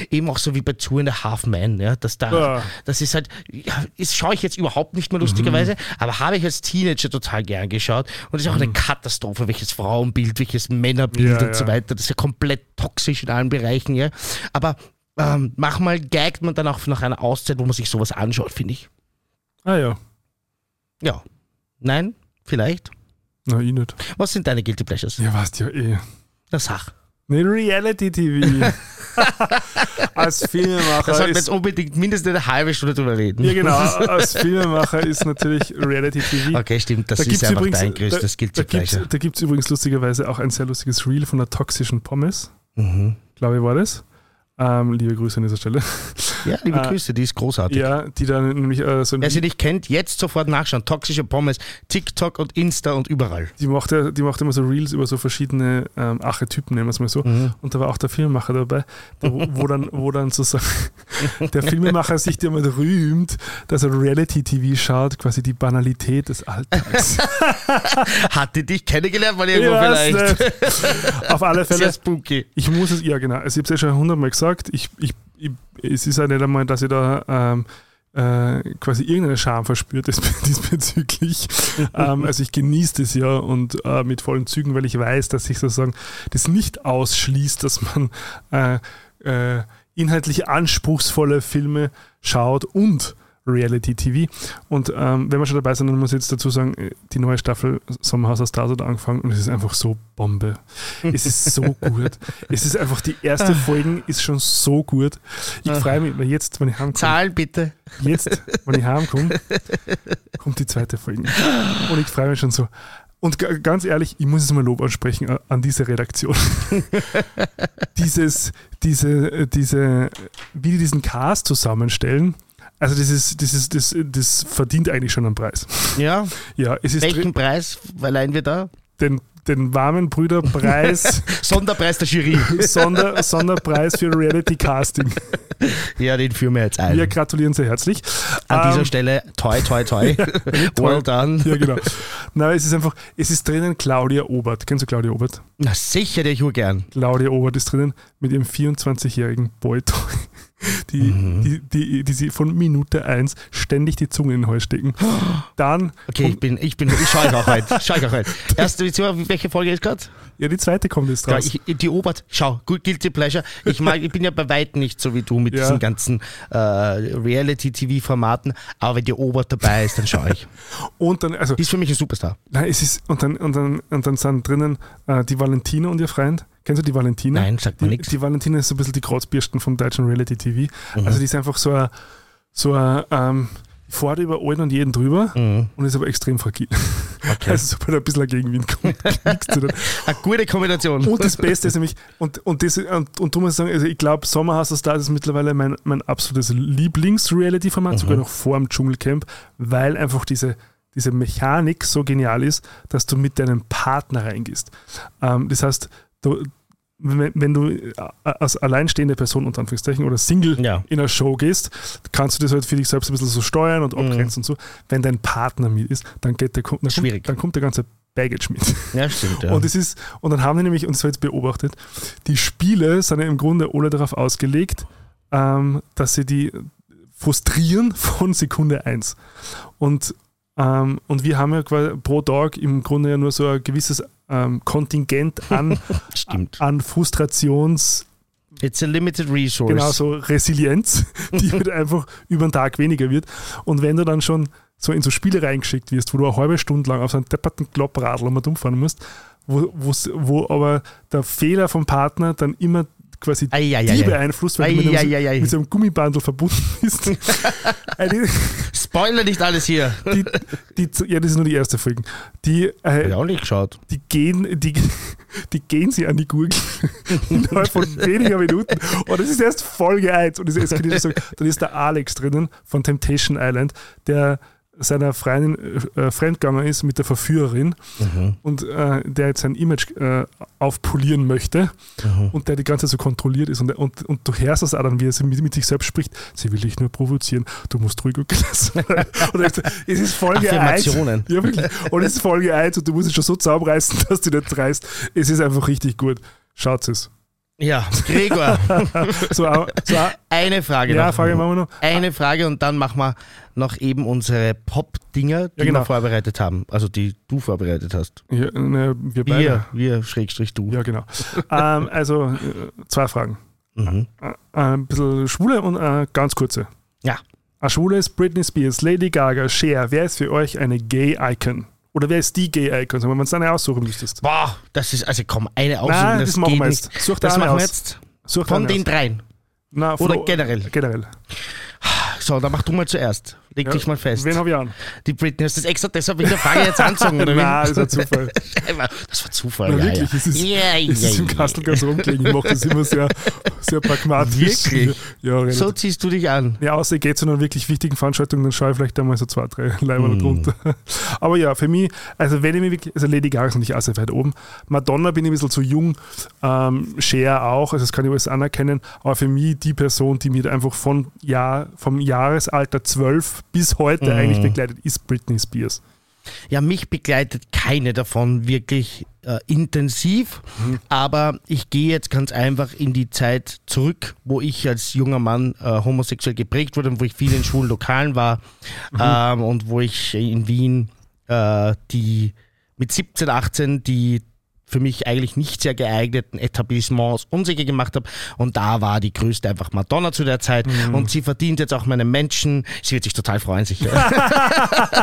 Eben auch so wie bei Two and a Half Men, ja, dass da, Ja. das ist halt, ja, ist, schaue ich jetzt überhaupt nicht mehr lustigerweise, aber habe ich als Teenager total gern geschaut und ist auch eine Katastrophe, welches Frauenbild, welches Männerbild Ja, und so weiter, das ist ja komplett toxisch in allen Bereichen, ja, aber ähm, manchmal gaggt man dann auch nach einer Auszeit, wo man sich sowas anschaut, finde ich. Ah ja. Ja. Nein? Vielleicht? Na, ich nicht. Was sind deine Guilty Pleasures? Ja, weißt ja eh. Na sag. Ne, Reality-TV. [laughs] Als Filmemacher Da sollten wir jetzt unbedingt mindestens eine halbe Stunde drüber reden. Ja, genau. [laughs] Als Filmemacher ist natürlich Reality TV. Okay, stimmt. Das Da ist einfach übrigens, dein größtes Guilty Pleasure. da gibt's übrigens lustigerweise auch ein sehr lustiges Reel von der toxischen Pommes. Mhm. Glaube ich, war das. Ähm, liebe Grüße an dieser Stelle. Ja, liebe Äh, Grüße, die ist großartig. Ja, die dann nämlich äh, so Wer sie nicht kennt, jetzt sofort nachschauen. Toxische Pommes, TikTok und Insta und überall. die macht, ja, die macht immer so Reels über so verschiedene ähm, Archetypen, nennen wir es mal so. Mhm. Und da war auch der Filmemacher dabei, der, wo, wo dann, wo dann sozusagen [laughs] der Filmemacher sich mal rühmt, dass er Reality-TV schaut, quasi die Banalität des Alltags. [laughs] Hatte dich kennengelernt, weil irgendwo weiß vielleicht. [laughs] Auf alle Fälle, Sehr spooky. ich muss es, ja genau, also ich habe es ja schon hundertmal gesagt, ich, ich, ich, es ist ja nicht einmal, dass ich da ähm, äh, quasi irgendeine Scham verspürt [laughs] diesbezüglich. ähm, [laughs] also ich genieße das ja und äh, mit vollen Zügen, weil ich weiß, dass sich sozusagen das nicht ausschließt, dass man äh, äh, inhaltlich anspruchsvolle Filme schaut und Reality TV. Und ähm, wenn wir schon dabei sind, dann muss ich jetzt dazu sagen, äh, die neue Staffel Sommerhaus aus Stars hat angefangen und es ist einfach so Bombe. Es ist so [laughs] gut. Es ist einfach, die erste Folge ist schon so gut. Ich freue mich, weil jetzt, wenn ich heimkomme, Zahlen bitte. jetzt, wenn ich heimkomme, kommt die zweite Folge. Und ich freue mich schon so. Und ga- ganz ehrlich, ich muss jetzt mal Lob ansprechen a- an diese Redaktion. [laughs] Dieses, diese, äh, diese, wie die diesen Cast zusammenstellen, also das ist, das ist, das, das verdient eigentlich schon einen Preis. Ja. Ja, es ist Welchen Preis verleihen wir da? den, den warmen Brüderpreis, [laughs] Sonderpreis der Jury. [laughs] Sonder, Sonderpreis für Reality Casting. [laughs] ja, den führen wir jetzt ein. Wir gratulieren sehr herzlich. An dieser Ähm, Stelle, toi, toi, toi. well done. Ja, genau. Nein, es ist einfach, es ist drinnen Claudia Obert. Kennst du Claudia Obert? Na sicher, der ich gern. Claudia Obert ist drinnen mit ihrem 24-jährigen Boytoy. Die, die, die, die sie von Minute 1 ständig die Zunge in den Hals stecken. Dann, Okay, ich bin, ich bin, ich schaue ich auch heute. Schau ich auch heute. Erste, welche Folge ist gerade? ja, die zweite kommt jetzt Ja, raus. ich, die Obert, schau, gut, Guilty Pleasure. Ich, mag, ich bin ja bei weitem nicht so wie du mit [laughs] Ja. diesen ganzen äh, Reality-TV-Formaten, aber wenn die Obert dabei ist, dann schaue ich. [laughs] Und dann, also, Die ist für mich ein Superstar. nein, es ist, und dann, und dann, und dann sind drinnen äh, die Valentina und ihr Freund. Kennst du die Valentina? Nein, sagt mir Die, nichts. die Valentina ist so ein bisschen die Kreuzbirsten vom deutschen Reality-TV. Mhm. Also die ist einfach so ein, so ein ähm, fährt über allen und jeden drüber Mhm. und ist aber extrem fragil. Okay. [laughs] Also sobald ein bisschen ein Gegenwind kommt. [laughs] Eine gute Kombination. Und das Beste ist nämlich, und, und, das, und, und du musst sagen, also ich glaube, Sommerhaus der Stars ist mittlerweile mein, mein absolutes Lieblings-Reality-Format, sogar noch vor dem Dschungelcamp, weil einfach diese, diese Mechanik so genial ist, dass du mit deinem Partner reingehst. Ähm, das heißt, du, wenn, wenn du äh, als alleinstehende Person unter Anführungszeichen oder Single Ja. in eine Show gehst, kannst du das halt für dich selbst ein bisschen so steuern und abgrenzen und so. Wenn dein Partner mit ist, dann, geht der, dann, Schwierig. kommt, dann kommt der ganze Baggage mit. Ja, stimmt. Ja. Und es ist, und dann haben die nämlich, und das habe ich jetzt beobachtet, die Spiele sind ja im Grunde alle darauf ausgelegt, ähm, dass sie die frustrieren [laughs] von Sekunde 1. Und, ähm, und wir haben ja quasi pro Tag im Grunde ja nur so ein gewisses ähm, Kontingent [laughs] an, an Frustrations, It's a limited resource. genau so Resilienz, [laughs] die halt einfach über den Tag weniger wird. Und wenn du dann schon so in so Spiele reingeschickt wirst, wo du eine halbe Stunde lang auf so einen depperten Kloppradl mal umfahren musst, wo, wo aber der Fehler vom Partner dann immer quasi Eieiei. die beeinflusst, weil du mit, einem, mit so einem Gummibandel verbunden bist. [laughs] Eine- Spoiler nicht alles hier. die, die, ja, das ist nur die erste Folge. Die, Hab ich äh, auch nicht geschaut. die, gehen, die, die gehen sie an die Gurgel [laughs] innerhalb von [laughs] weniger Minuten. Und das ist erst Folge 1. Und das eskaliert so. Dann ist der Alex drinnen von Temptation Island, der seiner Freundin äh, fremdgegangen ist mit der Verführerin Mhm. und äh, der jetzt sein Image äh, aufpolieren möchte Mhm. und der die ganze Zeit so kontrolliert ist. Und, und, und du hörst das auch dann, wie er mit, mit sich selbst spricht. Sie will dich nur provozieren. Du musst ruhig und sagt, [laughs] es ist Folge 1. Affirmationen. Ja, wirklich. Und es ist Folge 1 und du musst es schon so zusammenreißen, [laughs] dass du nicht reißt. Es ist einfach richtig gut. Schaut es. Ja, Gregor, [laughs] So, so, eine Frage ja, noch. Frage machen wir noch. Eine Frage und dann machen wir noch eben unsere Pop-Dinger, die Ja, genau. wir vorbereitet haben. Also die du vorbereitet hast. Ja, ne, wir beide. Wir, wir Schrägstrich du. Ja, genau. ähm, also, äh, zwei Fragen. Mhm. Äh, ein bisschen Schwule und äh, ganz kurze. Ja. Eine Schwule ist Britney Spears, Lady Gaga, Cher. Wer ist für euch eine Gay-Icon? Oder wer ist die Gay-Icon? Wenn man es eine aussuchen müsstest. Boah, das ist, also komm, eine aussuchen, Nein, das, das machen wir nicht. jetzt. Such Das machen wir jetzt Such von den dreien. Na, Oder generell. Generell. So, dann mach du mal zuerst. Leg Ja, dich mal fest. Wen habe ich an? Die Britney, hast du das extra deshalb in der Frage jetzt [laughs] anzogen? Oder? Nein, das war Zufall. [laughs] Das war Zufall, Na, ja, wirklich, ja. es ist, ja, es ist im. Kastel ganz rumgelegen. Ich mache das immer sehr, sehr pragmatisch. Wirklich? Ja, relativ. So ziehst du dich an. Ja, außer ich gehe zu einer wirklich wichtigen Veranstaltung, dann schaue ich vielleicht einmal so zwei, drei Leiber Hm. drunter. [laughs] Aber ja, für mich, also wenn ich mich wirklich, also Lady Gaga ist auch sehr weit oben. Madonna bin ich ein bisschen zu jung, ähm, Cher auch, also das kann ich alles anerkennen. Aber für mich die Person, die mir einfach von Jahr, vom Jahresalter 12 bis heute Mhm. eigentlich begleitet, ist Britney Spears. Ja, mich begleitet keine davon wirklich äh, intensiv, Mhm. aber ich gehe jetzt ganz einfach in die Zeit zurück, wo ich als junger Mann äh, homosexuell geprägt wurde und wo ich viel in schwulen Lokalen war Mhm. ähm, und wo ich in Wien äh, die mit 17, 18 die für mich eigentlich nicht sehr geeigneten Etablissements unsicher gemacht habe. Und da war die größte einfach Madonna zu der Zeit. Mhm. Und sie verdient jetzt auch meinen Menschen. Sie wird sich total freuen, sicher.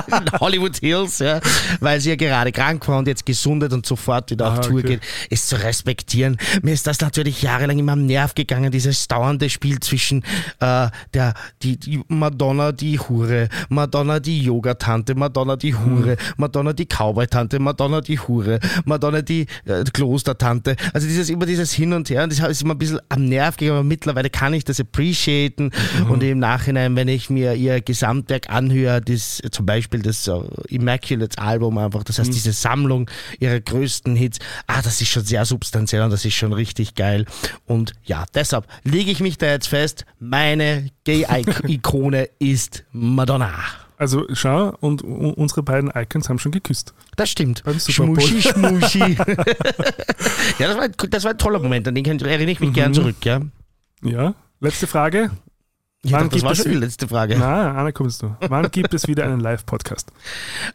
in [laughs] Hollywood Hills, ja, weil sie ja gerade krank war und jetzt gesundet und sofort wieder auf Ah, Tour okay. geht, ist zu respektieren. Mir ist das natürlich jahrelang immer am Nerv gegangen, dieses dauernde Spiel zwischen äh, der, die, die Madonna, die Hure, Madonna, die Yoga-Tante, Madonna, die Hure, Madonna, die Cowboy-Tante, Madonna, die Hure, Madonna, die äh, Klostertante. Also dieses, immer dieses Hin und Her, und das ist immer ein bisschen am Nerv gegangen, aber mittlerweile kann ich das appreciaten und im Nachhinein, wenn ich mir ihr Gesamtwerk anhöre, das, zum Beispiel das äh, Immaculate Album einfach, das heißt diese Sammlung ihrer größten Hits, ah, das ist schon sehr substanziell und das ist schon richtig geil. Und ja, deshalb lege ich mich da jetzt fest, meine Gay-Ikone ist Madonna. Also schau, und unsere beiden Icons haben schon geküsst. Das stimmt. Schmuschi, schmuschi. [laughs] ja, das war, ein- das war ein toller Moment, an den erinnere ich mich gern zurück, ja. Ja. Letzte Frage. Ich Wann das gibt war es schon die wieder- letzte Frage. Na, Anna, kommst du. Wann gibt es wieder einen Live-Podcast?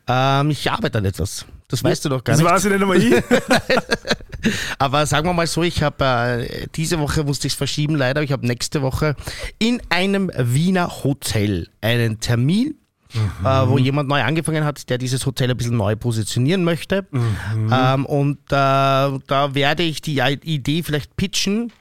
Ähm, ich arbeite an etwas. Das weißt du doch gar Das nicht. weiß ich nicht einmal ich. [laughs] Aber sagen wir mal so, ich habe äh, diese Woche musste ich es verschieben leider. Ich habe nächste Woche in einem Wiener Hotel einen Termin. Äh, wo jemand neu angefangen hat, der dieses Hotel ein bisschen neu positionieren möchte. Ähm, und äh, da werde ich die Idee vielleicht pitchen,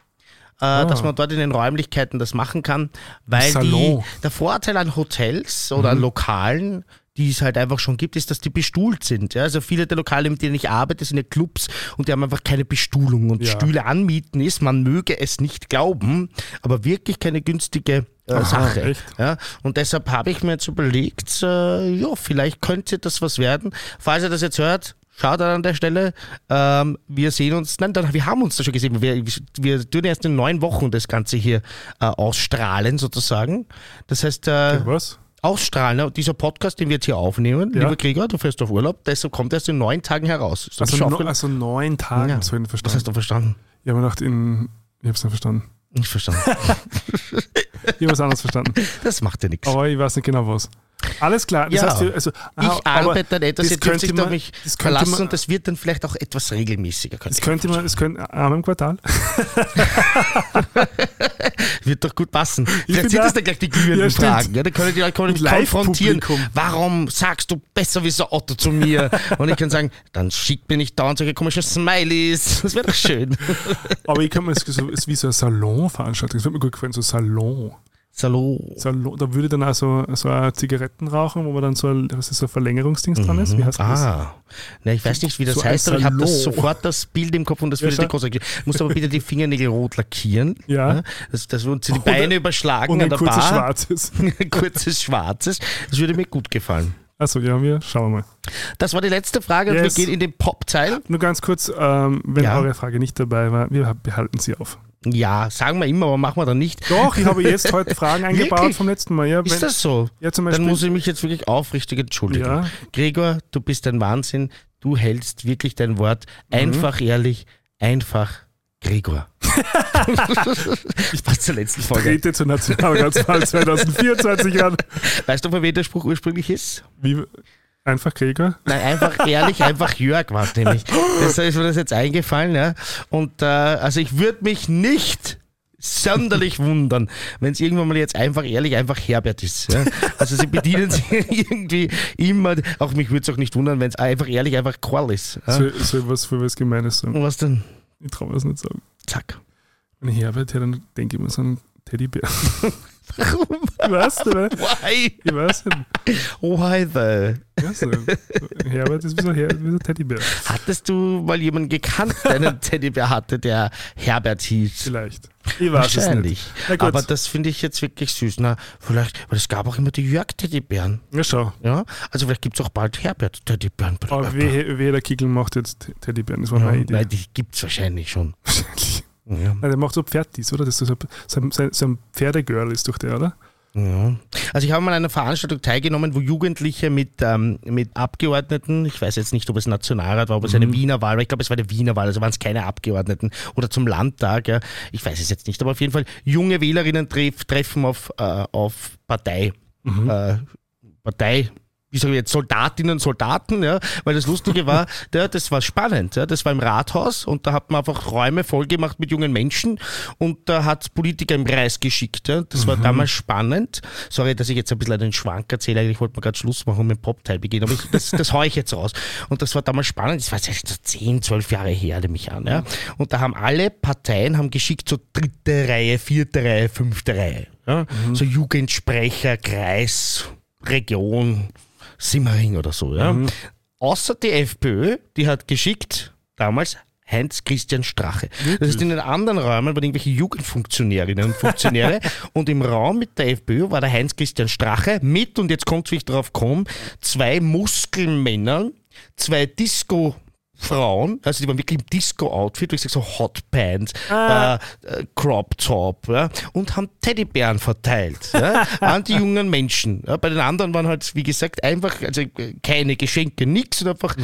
äh, dass man dort in den Räumlichkeiten das machen kann, weil die, der Vorteil an Hotels oder an Lokalen, die es halt einfach schon gibt, ist, dass die bestuhlt sind. Ja? Also viele der Lokale, mit denen ich arbeite, sind ja Clubs und die haben einfach keine Bestuhlung. Und Ja. Stühle anmieten ist, man möge es nicht glauben, aber wirklich keine günstige äh, Aha, Sache. echt? Ja? Und deshalb habe ich mir jetzt überlegt, äh, ja, vielleicht könnte das was werden. Falls ihr das jetzt hört, Schaut an der Stelle. Ähm, wir sehen uns, nein, dann, wir haben uns da schon gesehen. Wir, wir tun erst in neun Wochen das Ganze hier äh, ausstrahlen, sozusagen. Das heißt, äh, Was? Ausstrahlen, ne? dieser Podcast, den wir jetzt hier aufnehmen, Ja. lieber Gregor, du fährst auf Urlaub, deshalb kommt erst in neun Tagen heraus. Ist Also, no, also neun Tagen, Ja. so verstanden. hast du verstanden. Ich habe mir gedacht, in, ich habe es nicht verstanden. Nicht verstanden. [laughs] Ich habe was anderes verstanden. Das macht ja nichts. Aber ich weiß nicht genau was. Alles klar. Das Ja. heißt, also, aha, Ich arbeite an etwas, das ihr dürft könnte man- mich das könnte verlassen man- und das wird dann vielleicht auch etwas regelmäßiger. Könnte Das könnte man, das könnte einmal im Quartal. [laughs] Wird doch gut passen. Vielleicht sind da- das dann gleich die glühenden Ja, stimmt. Fragen. Ja, da können die mich konfrontieren. Warum sagst du besser wie so Otto zu mir? [laughs] Und ich kann sagen, dann schickt mir nicht dauernd solche komischen Smileys. [laughs] Das wäre doch schön. Aber ich kann mir das so, ist wie so eine Salonveranstaltung. Das würde mir gut gefallen, so Salon. Salon. Salon. Da würde ich dann auch so, Zigaretten rauchen, wo man dann so ein, ist, so ein Verlängerungsdings dran ist. Wie heißt das? Ah, na, ich weiß nicht, wie das So heißt, aber ich habe sofort das Bild im Kopf und das Ja, würde dir schau. groß erklären. Musst aber bitte die Fingernägel rot lackieren. Ja. Dass, dass wir uns die Oder- Beine überschlagen Und an ein der kurzes Bar. Schwarzes. [laughs] Kurzes Schwarzes. Das würde mir gut gefallen. Achso, ja, wir schauen mal. Das war die letzte Frage und Yes. wir gehen in den Pop-Teil. Nur ganz kurz, ähm, wenn Ja. eure Frage nicht dabei war, wir behalten sie auf. Ja, sagen wir immer, aber machen wir dann nicht. Doch, ich habe jetzt heute Fragen [laughs] eingebaut vom letzten Mal. Ja, wenn, Ist das so? ja zum Dann Beispiel. muss ich mich jetzt wirklich aufrichtig entschuldigen. Ja. Gregor, du bist ein Wahnsinn. Du hältst wirklich dein Wort. Mhm. Einfach ehrlich, einfach Gregor. [laughs] [laughs] Passt zur letzten Folge. Trete zur Nationalratswahl 2024 an. Weißt du, von wem der Spruch ursprünglich ist? Wie, einfach Gregor? Nein, einfach ehrlich, einfach Jörg war es nämlich. Deshalb ist mir das jetzt eingefallen. Ja. Und äh, also ich würde mich nicht sonderlich wundern, wenn es irgendwann mal jetzt einfach ehrlich einfach Herbert ist. Ja. Also sie bedienen sich [laughs] irgendwie immer, auch mich würde es auch nicht wundern, wenn es einfach ehrlich einfach Karl ist. Ja. Soll, soll was für was Gemeines sagen? Und was denn? Ich traue mir das nicht sagen. Zack. Wenn ich Herbert hätte, dann denke ich mir so einen Teddybär. [laughs] Warum? Ich weiß nicht, ne? Why? Ich weiß nicht. Why the? Ich weiß nicht. Herbert ist wie so, ein Her wie so Teddybär. Hattest du mal jemanden gekannt, [laughs] der einen Teddybär hatte, der Herbert hieß? Vielleicht. Ich weiß es nicht. Wahrscheinlich. Na gut. Aber das finde ich jetzt wirklich süß. Na, vielleicht, weil es gab auch immer die Jörg-Teddybären. Ja, schau. Ja, also vielleicht gibt es auch bald Herbert-Teddybären. Aber wehe, wehe, der Kickel macht jetzt Teddybären. Das war ja, meine Idee. nein, die gibt es wahrscheinlich schon. Wahrscheinlich. [laughs] Ja. Nein, der macht so Pferdis, oder? Das ist so, so, ein- so ein Pferdegirl ist doch der, oder? Ja. Also ich habe mal an einer Veranstaltung teilgenommen, wo Jugendliche mit, ähm, mit Abgeordneten, ich weiß jetzt nicht, ob es Nationalrat war, ob es eine Wiener Wahl war, ich glaube es war eine Wiener Wahl, also waren es keine Abgeordneten oder zum Landtag, ja. ich weiß es jetzt nicht, aber auf jeden Fall junge Wählerinnen treff, treffen auf, äh, auf Partei, äh, Partei, wie sage ich jetzt, Soldatinnen und Soldaten, ja, weil das Lustige war, [laughs] ja, das war spannend, ja, das war im Rathaus und da hat man einfach Räume vollgemacht mit jungen Menschen und da hat Politiker im Kreis geschickt, ja, das war damals spannend. Sorry, dass ich jetzt ein bisschen einen Schwank erzähle, eigentlich wollte man gerade Schluss machen und mit dem Pop-Teil beginnen, aber ich, das, das haue ich jetzt raus. Und das war damals spannend, das war jetzt so 10, 12 Jahre her, nehme ich an, ja, und da haben alle Parteien haben geschickt so dritte Reihe, vierte Reihe, fünfte Reihe, ja, so Jugendsprecher, Kreis, Region, Simmering oder so. Ja. Außer die FPÖ, die hat geschickt damals Heinz-Christian Strache. Das ist in den anderen Räumen waren irgendwelche Jugendfunktionärinnen und Funktionäre [laughs] und im Raum mit der FPÖ war der Heinz-Christian Strache mit, und jetzt kommt wie ich drauf komme, zwei Muskelmännern, zwei Disco Frauen, also die waren wirklich im Disco-Outfit, wie gesagt, so Hotpants, Ah. äh, äh, Crop Top ja, und haben Teddybären verteilt ja, [laughs] an die jungen Menschen. Ja, bei den anderen waren halt, wie gesagt, einfach also äh, keine Geschenke, nichts und einfach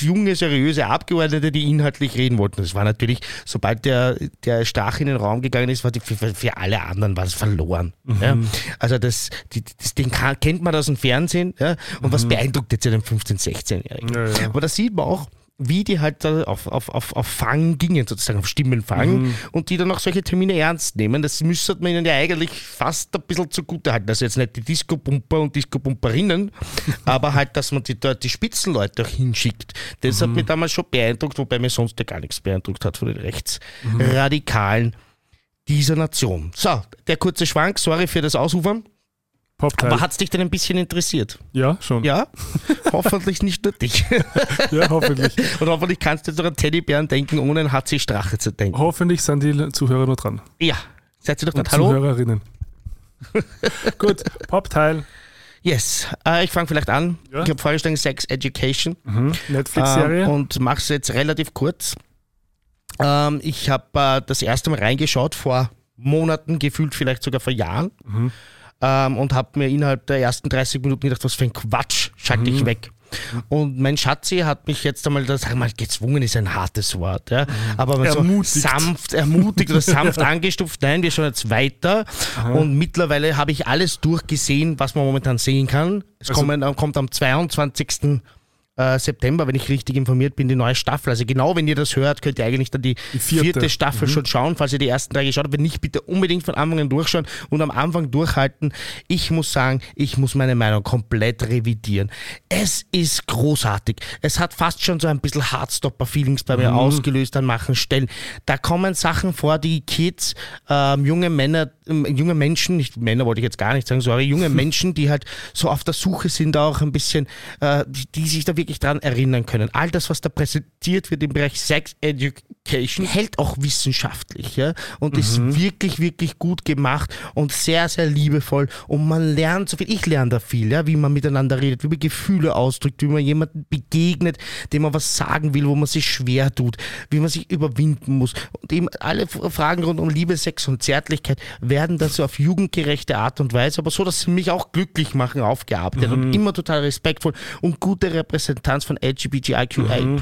junge, seriöse Abgeordnete, die inhaltlich reden wollten. Das war natürlich, sobald der, der Stach in den Raum gegangen ist, war die, für, für alle anderen war es verloren. Ja. Also das, die, das Ding kennt man aus dem Fernsehen und was beeindruckt jetzt den 15-, 16-Jährigen. Ja, ja. Aber da sieht man auch, wie die halt auf, auf, auf, auf Fang gingen, sozusagen auf Stimmenfang Mhm. und die dann auch solche Termine ernst nehmen. Das müsste man ihnen ja eigentlich fast ein bisschen zugute halten. Also jetzt nicht die Disco-Pumper und Disco-Pumperinnen, [laughs] aber halt, dass man die, dort die Spitzenleute auch hinschickt. Das Mhm. hat mich damals schon beeindruckt, wobei mir sonst ja gar nichts beeindruckt hat von den Mhm. Rechtsradikalen dieser Nation. So, der kurze Schwank, sorry für das Ausufern. Popteil. Aber hat es dich denn ein bisschen interessiert? ja, schon. Ja? [laughs] Hoffentlich nicht nur dich. [laughs] Ja, hoffentlich. [laughs] Und hoffentlich kannst du jetzt noch an Teddybären denken, ohne an HC Strache zu denken. hoffentlich sind die Zuhörer noch dran. Ja, seid ihr doch Und dran. Hallo? Zuhörerinnen. Gut, Popteil. Yes. Äh, ich fange vielleicht an. Ja. Ich habe vorgeschlagen Sex Education. Mhm. Netflix-Serie. Ähm, und mache es jetzt relativ kurz. Ähm, ich habe äh, das erste Mal reingeschaut vor Monaten, gefühlt vielleicht sogar vor Jahren. Mhm. Ähm, und habe mir innerhalb der ersten 30 Minuten gedacht, was für ein Quatsch, schalte Mhm. ich weg. Und mein Schatzi hat mich jetzt einmal, das sag mal, gezwungen ist ein hartes Wort, ja. aber mal so Ermutigt. sanft, ermutigt oder sanft [laughs] angestuft. Nein, wir schauen jetzt weiter. Und mittlerweile habe ich alles durchgesehen, was man momentan sehen kann. Es Also- kommen, kommt am 22. äh, September, wenn ich richtig informiert bin, die neue Staffel. Also genau, wenn ihr das hört, könnt ihr eigentlich dann die, Die vierte. vierte, Staffel schon schauen, falls ihr die ersten drei geschaut habt. Wenn nicht, bitte unbedingt von Anfang an durchschauen und am Anfang durchhalten. Ich muss sagen, ich muss meine Meinung komplett revidieren. Es ist großartig. Es hat fast schon so ein bisschen Hardstopper-Feelings bei mir ausgelöst an manchen Stellen. Da kommen Sachen vor, die Kids, ähm, junge Männer, junge Menschen, nicht Männer wollte ich jetzt gar nicht sagen, sorry, junge [laughs] Menschen, die halt so auf der Suche sind, auch ein bisschen, äh, die, die sich da wirklich dran erinnern können. All das, was da präsentiert wird im Bereich Sex Education, hält auch wissenschaftlich ja? und ist wirklich, wirklich gut gemacht und sehr, sehr liebevoll und man lernt so viel. Ich lerne da viel, ja? wie man miteinander redet, wie man Gefühle ausdrückt, wie man jemanden begegnet, dem man was sagen will, wo man sich schwer tut, wie man sich überwinden muss. Und eben alle Fragen rund um Liebe, Sex und Zärtlichkeit werden da so auf jugendgerechte Art und Weise, aber so, dass sie mich auch glücklich machen, aufgearbeitet und immer total respektvoll und gute Repräsentanz von LGBTIQI+.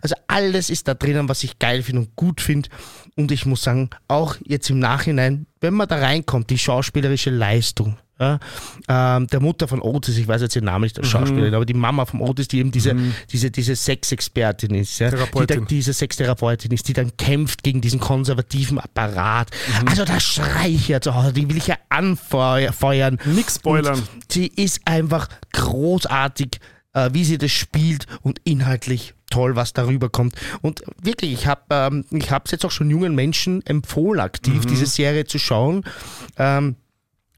Also alles ist da drinnen, was ich geil finde und gut finde. Und ich muss sagen, auch jetzt im Nachhinein, wenn man da reinkommt, die schauspielerische Leistung. Ja, ähm, der Mutter von Otis, ich weiß jetzt den Namen nicht als Schauspielerin, aber die Mama von Otis, die eben diese, diese, diese Sexexpertin ist, ja, die dann, diese Sextherapeutin ist, die dann kämpft gegen diesen konservativen Apparat. Also da schrei ich ja zu Hause, die will ich ja anfeuern. Nix spoilern. Und Sie ist einfach großartig, äh, wie sie das spielt und inhaltlich toll, was darüber kommt. Und wirklich, ich habe ähm, ich es jetzt auch schon jungen Menschen empfohlen, aktiv diese Serie zu schauen. Ähm,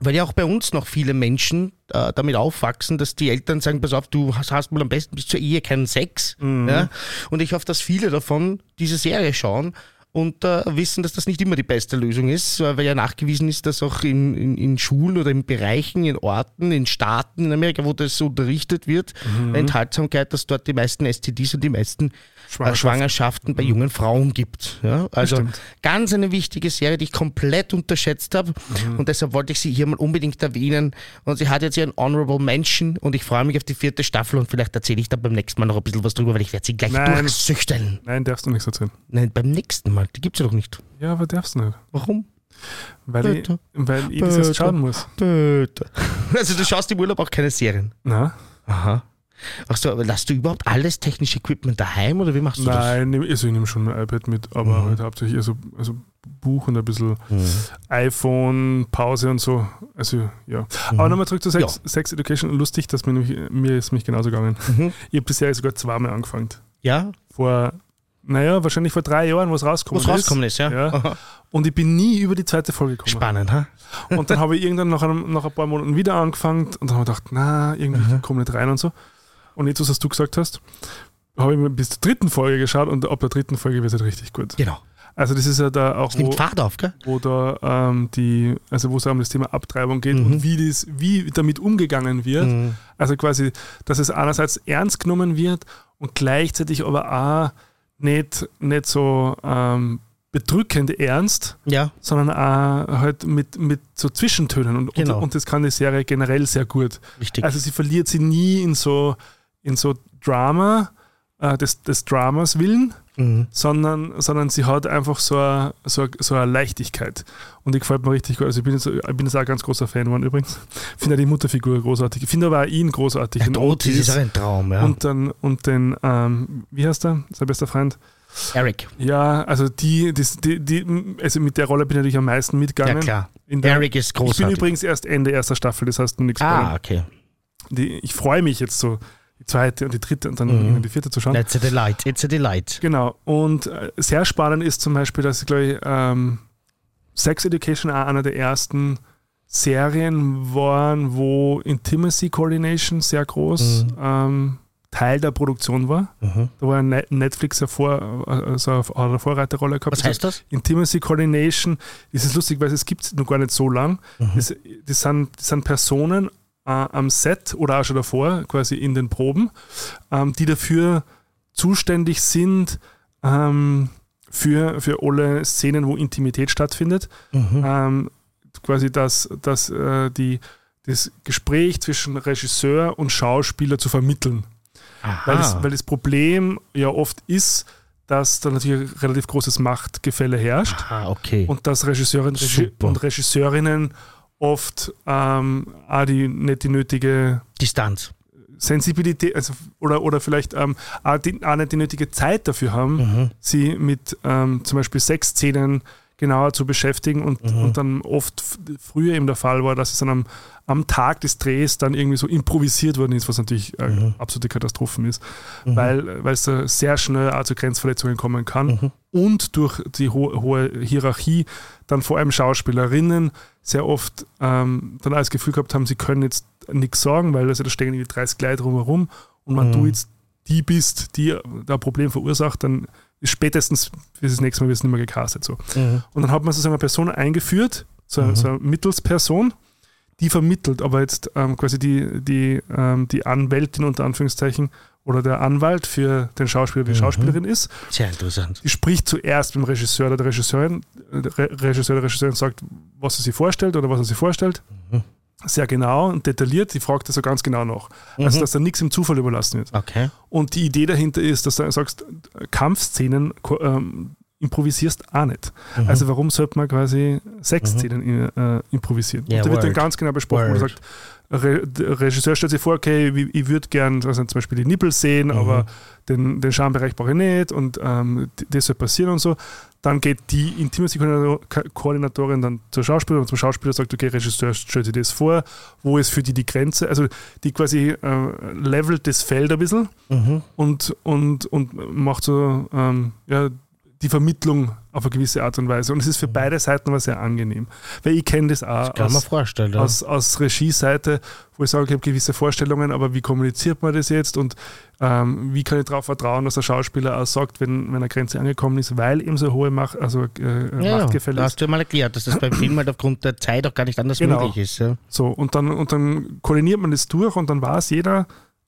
weil ja auch bei uns noch viele Menschen äh, damit aufwachsen, dass die Eltern sagen, pass auf, du hast, hast mal am besten bis zur Ehe keinen Sex. Ja? Und ich hoffe, dass viele davon diese Serie schauen und äh, wissen, dass das nicht immer die beste Lösung ist, weil ja nachgewiesen ist, dass auch in, in, in Schulen oder in Bereichen, in Orten, in Staaten in Amerika, wo das unterrichtet wird, Enthaltsamkeit, dass dort die meisten STDs und die meisten Schwangerschaften, Schwangerschaften. Schwangerschaften bei jungen Frauen gibt. Ja? Also ganz eine wichtige Serie, die ich komplett unterschätzt habe und deshalb wollte ich sie hier mal unbedingt erwähnen und sie hat jetzt ihren Honorable Mention und ich freue mich auf die vierte Staffel und vielleicht erzähle ich da beim nächsten Mal noch ein bisschen was drüber, weil ich werde sie gleich Nein. durchsüchteln. Nein, darfst du nichts erzählen. Nein, beim nächsten Mal, die gibt es ja doch nicht. Ja, aber darfst du nicht. Warum? Weil ich, Bitte. weil ich das jetzt schauen muss. Bitte. [laughs] Also du schaust im Urlaub auch keine Serien. Na? Aha. Ach so, aber lässt du überhaupt alles technische Equipment daheim oder wie machst du Nein, nehm- also ich nehme schon mein iPad mit, aber halt hauptsächlich also, also Buch und ein bisschen das? iPhone, Pause und so. Also ja. Aber nochmal zurück zu Sex, Ja. Sex Education. Lustig, dass mir, mir ist mich genauso gegangen. Mhm. Ich habe Serie sogar zweimal angefangen. Ja, Vor, naja, wahrscheinlich vor drei Jahren, wo es rausgekommen was rausgekommen ist, ja. Ja. Und ich bin nie über die zweite Folge gekommen. Spannend, ha? Und dann habe ich irgendwann nach, einem, nach ein paar Monaten wieder angefangen und dann habe ich gedacht, na, irgendwie Mhm. komme nicht rein und so. Und jetzt, was du gesagt hast, habe ich mir bis zur dritten Folge geschaut und ab der dritten Folge wird es halt richtig gut. Genau. Also das ist ja da auch, wo, Fahrt auf, gell? wo da ähm, die, also wo es um das Thema Abtreibung geht Mhm. und wie, das, wie damit umgegangen wird. Mhm. Also quasi, dass es einerseits ernst genommen wird und gleichzeitig aber auch nicht, nicht so ähm, bedrückend ernst, Ja, sondern auch halt mit, mit so Zwischentönen. Und, Genau. und, und das kann die Serie generell sehr gut. richtig. Also sie verliert sie nie in so, in so Drama, äh, des, des Dramas willen, mhm. sondern, sondern sie hat einfach so eine, so, eine- so eine Leichtigkeit. Und die gefällt mir richtig gut. Also ich bin jetzt, ich bin jetzt auch ein ganz großer Fan geworden übrigens. Finde die Mutterfigur großartig. Ich finde aber auch ihn großartig. Den Otis ist auch ein Traum, ja. Und dann, und den, ähm, wie heißt er? Sein bester Freund? Eric, Ja, also die, die, die, die, also mit der Rolle bin ich natürlich am meisten mitgegangen. ja klar. In der, Eric ist ich bin großartig. übrigens erst Ende erster Staffel, das heißt nichts ah, okay. die, ich freue mich jetzt so, die zweite und die dritte und dann Mhm. die vierte zu schauen. It's a delight, it's a delight. Genau. Und äh, sehr spannend ist zum Beispiel, dass, glaube ich, ähm, Sex Education auch einer der ersten Serien waren, wo Intimacy Coordination sehr groß Mhm. ähm, Teil der Produktion war. Mhm. Da war Ne- Netflix eine, Vor, also eine Vorreiterrolle gehabt. Was heißt das? Intimacy Coordination, das ist lustig, weil es gibt es noch gar nicht so lang. Mhm. Das, das, sind, das sind Personen am Set oder auch schon davor, quasi in den Proben, ähm, die dafür zuständig sind, ähm, für, für alle Szenen, wo Intimität stattfindet. Mhm. Ähm, quasi, dass, dass äh, die, das Gespräch zwischen Regisseur und Schauspieler zu vermitteln. Weil das, Aha. weil das Problem ja oft ist, dass da natürlich ein relativ großes Machtgefälle herrscht Ah, okay. und dass Regisseurinnen und Regisseurinnen oft ähm, auch die, nicht die nötige Distanz. Sensibilität also, oder, oder vielleicht ähm, auch, die, auch nicht die nötige Zeit dafür haben, Mhm. sie mit ähm, zum Beispiel Sexszenen genauer zu beschäftigen und, Mhm. und dann oft früher eben der Fall war, dass es dann am, am Tag des Drehs dann irgendwie so improvisiert worden ist, was natürlich äh, Mhm. absolute Katastrophen ist, Mhm. weil, weil es da sehr schnell auch zu Grenzverletzungen kommen kann Mhm. und durch die ho hohe Hierarchie dann vor allem Schauspielerinnen sehr oft ähm, dann das Gefühl gehabt haben, sie können jetzt nichts sagen, weil also da stehen irgendwie 30 Leute drumherum und wenn Mhm. du jetzt die bist, die da ein Problem verursacht, dann spätestens für das nächste Mal wird es nicht mehr gecastet. So. Mhm. Und dann hat man sozusagen eine Person eingeführt, so, Mhm. so eine Mittelsperson, die vermittelt, aber jetzt ähm, quasi die, die, ähm, die Anwältin unter Anführungszeichen oder der Anwalt für den Schauspieler, die Mhm. Schauspielerin ist, Sehr interessant. die spricht zuerst mit dem Regisseur oder der Regisseurin, äh, der Re Regisseur oder Regisseurin sagt, was er sich vorstellt oder was er sich vorstellt. Mhm. Sehr genau und detailliert, die fragt das so ganz genau nach. Also, Mhm. dass da nichts im Zufall überlassen wird. Okay. Und die Idee dahinter ist, dass du sagst, Kampfszenen ähm, improvisierst auch nicht. Mhm. Also warum sollte man quasi Sexszenen äh, improvisieren? Ja, und da wird dann ganz genau besprochen, wo sagst, Re Regisseur stellt sich vor, okay, ich, ich würde gern also zum Beispiel die Nippel sehen, Mhm. aber den, den Schambereich brauche ich nicht und ähm, das soll passieren und so. Dann geht die Intimacy-Koordinatorin dann zur Schauspielerin und zum Schauspieler sagt, okay, Regisseur stellt sich das vor, wo ist für die die Grenze, also die quasi äh, levelt das Feld ein bisschen Mhm. und, und, und macht so ähm, ja, die Vermittlung auf eine gewisse Art und Weise. Und es ist für beide Seiten aber sehr angenehm. Weil ich kenne das auch Das aus, vorstellen. Ja. aus, aus Regieseite, wo ich sage, ich habe gewisse Vorstellungen, aber wie kommuniziert man das jetzt und ähm, wie kann ich darauf vertrauen, dass der Schauspieler auch sagt, wenn, wenn eine Grenze angekommen ist, weil eben so hohe Macht, also, äh, ja. Machtgefälle ist. hast du ja mal erklärt, dass das beim Film halt aufgrund der Zeit auch gar nicht anders Genau. möglich ist. Ja. So, und dann, und dann koordiniert man das durch und dann weiß jeder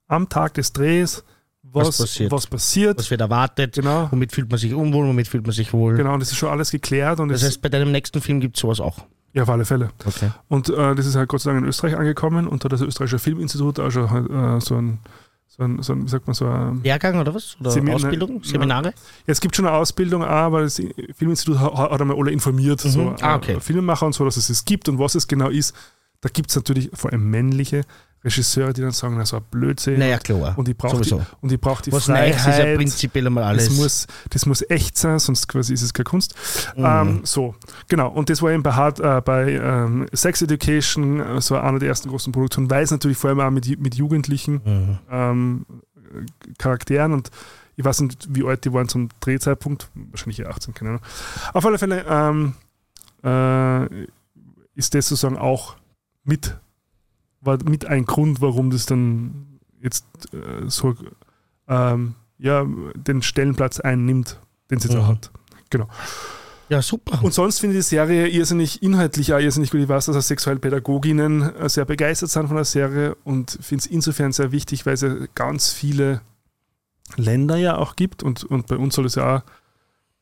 am Tag des Drehs, was, Was passiert. Was passiert. Was wird erwartet, genau. womit fühlt man sich unwohl, womit fühlt man sich wohl. Genau, und das ist schon alles geklärt und Das heißt, bei deinem nächsten Film gibt es sowas auch. ja, auf alle Fälle. Okay. Und äh, das ist halt Gott sei Dank in Österreich angekommen und da hat das österreichische Filminstitut auch schon halt, äh, so ein, so ein, so ein, wie sagt man, so ein, Lehrgang oder was? Oder Semi- Ausbildung? Seminare? ja, es gibt schon eine Ausbildung, auch, aber das Filminstitut hat, einmal alle informiert, Mhm. so Ah, äh, okay. Filmemacher und so, dass es es gibt und was es genau ist. Da gibt es natürlich vor allem männliche Regisseure, die dann sagen, so ein Blödsinn Naja, klar. und ich brauche die, und ich brauch die Was Neues ist ja Freiheit. prinzipiell einmal alles. Das muss, das muss echt sein, sonst quasi ist es keine Kunst. Mhm. Ähm, so, genau. Und das war eben bei, Hard, äh, bei ähm, Sex Education äh, so einer der ersten großen Produktionen, weil es natürlich vor allem auch mit, mit Jugendlichen Mhm. ähm, Charakteren und ich weiß nicht, wie alt die waren zum Drehzeitpunkt, wahrscheinlich eher 18, keine Ahnung. Auf alle Fälle ähm, äh, ist das sozusagen auch mit, war mit ein Grund, warum das dann jetzt äh, so ähm, ja, den Stellenplatz einnimmt, den sie Mhm. auch hat. Ja, super. Und sonst finde ich die Serie irrsinnig inhaltlich auch irrsinnig gut. Ich weiß, dass auch Sexualpädagoginnen äh, sehr begeistert sind von der Serie und finde es insofern sehr wichtig, weil sie ganz viele Länder ja auch gibt und, und bei uns soll es ja auch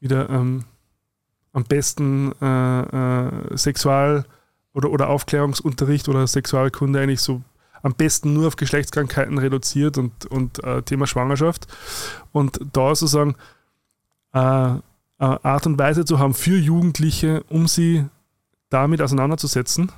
wieder ähm, am besten äh, äh, Sexual- oder, oder Aufklärungsunterricht oder Sexualkunde eigentlich so am besten nur auf Geschlechtskrankheiten reduziert und, und äh, Thema Schwangerschaft. Und da sozusagen äh, Art und Weise zu haben für Jugendliche, um sie damit auseinanderzusetzen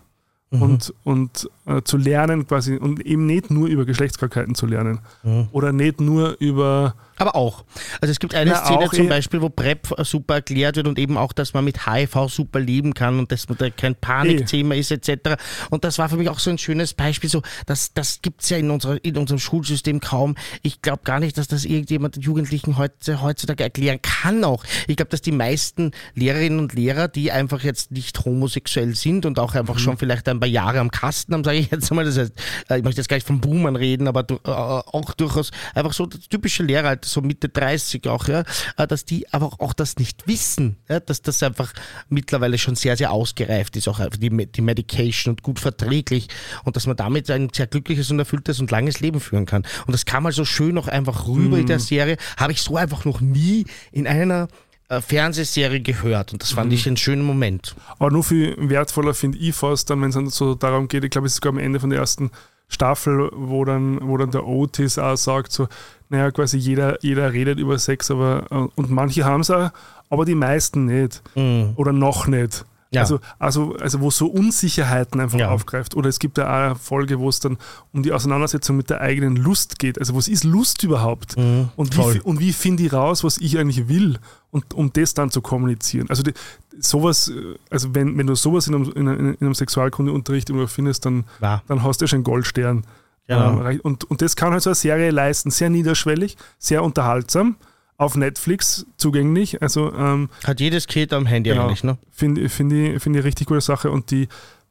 mhm. und, und äh, zu lernen quasi und eben nicht nur über Geschlechtskrankheiten zu lernen mhm. oder nicht nur über aber auch. Also es gibt eine ja, Szene zum eh. Beispiel, wo PrEP super erklärt wird und eben auch, dass man mit HIV super leben kann und dass man da kein Panikthema eh. ist etc. Und das war für mich auch so ein schönes Beispiel. So, das, das gibt es ja in, unserer, in unserem Schulsystem kaum. Ich glaube gar nicht, dass das irgendjemand den Jugendlichen heute, heutzutage erklären kann auch. Ich glaube, dass die meisten Lehrerinnen und Lehrer, die einfach jetzt nicht homosexuell sind und auch einfach mhm. schon vielleicht ein paar Jahre am Kasten haben, sage ich jetzt mal, das heißt, äh, ich möchte jetzt gar nicht von Boomern reden, aber äh, auch durchaus einfach so typische Lehrer, so Mitte 30 auch, ja, äh, dass die aber auch das nicht wissen, ja, dass das einfach mittlerweile schon sehr, sehr ausgereift ist, auch die, die Medication und gut verträglich und dass man damit ein sehr glückliches und erfülltes und langes Leben führen kann. Und das kam mal so schön noch einfach rüber mhm. in der mhm. Serie, habe ich so einfach noch nie in einer äh, Fernsehserie gehört und das fand mhm. ich einen schönen Moment. Aber nur viel wertvoller finde ich fast dann, wenn es so darum geht, ich glaube, es ist sogar am Ende von der ersten Staffel, wo dann, wo dann der Otis auch sagt, so, naja, quasi jeder, jeder redet über Sex, aber äh, und manche haben es auch, aber die meisten nicht. Mhm. Oder noch nicht. Ja. Also, also, also wo so Unsicherheiten einfach ja. aufgreift. Oder es gibt ja auch eine Folge, wo es dann um die Auseinandersetzung mit der eigenen Lust geht. Also was ist Lust überhaupt? Mhm, und, wie, und wie finde ich raus, was ich eigentlich will? Und um das dann zu kommunizieren. Also die, sowas, äh, also wenn, wenn du sowas in einem, in einem, in einem Sexualkundeunterricht immer findest, dann, ja. dann hast du ja schon einen Goldstern. Genau. Ähm, und, und das kann halt so eine Serie leisten. Sehr niederschwellig, sehr unterhaltsam auf Netflix zugänglich. Also, ähm, Hat jedes Kind am Handy genau, eigentlich, ne? Finde find ich, find ich richtig gute Sache und die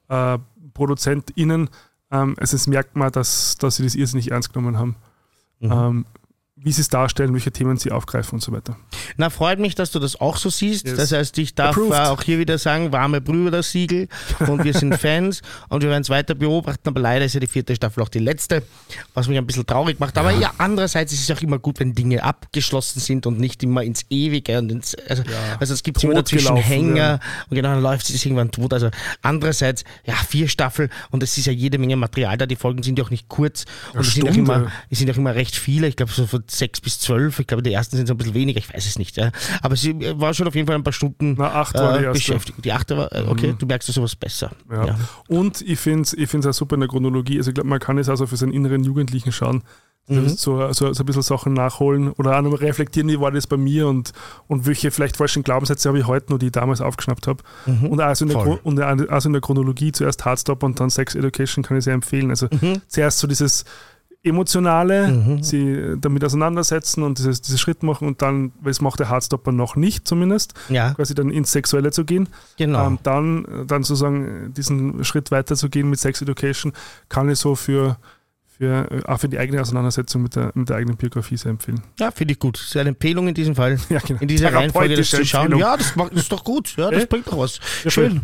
äh, ProduzentInnen, ähm, also es merkt man, dass, dass sie das irrsinnig ernst genommen haben. Mhm. Ähm, wie sie es darstellen, welche Themen sie aufgreifen und so weiter. Na, freut mich, dass du das auch so siehst. Yes. Das heißt, ich darf Approved. auch hier wieder sagen, warme Brüder Siegel und wir sind [laughs] Fans und wir werden es weiter beobachten, aber leider ist ja die vierte Staffel auch die letzte, was mich ein bisschen traurig macht. Aber ja, ja andererseits ist es auch immer gut, wenn Dinge abgeschlossen sind und nicht immer ins Ewige und ins, also, ja. also es gibt immer dazwischen Hänger ja. und genau, dann läuft es irgendwann tot. Also andererseits, ja, vier Staffel und es ist ja jede Menge Material da, die Folgen sind ja auch nicht kurz und es sind, auch immer, es sind auch immer recht viele, ich glaube so von sechs bis zwölf. Ich glaube, die ersten sind so ein bisschen weniger, ich weiß es nicht. Ja. Aber sie war schon auf jeden Fall ein paar Stunden Na, acht war die äh, erste. beschäftigt. Die achte war, äh, okay, mhm. du merkst sowas besser. Ja. ja. Und ich finde es ich auch super in der Chronologie. Also ich glaube, man kann es also für seinen inneren Jugendlichen schauen. Mhm. So, so, so ein bisschen Sachen nachholen oder auch noch reflektieren, wie war das bei mir und, und welche vielleicht falschen Glaubenssätze habe ich heute noch, die ich damals aufgeschnappt habe. Mhm. Und, also in der, und also in der Chronologie zuerst Hardstop und dann Sex Education kann ich sehr empfehlen. Also mhm. zuerst so dieses Emotionale, mhm. sie damit auseinandersetzen und dieses, diesen Schritt machen und dann, weil es macht der Hardstopper noch nicht zumindest, ja. quasi dann ins Sexuelle zu gehen. Genau. Ähm, dann, dann sozusagen diesen Schritt weiter zu gehen mit Sex Education, kann ich so für, für, auch für die eigene Auseinandersetzung mit der, mit der eigenen Biografie sehr empfehlen. Ja, finde ich gut. Das ist eine Empfehlung in diesem Fall. [laughs] Ja, genau. In dieser Reihenfolge das zu schauen. Ja, das, macht, das ist doch gut. Ja, das äh? bringt doch was. Ja, Schön.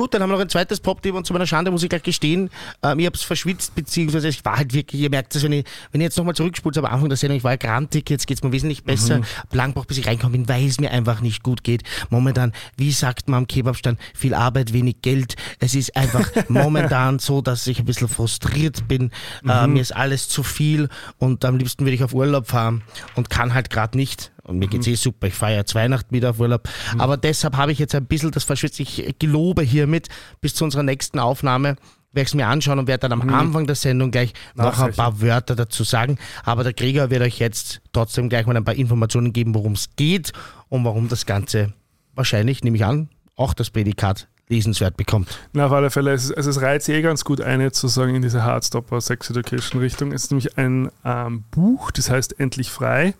Gut, dann haben wir noch ein zweites Pop-Thema und zu meiner Schande muss ich gleich gestehen, ähm, ich habe es verschwitzt, beziehungsweise ich war halt wirklich, ihr merkt es, wenn ich, wenn ich jetzt nochmal zurückspult, am Anfang der Sendung, ich war ja grantig, jetzt geht es mir wesentlich besser. Mhm. Lang braucht, bis ich reinkomme bin, weil es mir einfach nicht gut geht. Momentan, wie sagt man am Kebabstand, viel Arbeit, wenig Geld. Es ist einfach [laughs] momentan so, dass ich ein bisschen frustriert bin. Äh, mhm. Äh, mir ist alles zu viel und am liebsten würde ich auf Urlaub fahren und kann halt gerade nicht. Und mir geht's mhm. eh super. Ich feiere jetzt Weihnachten wieder auf Urlaub. Mhm. Aber deshalb habe ich jetzt ein bisschen das verschwitzt. Ich gelobe hiermit bis zu unserer nächsten Aufnahme werde ich es mir anschauen und werde dann am mhm. Anfang der Sendung gleich noch ein paar Wörter dazu sagen. Aber der Krieger wird euch jetzt trotzdem gleich mal ein paar Informationen geben, worum es geht und warum das Ganze wahrscheinlich, nehme ich an, auch das Prädikat lesenswert bekommt. Na, auf alle Fälle, es, also es reizt eh ganz gut eine, zu sagen, in diese Hardstopper Sex Education Richtung. Es ist nämlich ein ähm, Buch, das heißt Endlich frei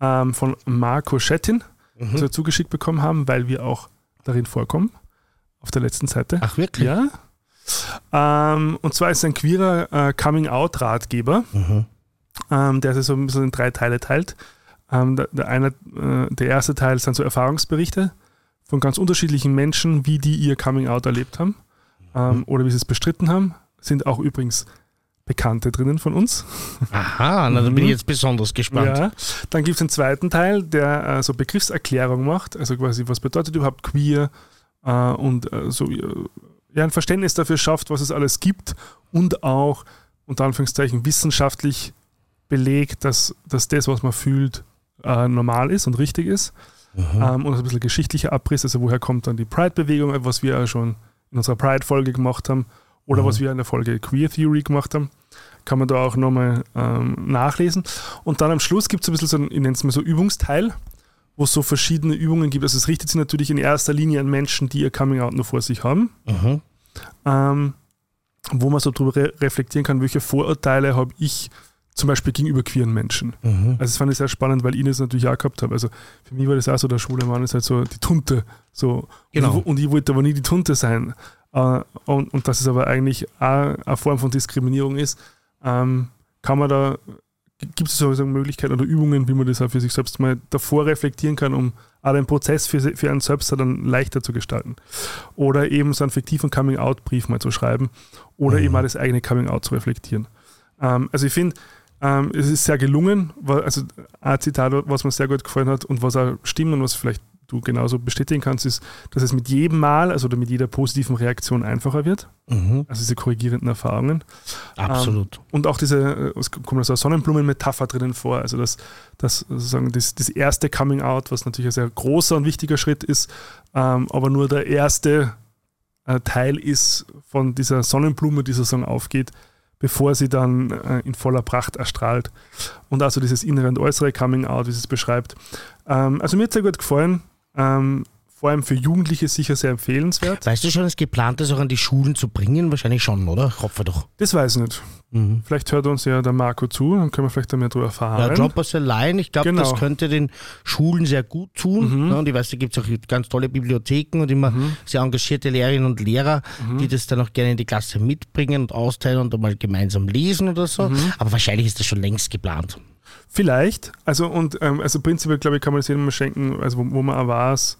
ähm, von Marco Schettin, mhm. das wir zugeschickt bekommen haben, weil wir auch darin vorkommen. Auf der letzten Seite. Ach, wirklich? Ja. Ähm, und zwar ist ein queerer äh, Coming-out-Ratgeber, mhm. ähm, der sich so ein bisschen in drei Teile teilt. Ähm, der, der, eine, äh, der erste Teil sind so Erfahrungsberichte von ganz unterschiedlichen Menschen, wie die ihr Coming-out erlebt haben ähm, mhm. oder wie sie es bestritten haben. Sind auch übrigens Bekannte drinnen von uns. Aha, na, da bin ich Mhm. jetzt besonders gespannt. Ja. Dann gibt es einen zweiten Teil, der äh, so Begriffserklärung macht, also quasi, was bedeutet überhaupt queer äh, und äh, so äh, ja, ein Verständnis dafür schafft, was es alles gibt und auch unter Anführungszeichen wissenschaftlich belegt, dass, dass das, was man fühlt, äh, normal ist und richtig ist. Mhm. Ähm, und ein bisschen geschichtlicher Abriss, also woher kommt dann die Pride-Bewegung, was wir ja schon in unserer Pride-Folge gemacht haben oder Mhm. was wir in der Folge Queer Theory gemacht haben. Kann man da auch nochmal ähm, nachlesen. Und dann am Schluss gibt es ein bisschen so, ich nenne es mal so Übungsteil, wo es so verschiedene Übungen gibt. Also es richtet sich natürlich in erster Linie an Menschen, die ihr Coming-out nur vor sich haben, Mhm. ähm, wo man so drüber re reflektieren kann, welche Vorurteile habe ich zum Beispiel gegenüber queeren Menschen. Mhm. Also das fand ich sehr spannend, weil ich das natürlich auch gehabt habe. Also für mich war das auch so, der schwule Mann ist halt so die Tunte. So. Genau. Und, ich, und ich wollte aber nie die Tunte sein. Äh, und, und dass es aber eigentlich auch eine Form von Diskriminierung ist, ähm, kann man da, gibt es sozusagen Möglichkeiten oder Übungen, wie man das auch für sich selbst mal davor reflektieren kann, um auch den Prozess für, für einen selbst dann leichter zu gestalten. Oder eben so einen fiktiven Coming-out-Brief mal zu schreiben oder Mhm. eben auch das eigene Coming-out zu reflektieren. Ähm, also ich finde, ähm, es ist sehr gelungen, also ein Zitat, was mir sehr gut gefallen hat und was auch stimmt und was vielleicht du genauso bestätigen kannst, ist, dass es mit jedem Mal, also oder mit jeder positiven Reaktion einfacher wird, Mhm. also diese korrigierenden Erfahrungen. Absolut. Und auch diese, äh, es kommt so eine Sonnenblumenmetapher drinnen vor, also dass, dass sozusagen das, das erste Coming Out, was natürlich ein sehr großer und wichtiger Schritt ist, ähm, aber nur der erste äh, Teil ist von dieser Sonnenblume, die sozusagen aufgeht, bevor sie dann äh, in voller Pracht erstrahlt. Und also dieses innere und äußere Coming Out, wie sie es beschreibt. Ähm, also mir hat es sehr gut gefallen. Ähm, vor allem für Jugendliche sicher sehr empfehlenswert. Weißt du schon, es geplant ist, auch an die Schulen zu bringen? Wahrscheinlich schon, oder? Hoffe doch. Das weiß ich nicht. Mhm. Vielleicht hört uns ja der Marco zu, dann können wir vielleicht da mehr drüber erfahren. Ja, Drop Us a Line, ich glaube, Genau. das könnte den Schulen sehr gut tun. Mhm. Ja, und ich weiß, da gibt es auch ganz tolle Bibliotheken und immer Mhm. sehr engagierte Lehrerinnen und Lehrer, die das dann auch gerne in die Klasse mitbringen und austeilen und einmal gemeinsam lesen oder so. Mhm. Aber wahrscheinlich ist das schon längst geplant. Vielleicht. Also und ähm, also prinzipiell glaube ich, kann man das jedem mal schenken, also wo, wo man auch weiß,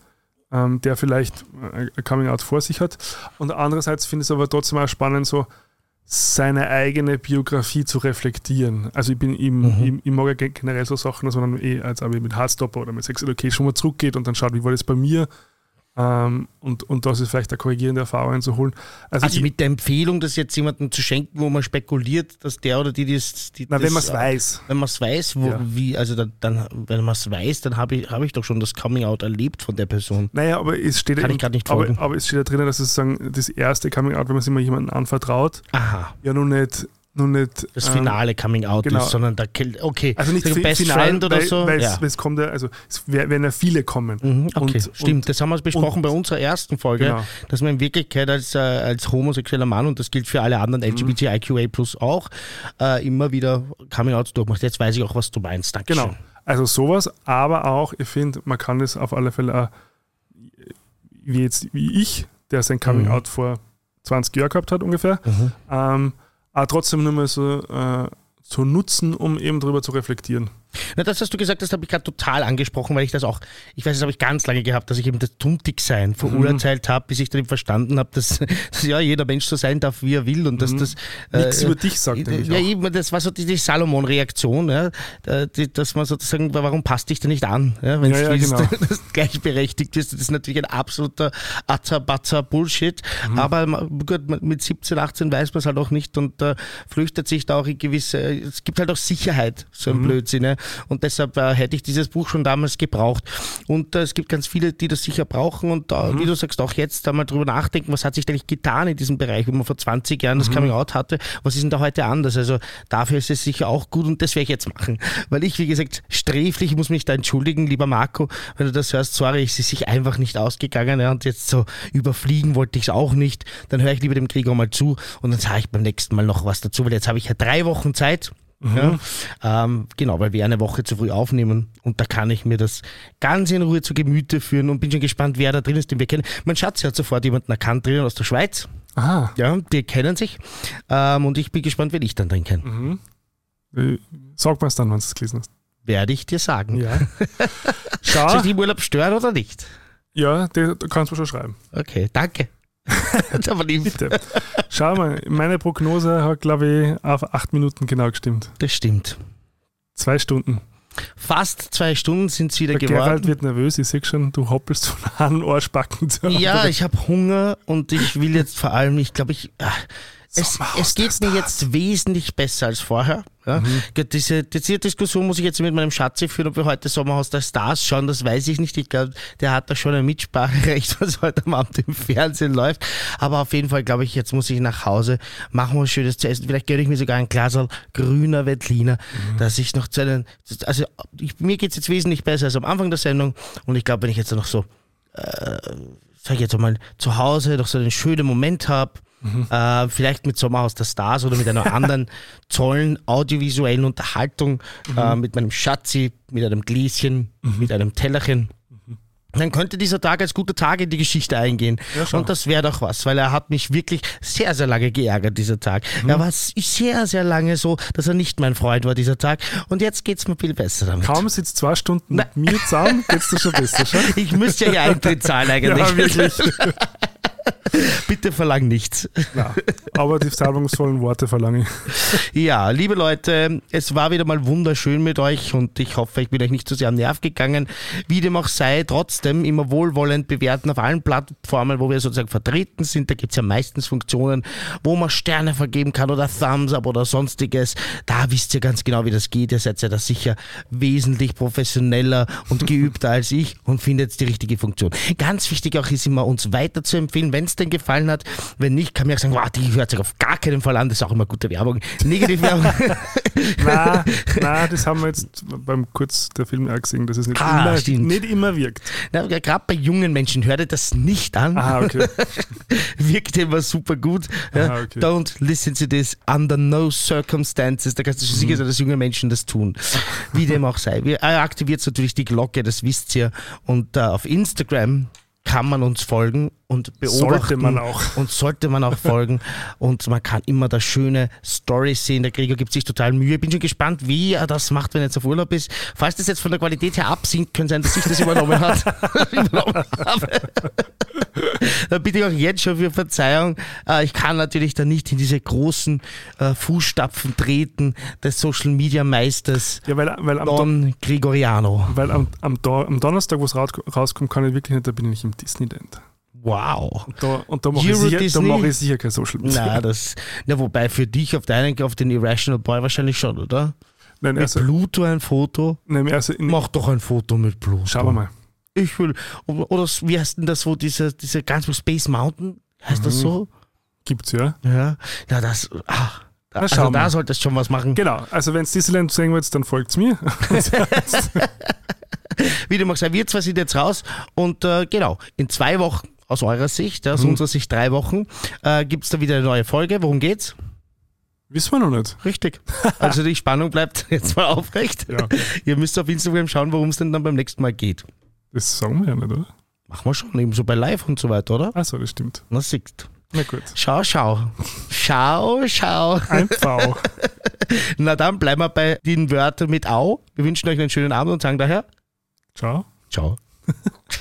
ähm, der vielleicht äh, ein Coming Out vor sich hat. Und andererseits finde ich es aber trotzdem auch spannend, so seine eigene Biografie zu reflektieren. Also ich bin ihm, Mhm. ich, ich mag ja gen- generell so Sachen, dass man dann eh als mit Hardstopper oder mit Sex Education mal zurückgeht und dann schaut, wie war das bei mir. Ähm, und, und das ist vielleicht eine korrigierende Erfahrung einzuholen. Also, Also ich, mit der Empfehlung, das jetzt jemandem zu schenken, wo man spekuliert, dass der oder die das. Die, na, wenn das, man es äh, weiß. Wenn man es weiß, wo, Ja. wie, also dann, dann wenn man es weiß, dann habe ich, hab ich doch schon das Coming Out erlebt von der Person. Naja, aber es steht Kann eben- ich nicht aber, folgen. aber es steht da drinnen, dass es sagen, das erste Coming Out, wenn man sich mal jemandem anvertraut, Aha, ja nun nicht, nun nicht das ähm, finale Coming Out genau. ist, sondern der. Okay, Also nicht Best final, Friend oder weil, so. Weil ja. es, es kommt ja, also es wer- werden ja viele kommen. Mhm, okay, Und- stimmt. und- das haben wir besprochen bei unserer ersten Folge, Genau. dass man in Wirklichkeit als, äh, als homosexueller Mann, und das gilt für alle anderen Mhm. LGBTIQA plus auch, äh, immer wieder Coming-Outs durchmacht. Jetzt weiß ich auch, was du meinst. Dankeschön. Genau. Also sowas, aber auch, ich finde, man kann es auf alle Fälle auch, wie jetzt, wie ich, der sein Coming Mhm. Out vor 20 Jahren gehabt hat ungefähr, Mhm. ähm, aber trotzdem nur mal so äh, zu nutzen, um eben drüber zu reflektieren. Na, das, was du gesagt hast, habe ich gerade total angesprochen, weil ich das auch, ich weiß, das habe ich ganz lange gehabt, dass ich eben das Tuntigsein verurteilt habe, bis ich dann eben verstanden habe, dass, [laughs] dass ja jeder Mensch so sein darf, wie er will und dass das. Nichts äh, über dich sagt er ja, eben, das war so die, die Salomon-Reaktion, ja, die, dass man sozusagen, warum passt dich da nicht an? Ja, wenn Ja, du ja, willst, genau. [laughs] gleichberechtigt bist. Das ist natürlich ein absoluter Atzer-Batzer-Bullshit. Mhm. Aber gut, mit 17, 18 weiß man es halt auch nicht und äh, flüchtet sich da auch in gewisse, es gibt halt auch Sicherheit, so ein Mhm. Blödsinn. Ja. Und deshalb äh, hätte ich dieses Buch schon damals gebraucht. Und äh, es gibt ganz viele, die das sicher brauchen und da, Mhm. wie du sagst, auch jetzt einmal drüber nachdenken, was hat sich eigentlich getan in diesem Bereich, wenn man vor 20 Jahren Mhm. das Coming Out hatte, was ist denn da heute anders? Also dafür ist es sicher auch gut und das werde ich jetzt machen. Weil ich, wie gesagt, sträflich, ich muss mich da entschuldigen, lieber Marco, wenn du das hörst, sorry, es ist sich einfach nicht ausgegangen ja, und jetzt so überfliegen wollte ich es auch nicht. Dann höre ich lieber dem Gregor mal zu und dann sage ich beim nächsten Mal noch was dazu, weil jetzt habe ich ja drei Wochen Zeit. Ja, ähm, genau, weil wir eine Woche zu früh aufnehmen und da kann ich mir das ganz in Ruhe zu Gemüte führen und bin schon gespannt, wer da drin ist, den wir kennen. Mein Schatz hat sofort jemanden erkannt drinnen aus der Schweiz. Aha. Ja, die kennen sich. Ähm, und ich bin gespannt, wen ich dann drin kenne. Äh, Sag mal es dann, wenn du es gelesen hast. Werde ich dir sagen. Ja. [laughs] Soll Schau. ich dich im Urlaub stören oder nicht? Ja, da kannst du schon schreiben. Okay, danke. [laughs] War lieb. Bitte. Schau mal, meine Prognose hat, glaube ich, auf acht Minuten genau gestimmt. Das stimmt. Zwei Stunden. Fast zwei Stunden sind es wieder Der Gerald geworden. wird nervös, ich sehe schon, du hoppelst von einem Arschbacken zu Ja, ich habe Hunger und ich will jetzt vor allem, ich glaube, ich. Es, es geht mir jetzt wesentlich besser als vorher. Ja. Mhm. Diese, diese Diskussion muss ich jetzt mit meinem Schatzi führen, ob wir heute Sommerhaus der Stars schauen, das weiß ich nicht. Ich glaube, der hat da schon ein Mitspracherecht, [laughs] was heute am Abend im Fernsehen läuft. Aber auf jeden Fall glaube ich, jetzt muss ich nach Hause, machen wir was Schönes zu essen. Vielleicht gönne ich mir sogar ein Glas grüner Veltliner, Mhm. dass ich noch zu einem, also ich, mir geht es jetzt wesentlich besser als am Anfang der Sendung. Und ich glaube, wenn ich jetzt noch so sag ich jetzt mal, zu Hause noch so einen schönen Moment habe, äh, vielleicht mit Sommerhaus der Stars oder mit einer [laughs] anderen tollen audiovisuellen Unterhaltung, äh, mit meinem Schatzi, mit einem Gläschen, mit einem Tellerchen. Dann könnte dieser Tag als guter Tag in die Geschichte eingehen. schau. Und das wäre doch was, weil er hat mich wirklich sehr, sehr lange geärgert, dieser Tag. Er war sehr, sehr lange so, dass er nicht mein Freund war, dieser Tag. Und jetzt geht's mir viel besser damit. Kaum sitzt zwei Stunden mit mir zusammen, geht's dir schon besser, schau? [laughs] Ich müsste ja hier Eintritt zahlen [laughs] eigentlich. Ja, wirklich. [laughs] Bitte verlang nichts. Ja, aber die salbungsvollen Worte verlange ich. Ja, liebe Leute, es war wieder mal wunderschön mit euch und ich hoffe, ich bin euch nicht zu sehr am Nerv gegangen. Wie dem auch sei, trotzdem immer wohlwollend bewerten auf allen Plattformen, wo wir sozusagen vertreten sind. Da gibt's ja meistens Funktionen, wo man Sterne vergeben kann oder Thumbs up oder sonstiges. Da wisst ihr ganz genau, wie das geht. Ihr seid ja da sicher wesentlich professioneller und geübter [laughs] als ich und findet die richtige Funktion. Ganz wichtig auch ist immer, uns weiter zu empfehlen, wenn es denn gefallen hat. Wenn nicht, kann man auch sagen, wow, die hört sich auf gar keinen Fall an. Das ist auch immer gute Werbung. Negativwerbung. Nein, [laughs] nein, das haben wir jetzt beim Kurz der Film auch gesehen, dass es nicht, Ah, immer, stimmt. nicht immer wirkt. Na, Gerade bei jungen Menschen hört ihr das nicht an. Ah, okay. [laughs] Wirkt immer super gut. Aha, okay. Don't listen to this under no circumstances. Da kannst du schon sicher sein, dass junge Menschen das tun. Wie dem auch sei. Aktiviert natürlich die Glocke, das wisst ihr. Und äh, auf Instagram kann man uns folgen und beobachten. Sollte man auch. Und sollte man auch folgen. [laughs] Und man kann immer da schöne Stories sehen. Der Gregor gibt sich total Mühe. Ich bin schon gespannt, wie er das macht, wenn er jetzt auf Urlaub ist. Falls das jetzt von der Qualität her absinkt, könnte sein, dass ich das übernommen, hat. [laughs] [laughs] übernommen habe. Da bitte ich auch jetzt schon für Verzeihung. Äh, Ich kann natürlich da nicht in diese großen äh, Fußstapfen treten des Social Media Meisters Ja, weil, weil, am, Don Don Gregoriano. weil am, am, Do am Donnerstag, wo es raus rauskommt, kann ich wirklich nicht, da bin ich nicht im Disneyland. Wow. Da, und da mache ich, sicher- da mach ich sicher kein Social Media. Na, das, na, wobei für dich auf deinen, auf den Irrational Boy wahrscheinlich schon, oder? Nein, Mit also, Pluto ein Foto? nein, also in, Mach doch ein Foto mit Pluto. schauen wir mal. Ich will. Oder wie heißt denn das, wo diese, diese ganz Space Mountain? Heißt Mhm. das so? Gibt's ja. Ja. Ja, das. Ah, Na, also da solltest du schon was machen. Genau, also wenn es Disneyland sehen wollt, dann folgt's mir. [laughs] Wie du magst, wir zwei sind jetzt raus und äh, genau, in zwei Wochen aus eurer Sicht, aus Mhm. unserer Sicht drei Wochen, äh, gibt es da wieder eine neue Folge. Worum geht's? Wissen wir noch nicht. Richtig. Also die Spannung bleibt [laughs] jetzt mal aufrecht. Ja. Ihr müsst auf Instagram schauen, worum es denn dann beim nächsten Mal geht. Das sagen wir ja nicht, oder? Machen wir schon, eben so bei Live und so weiter, oder? Achso, das stimmt. Na, siehst. Na gut. Schau, schau. Schau, schau. Ein V. [laughs] Na dann bleiben wir bei den Wörtern mit Au. Wir wünschen euch einen schönen Abend und sagen daher Ciao. Ciao. [laughs]